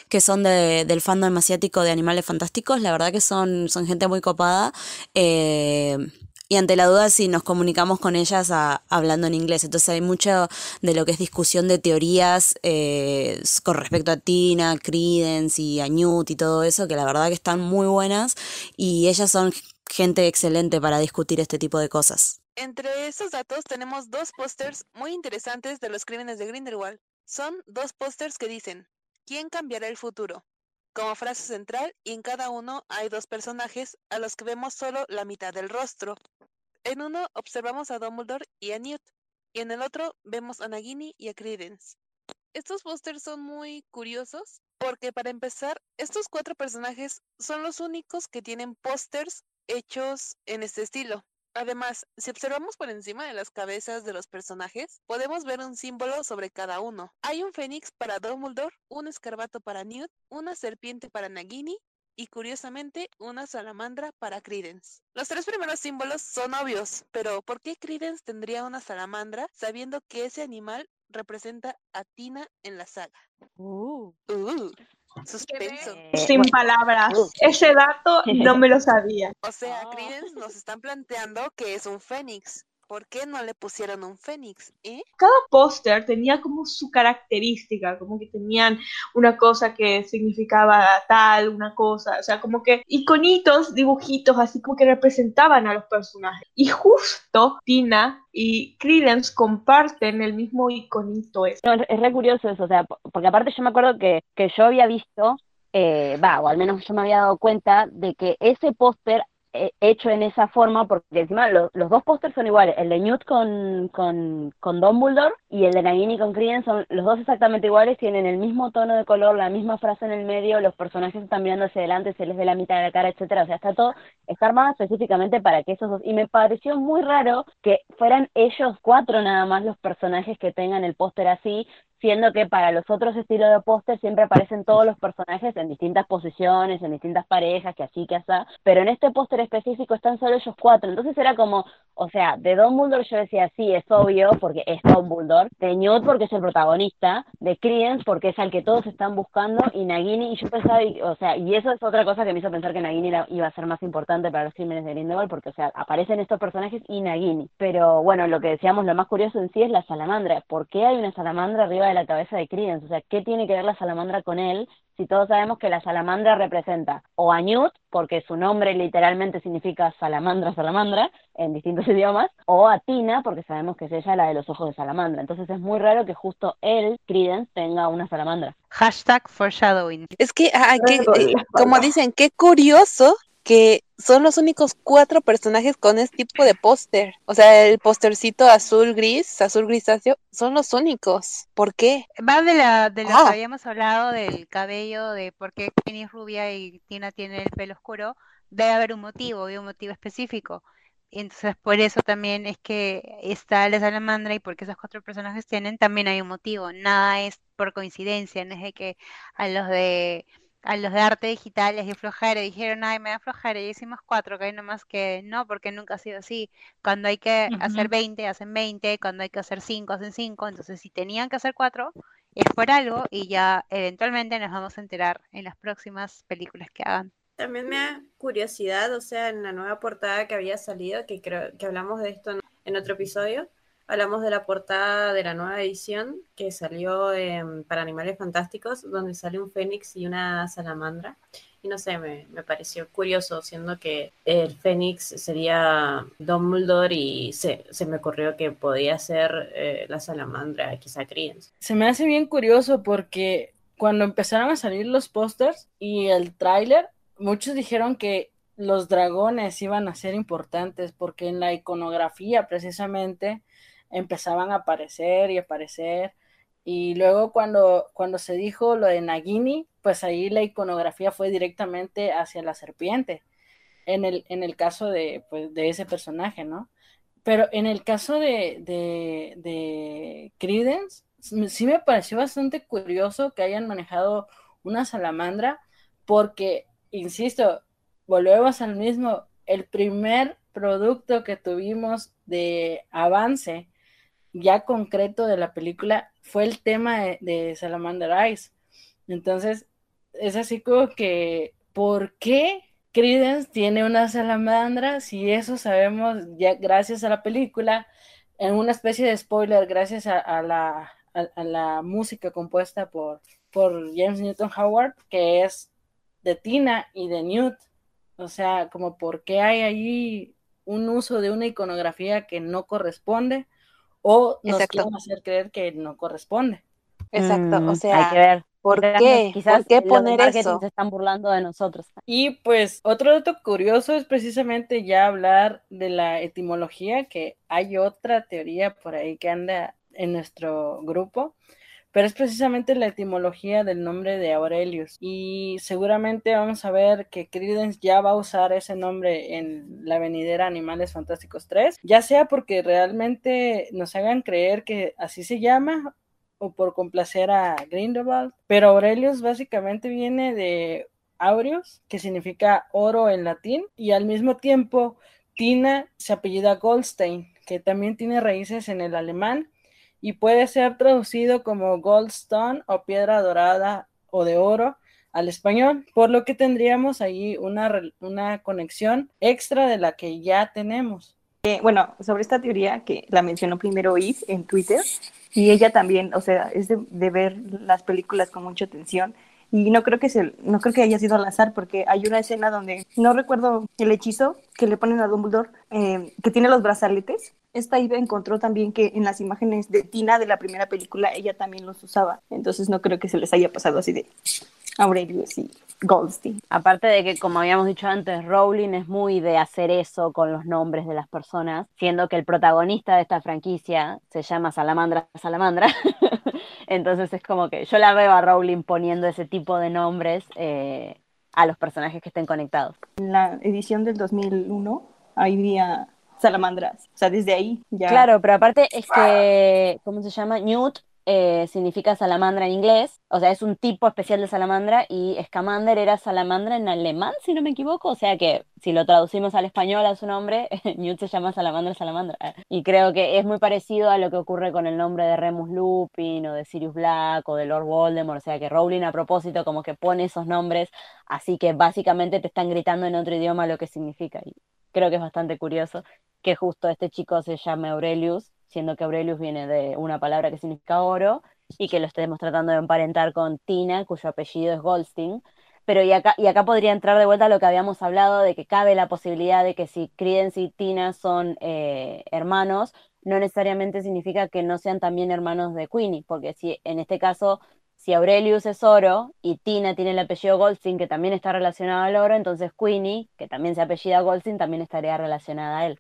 que son de, del fandom asiático de Animales Fantásticos, la verdad que son, son gente copada. eh, y ante la duda, si nos comunicamos con ellas hablando en inglés. Entonces hay mucho de lo que es discusión de teorías eh, con respecto a Tina, Credence y a Newt y todo eso, que la verdad que están muy buenas y ellas son gente excelente para discutir este tipo de cosas. Entre estos datos tenemos dos pósters muy interesantes de los crímenes de Grindelwald. Son dos pósters que dicen, ¿quién cambiará el futuro? Como frase central y en cada uno hay dos personajes a los que vemos solo la mitad del rostro. En uno observamos a Dumbledore y a Newt, y en el otro vemos a Nagini y a Credence. Estos pósters son muy curiosos porque para empezar, estos cuatro personajes son los únicos que tienen pósters hechos en este estilo. Además, si observamos por encima de las cabezas de los personajes, podemos ver un símbolo sobre cada uno. Hay un fénix para Dumbledore, un escarbato para Newt, una serpiente para Nagini y curiosamente una salamandra para Credence. Los tres primeros símbolos son obvios, pero ¿por qué Credence tendría una salamandra sabiendo que ese animal representa a Tina en la saga? Uh, suspenso. Sin palabras. Ese dato no me lo sabía. O sea, [laughs] Credence nos están planteando que es un fénix. ¿Por qué no le pusieron un fénix? ¿Eh? Cada póster tenía como su característica, como que tenían una cosa que significaba tal, una cosa, o sea, como que iconitos, dibujitos, así como que representaban a los personajes. Y justo Tina y Credence comparten el mismo iconito ese. No, es, es re curioso eso, o sea, po- porque aparte yo me acuerdo que, que yo había visto, eh, va, o al menos yo me había dado cuenta de que ese póster hecho en esa forma, porque encima lo- los dos pósters son iguales, el de Newt con, con, con Dumbledore y el de Nagini con Credence son los dos exactamente iguales, tienen el mismo tono de color, la misma frase en el medio, los personajes están mirando hacia adelante, se les ve la mitad de la cara, etcétera, o sea, está todo, está armado específicamente para que esos dos, y me pareció muy raro que fueran ellos cuatro nada más los personajes que tengan el póster así, siendo que para los otros estilos de póster siempre aparecen todos los personajes en distintas posiciones, en distintas parejas, que así, que así, pero en este póster específico están solo ellos cuatro, entonces era como, o sea, de Dumbledore yo decía, sí, es obvio, porque es Dumbledore, de Newt porque es el protagonista, de Credence porque es al que todos están buscando, y Nagini, y yo pensaba, y- o sea, y eso es otra cosa que me hizo pensar que Nagini era- iba a ser más importante para los crímenes de Grindelwald, porque, o sea, aparecen estos personajes y Nagini, pero bueno, lo que decíamos, lo más curioso en sí es la salamandra, ¿por qué hay una salamandra arriba de la cabeza de Credence? O sea, ¿qué tiene que ver la salamandra con él? Si todos sabemos que la salamandra representa o a Newt, porque su nombre literalmente significa salamandra, salamandra, en distintos [laughs] idiomas, o a Tina, porque sabemos que es ella la de los ojos de salamandra. Entonces es muy raro que justo él, Credence, tenga una salamandra. Hashtag foreshadowing. Es que, ah, que, eh, como dicen, qué curioso que son los únicos cuatro personajes con este tipo de póster. O sea, el póstercito azul gris, azul grisáceo, son los únicos. ¿Por qué? Va de, la, de lo Ah. que habíamos hablado del cabello, de por qué Penny es rubia y Tina tiene el pelo oscuro. Debe haber un motivo, y un motivo específico. Entonces por eso también es que está la salamandra y porque esos cuatro personajes tienen, también hay un motivo. Nada es por coincidencia, no es de que a los de a los de arte digital les dio flojera y dijeron, ay, me da flojera y hicimos cuatro, que hay nomás que no, porque nunca ha sido así. Cuando hay que hacer Ujú. 20, hacen 20, cuando hay que hacer 5, hacen 5, entonces si tenían que hacer cuatro, es por algo y ya eventualmente nos vamos a enterar en las próximas películas que hagan. También me da curiosidad, o sea, en la nueva portada que había salido, que creo que hablamos de esto en, en otro episodio, hablamos de la portada de la nueva edición que salió em, para Animales Fantásticos, donde sale un fénix y una salamandra. Y no sé, me, me pareció curioso, siendo que el fénix sería Dumbledore y se, se me ocurrió que podía ser eh, la salamandra, quizá Credence. Se me hace bien curioso porque cuando empezaron a salir los pósters y el tráiler, muchos dijeron que los dragones iban a ser importantes porque en la iconografía precisamente empezaban a aparecer y aparecer. Y luego cuando, cuando se dijo lo de Nagini, pues ahí la iconografía fue directamente hacia la serpiente. en el, en el caso de, pues, de ese personaje, ¿no? Pero en el caso de, de, de Credence, sí me pareció bastante curioso que hayan manejado una salamandra, porque, insisto, volvemos al mismo, el primer producto que tuvimos de avance ya concreto de la película fue el tema de, de Salamander Eyes. Entonces, es así como que, ¿por qué Credence tiene una salamandra si eso sabemos ya gracias a la película? En una especie de spoiler, gracias a, la, a, la música compuesta por, por James Newton Howard, que es de Tina y de Newt. O sea, como por qué hay allí un uso de una iconografía que no corresponde o nos quieren hacer creer que no corresponde. Exacto, o mm, sea, hay que ver. ¿Por qué? Quizás ¿Por qué poner eso? Se están burlando de nosotros. Y pues otro dato curioso es precisamente ya hablar de la etimología, que hay otra teoría por ahí que anda en nuestro grupo, pero es precisamente la etimología del nombre de Aurelius. Y seguramente vamos a ver que Credence ya va a usar ese nombre en la venidera Animales Fantásticos 3, ya sea porque realmente nos hagan creer que así se llama o por complacer a Grindelwald. Pero Aurelius básicamente viene de Aureus, que significa oro en latín, y al mismo tiempo Tina se apellida Goldstein, que también tiene raíces en el alemán y puede ser traducido como goldstone o piedra dorada o de oro al español, por lo que tendríamos ahí una, una conexión extra de la que ya tenemos. Eh, bueno, sobre esta teoría que la mencionó primero Eve en Twitter, y ella también, o sea, es de, ver las películas con mucha atención. Y no creo que se, no creo que haya sido al azar, porque hay una escena donde no recuerdo el hechizo que le ponen a Dumbledore, eh, que tiene los brazaletes. Esta Eve encontró también que en las imágenes de Tina de la primera película ella también los usaba. Entonces no creo que se les haya pasado así de Aurelius y Goldstein. Aparte de que, como habíamos dicho antes, Rowling es muy de hacer eso con los nombres de las personas, siendo que el protagonista de esta franquicia se llama Salamandra Salamandra. [laughs] Entonces es como que yo la veo a Rowling poniendo ese tipo de nombres eh, a los personajes que estén conectados. En la edición del 2001 había salamandras, o sea, desde ahí ya... Claro, pero aparte es que, ¿cómo se llama? Newt eh, significa salamandra en inglés, o sea, es un tipo especial de salamandra y Scamander era salamandra en alemán, si no me equivoco, o sea que si lo traducimos al español a su nombre, [laughs] Newt se llama salamandra salamandra. Y creo que es muy parecido a lo que ocurre con el nombre de Remus Lupin o de Sirius Black o de Lord Voldemort, o sea que Rowling a propósito como que pone esos nombres, así que básicamente te están gritando en otro idioma lo que significa. Creo que es bastante curioso que justo este chico se llame Aurelius siendo que Aurelius viene de una palabra que significa oro, y que lo estemos tratando de emparentar con Tina, cuyo apellido es Goldstein. Pero y acá, y acá podría entrar de vuelta lo que habíamos hablado, de que cabe la posibilidad de que si Credence y Tina son eh, hermanos, no necesariamente significa que no sean también hermanos de Queenie, porque si en este caso, si Aurelius es oro y Tina tiene el apellido Goldstein, que también está relacionado al oro, entonces Queenie, que también se apellida Goldstein, también estaría relacionada a él.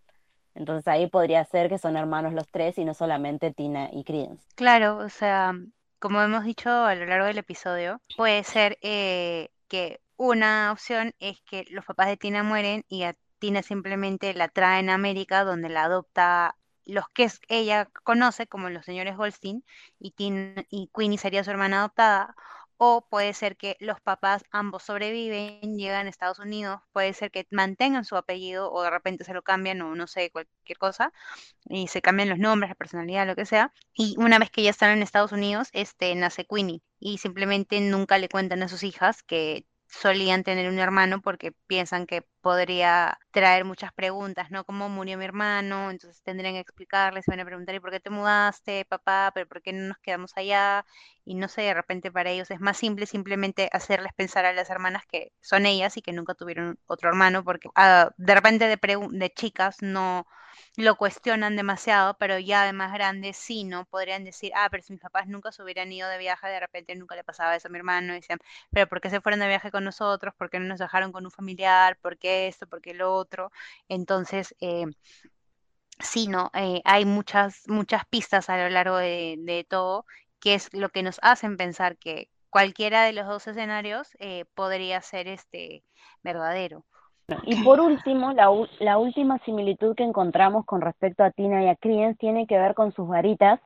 Entonces ahí podría ser que son hermanos los tres y no solamente Tina y Credence. Claro, o sea, como hemos dicho a lo largo del episodio, puede ser eh, que una opción es que los papás de Tina mueren y a Tina simplemente la traen a América donde la adopta los que ella conoce como los señores Goldstein y, Tina, y Queenie sería su hermana adoptada o puede ser que los papás ambos sobreviven, llegan a Estados Unidos, puede ser que mantengan su apellido o de repente se lo cambian o no sé, cualquier cosa, y se cambian los nombres, la personalidad, lo que sea, y una vez que ya están en Estados Unidos, este, nace Queenie y simplemente nunca le cuentan a sus hijas que solían tener un hermano porque piensan que podría traer muchas preguntas, ¿no? ¿Cómo murió mi hermano? Entonces tendrían que explicarles, van a preguntar, ¿y por qué te mudaste, papá? ¿Pero por qué no nos quedamos allá? Y no sé, de repente para ellos es más simple simplemente hacerles pensar a las hermanas que son ellas y que nunca tuvieron otro hermano, porque ah, de repente de, de chicas no lo cuestionan demasiado, pero ya de más grandes sí, ¿no? Podrían decir, ah, pero si mis papás nunca se hubieran ido de viaje, de repente nunca le pasaba eso a mi hermano, y decían, pero ¿por qué se fueron de viaje con nosotros? ¿Por qué no nos dejaron con un familiar? ¿Por qué esto? ¿Por qué lo otro? Entonces, eh, sí, ¿no? Eh, hay muchas, muchas pistas a lo largo de, de, todo, que es lo que nos hacen pensar que cualquiera de los dos escenarios eh, podría ser este verdadero. Y por último, la, la última similitud que encontramos con respecto a Tina y a Credence tiene que ver con sus varitas,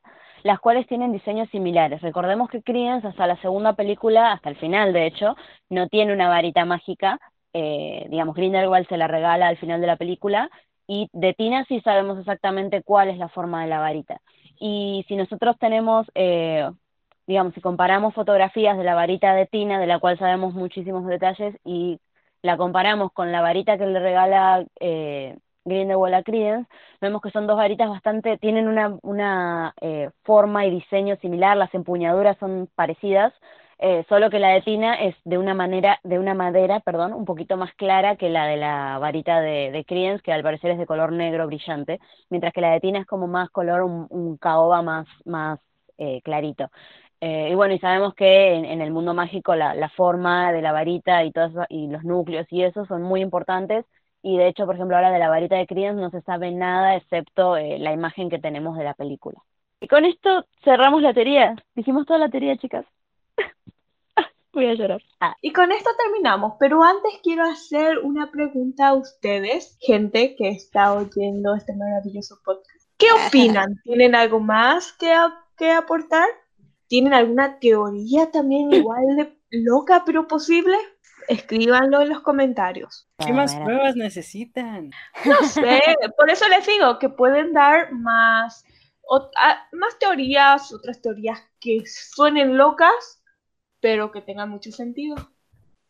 las cuales tienen diseños similares. Recordemos que Credence hasta la segunda película, hasta el final de hecho, no tiene una varita mágica, eh, digamos, Grindelwald se la regala al final de la película, y de Tina sí sabemos exactamente cuál es la forma de la varita. Y si nosotros tenemos, eh, digamos, si comparamos fotografías de la varita de Tina, de la cual sabemos muchísimos detalles, y la comparamos con la varita que le regala eh, Grindelwald a Credence, vemos que son dos varitas bastante, tienen una, una eh, forma y diseño similar, las empuñaduras son parecidas, eh, solo que la de Tina es de una manera, de una madera, perdón, un poquito más clara que la de la varita de, de Credence, que al parecer es de color negro brillante, mientras que la de Tina es como más color, un, un caoba más, más eh, clarito. Eh, y bueno, y sabemos que en, en el mundo mágico la, la forma de la varita y, todo eso- y los núcleos y eso son muy importantes. Y de hecho, por ejemplo, ahora de la varita de Credence no se sabe nada excepto eh, la imagen que tenemos de la película. Y con esto cerramos la teoría. Dijimos toda la teoría, chicas. [laughs] Voy a llorar. Ah, Y con esto terminamos, pero antes quiero hacer una pregunta a ustedes, gente que está oyendo este maravilloso podcast. ¿Qué [laughs] opinan? ¿Tienen algo más que, a- que aportar? ¿Tienen alguna teoría también [clears throat] igual de loca pero posible? Escríbanlo en los comentarios. ¿Qué más pruebas necesitan? No [laughs] sé, por eso les digo que pueden dar más, o- a- más teorías, otras teorías que suenen locas, pero que tengan mucho sentido.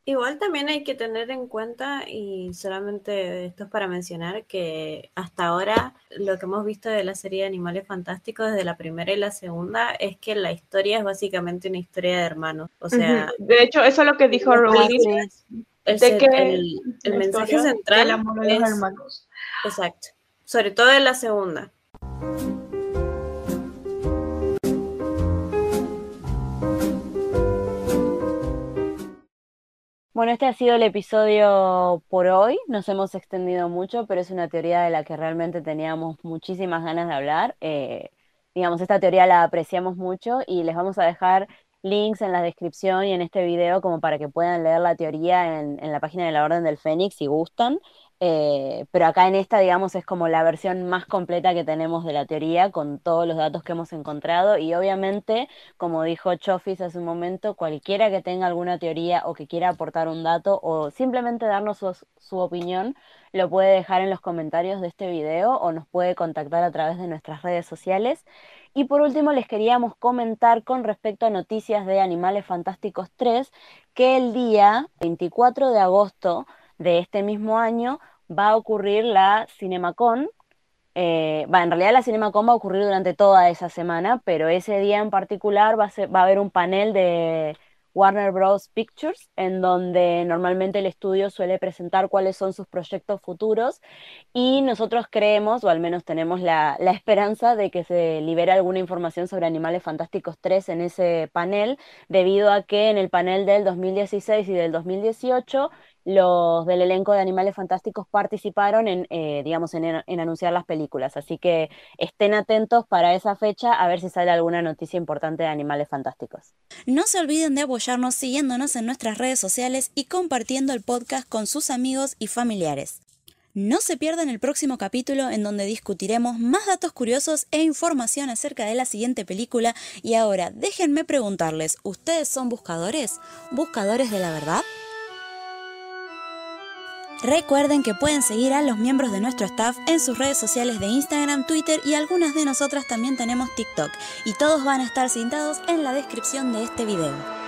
Igual también hay que tener en cuenta, y solamente esto es para mencionar, que hasta ahora lo que hemos visto de la serie de Animales Fantásticos desde la primera y la segunda es que la historia es básicamente una historia de hermanos. O sea, de hecho, eso es lo que dijo Rowling. el, de se- que el- el la mensaje central del amor de los es- hermanos. Exacto. Sobre todo en la segunda. Bueno, este ha sido el episodio por hoy. Nos hemos extendido mucho, pero es una teoría de la que realmente teníamos muchísimas ganas de hablar. Eh, digamos, esta teoría la apreciamos mucho y les vamos a dejar links en la descripción y en este video como para que puedan leer la teoría en, en la página de la Orden del Fénix si gustan. Eh, pero acá en esta, digamos, es como la versión más completa que tenemos de la teoría con todos los datos que hemos encontrado y obviamente, como dijo Chofis hace un momento, cualquiera que tenga alguna teoría o que quiera aportar un dato o simplemente darnos su, su opinión, lo puede dejar en los comentarios de este video o nos puede contactar a través de nuestras redes sociales. Y por último, les queríamos comentar con respecto a noticias de Animales Fantásticos 3, que el día 24 de agosto de este mismo año va a ocurrir la CinemaCon. Eh, va, en realidad la CinemaCon va a ocurrir durante toda esa semana, pero ese día en particular va a, haber un panel de Warner Bros. Pictures, en donde normalmente el estudio suele presentar cuáles son sus proyectos futuros y nosotros creemos, o al menos tenemos la, la esperanza de que se libere alguna información sobre Animales Fantásticos 3 en ese panel, debido a que en el panel del 2016 y del 2018 los del elenco de Animales Fantásticos participaron en, eh, digamos, en, en anunciar las películas. Así que estén atentos para esa fecha a ver si sale alguna noticia importante de Animales Fantásticos. No se olviden de apoyarnos siguiéndonos en nuestras redes sociales y compartiendo el podcast con sus amigos y familiares. No se pierdan el próximo capítulo en donde discutiremos más datos curiosos e información acerca de la siguiente película. Y ahora, déjenme preguntarles, ¿ustedes son buscadores? ¿Buscadores de la verdad? Recuerden que pueden seguir a los miembros de nuestro staff en sus redes sociales de Instagram, Twitter y algunas de nosotras también tenemos TikTok. Y todos van a estar cintados en la descripción de este video.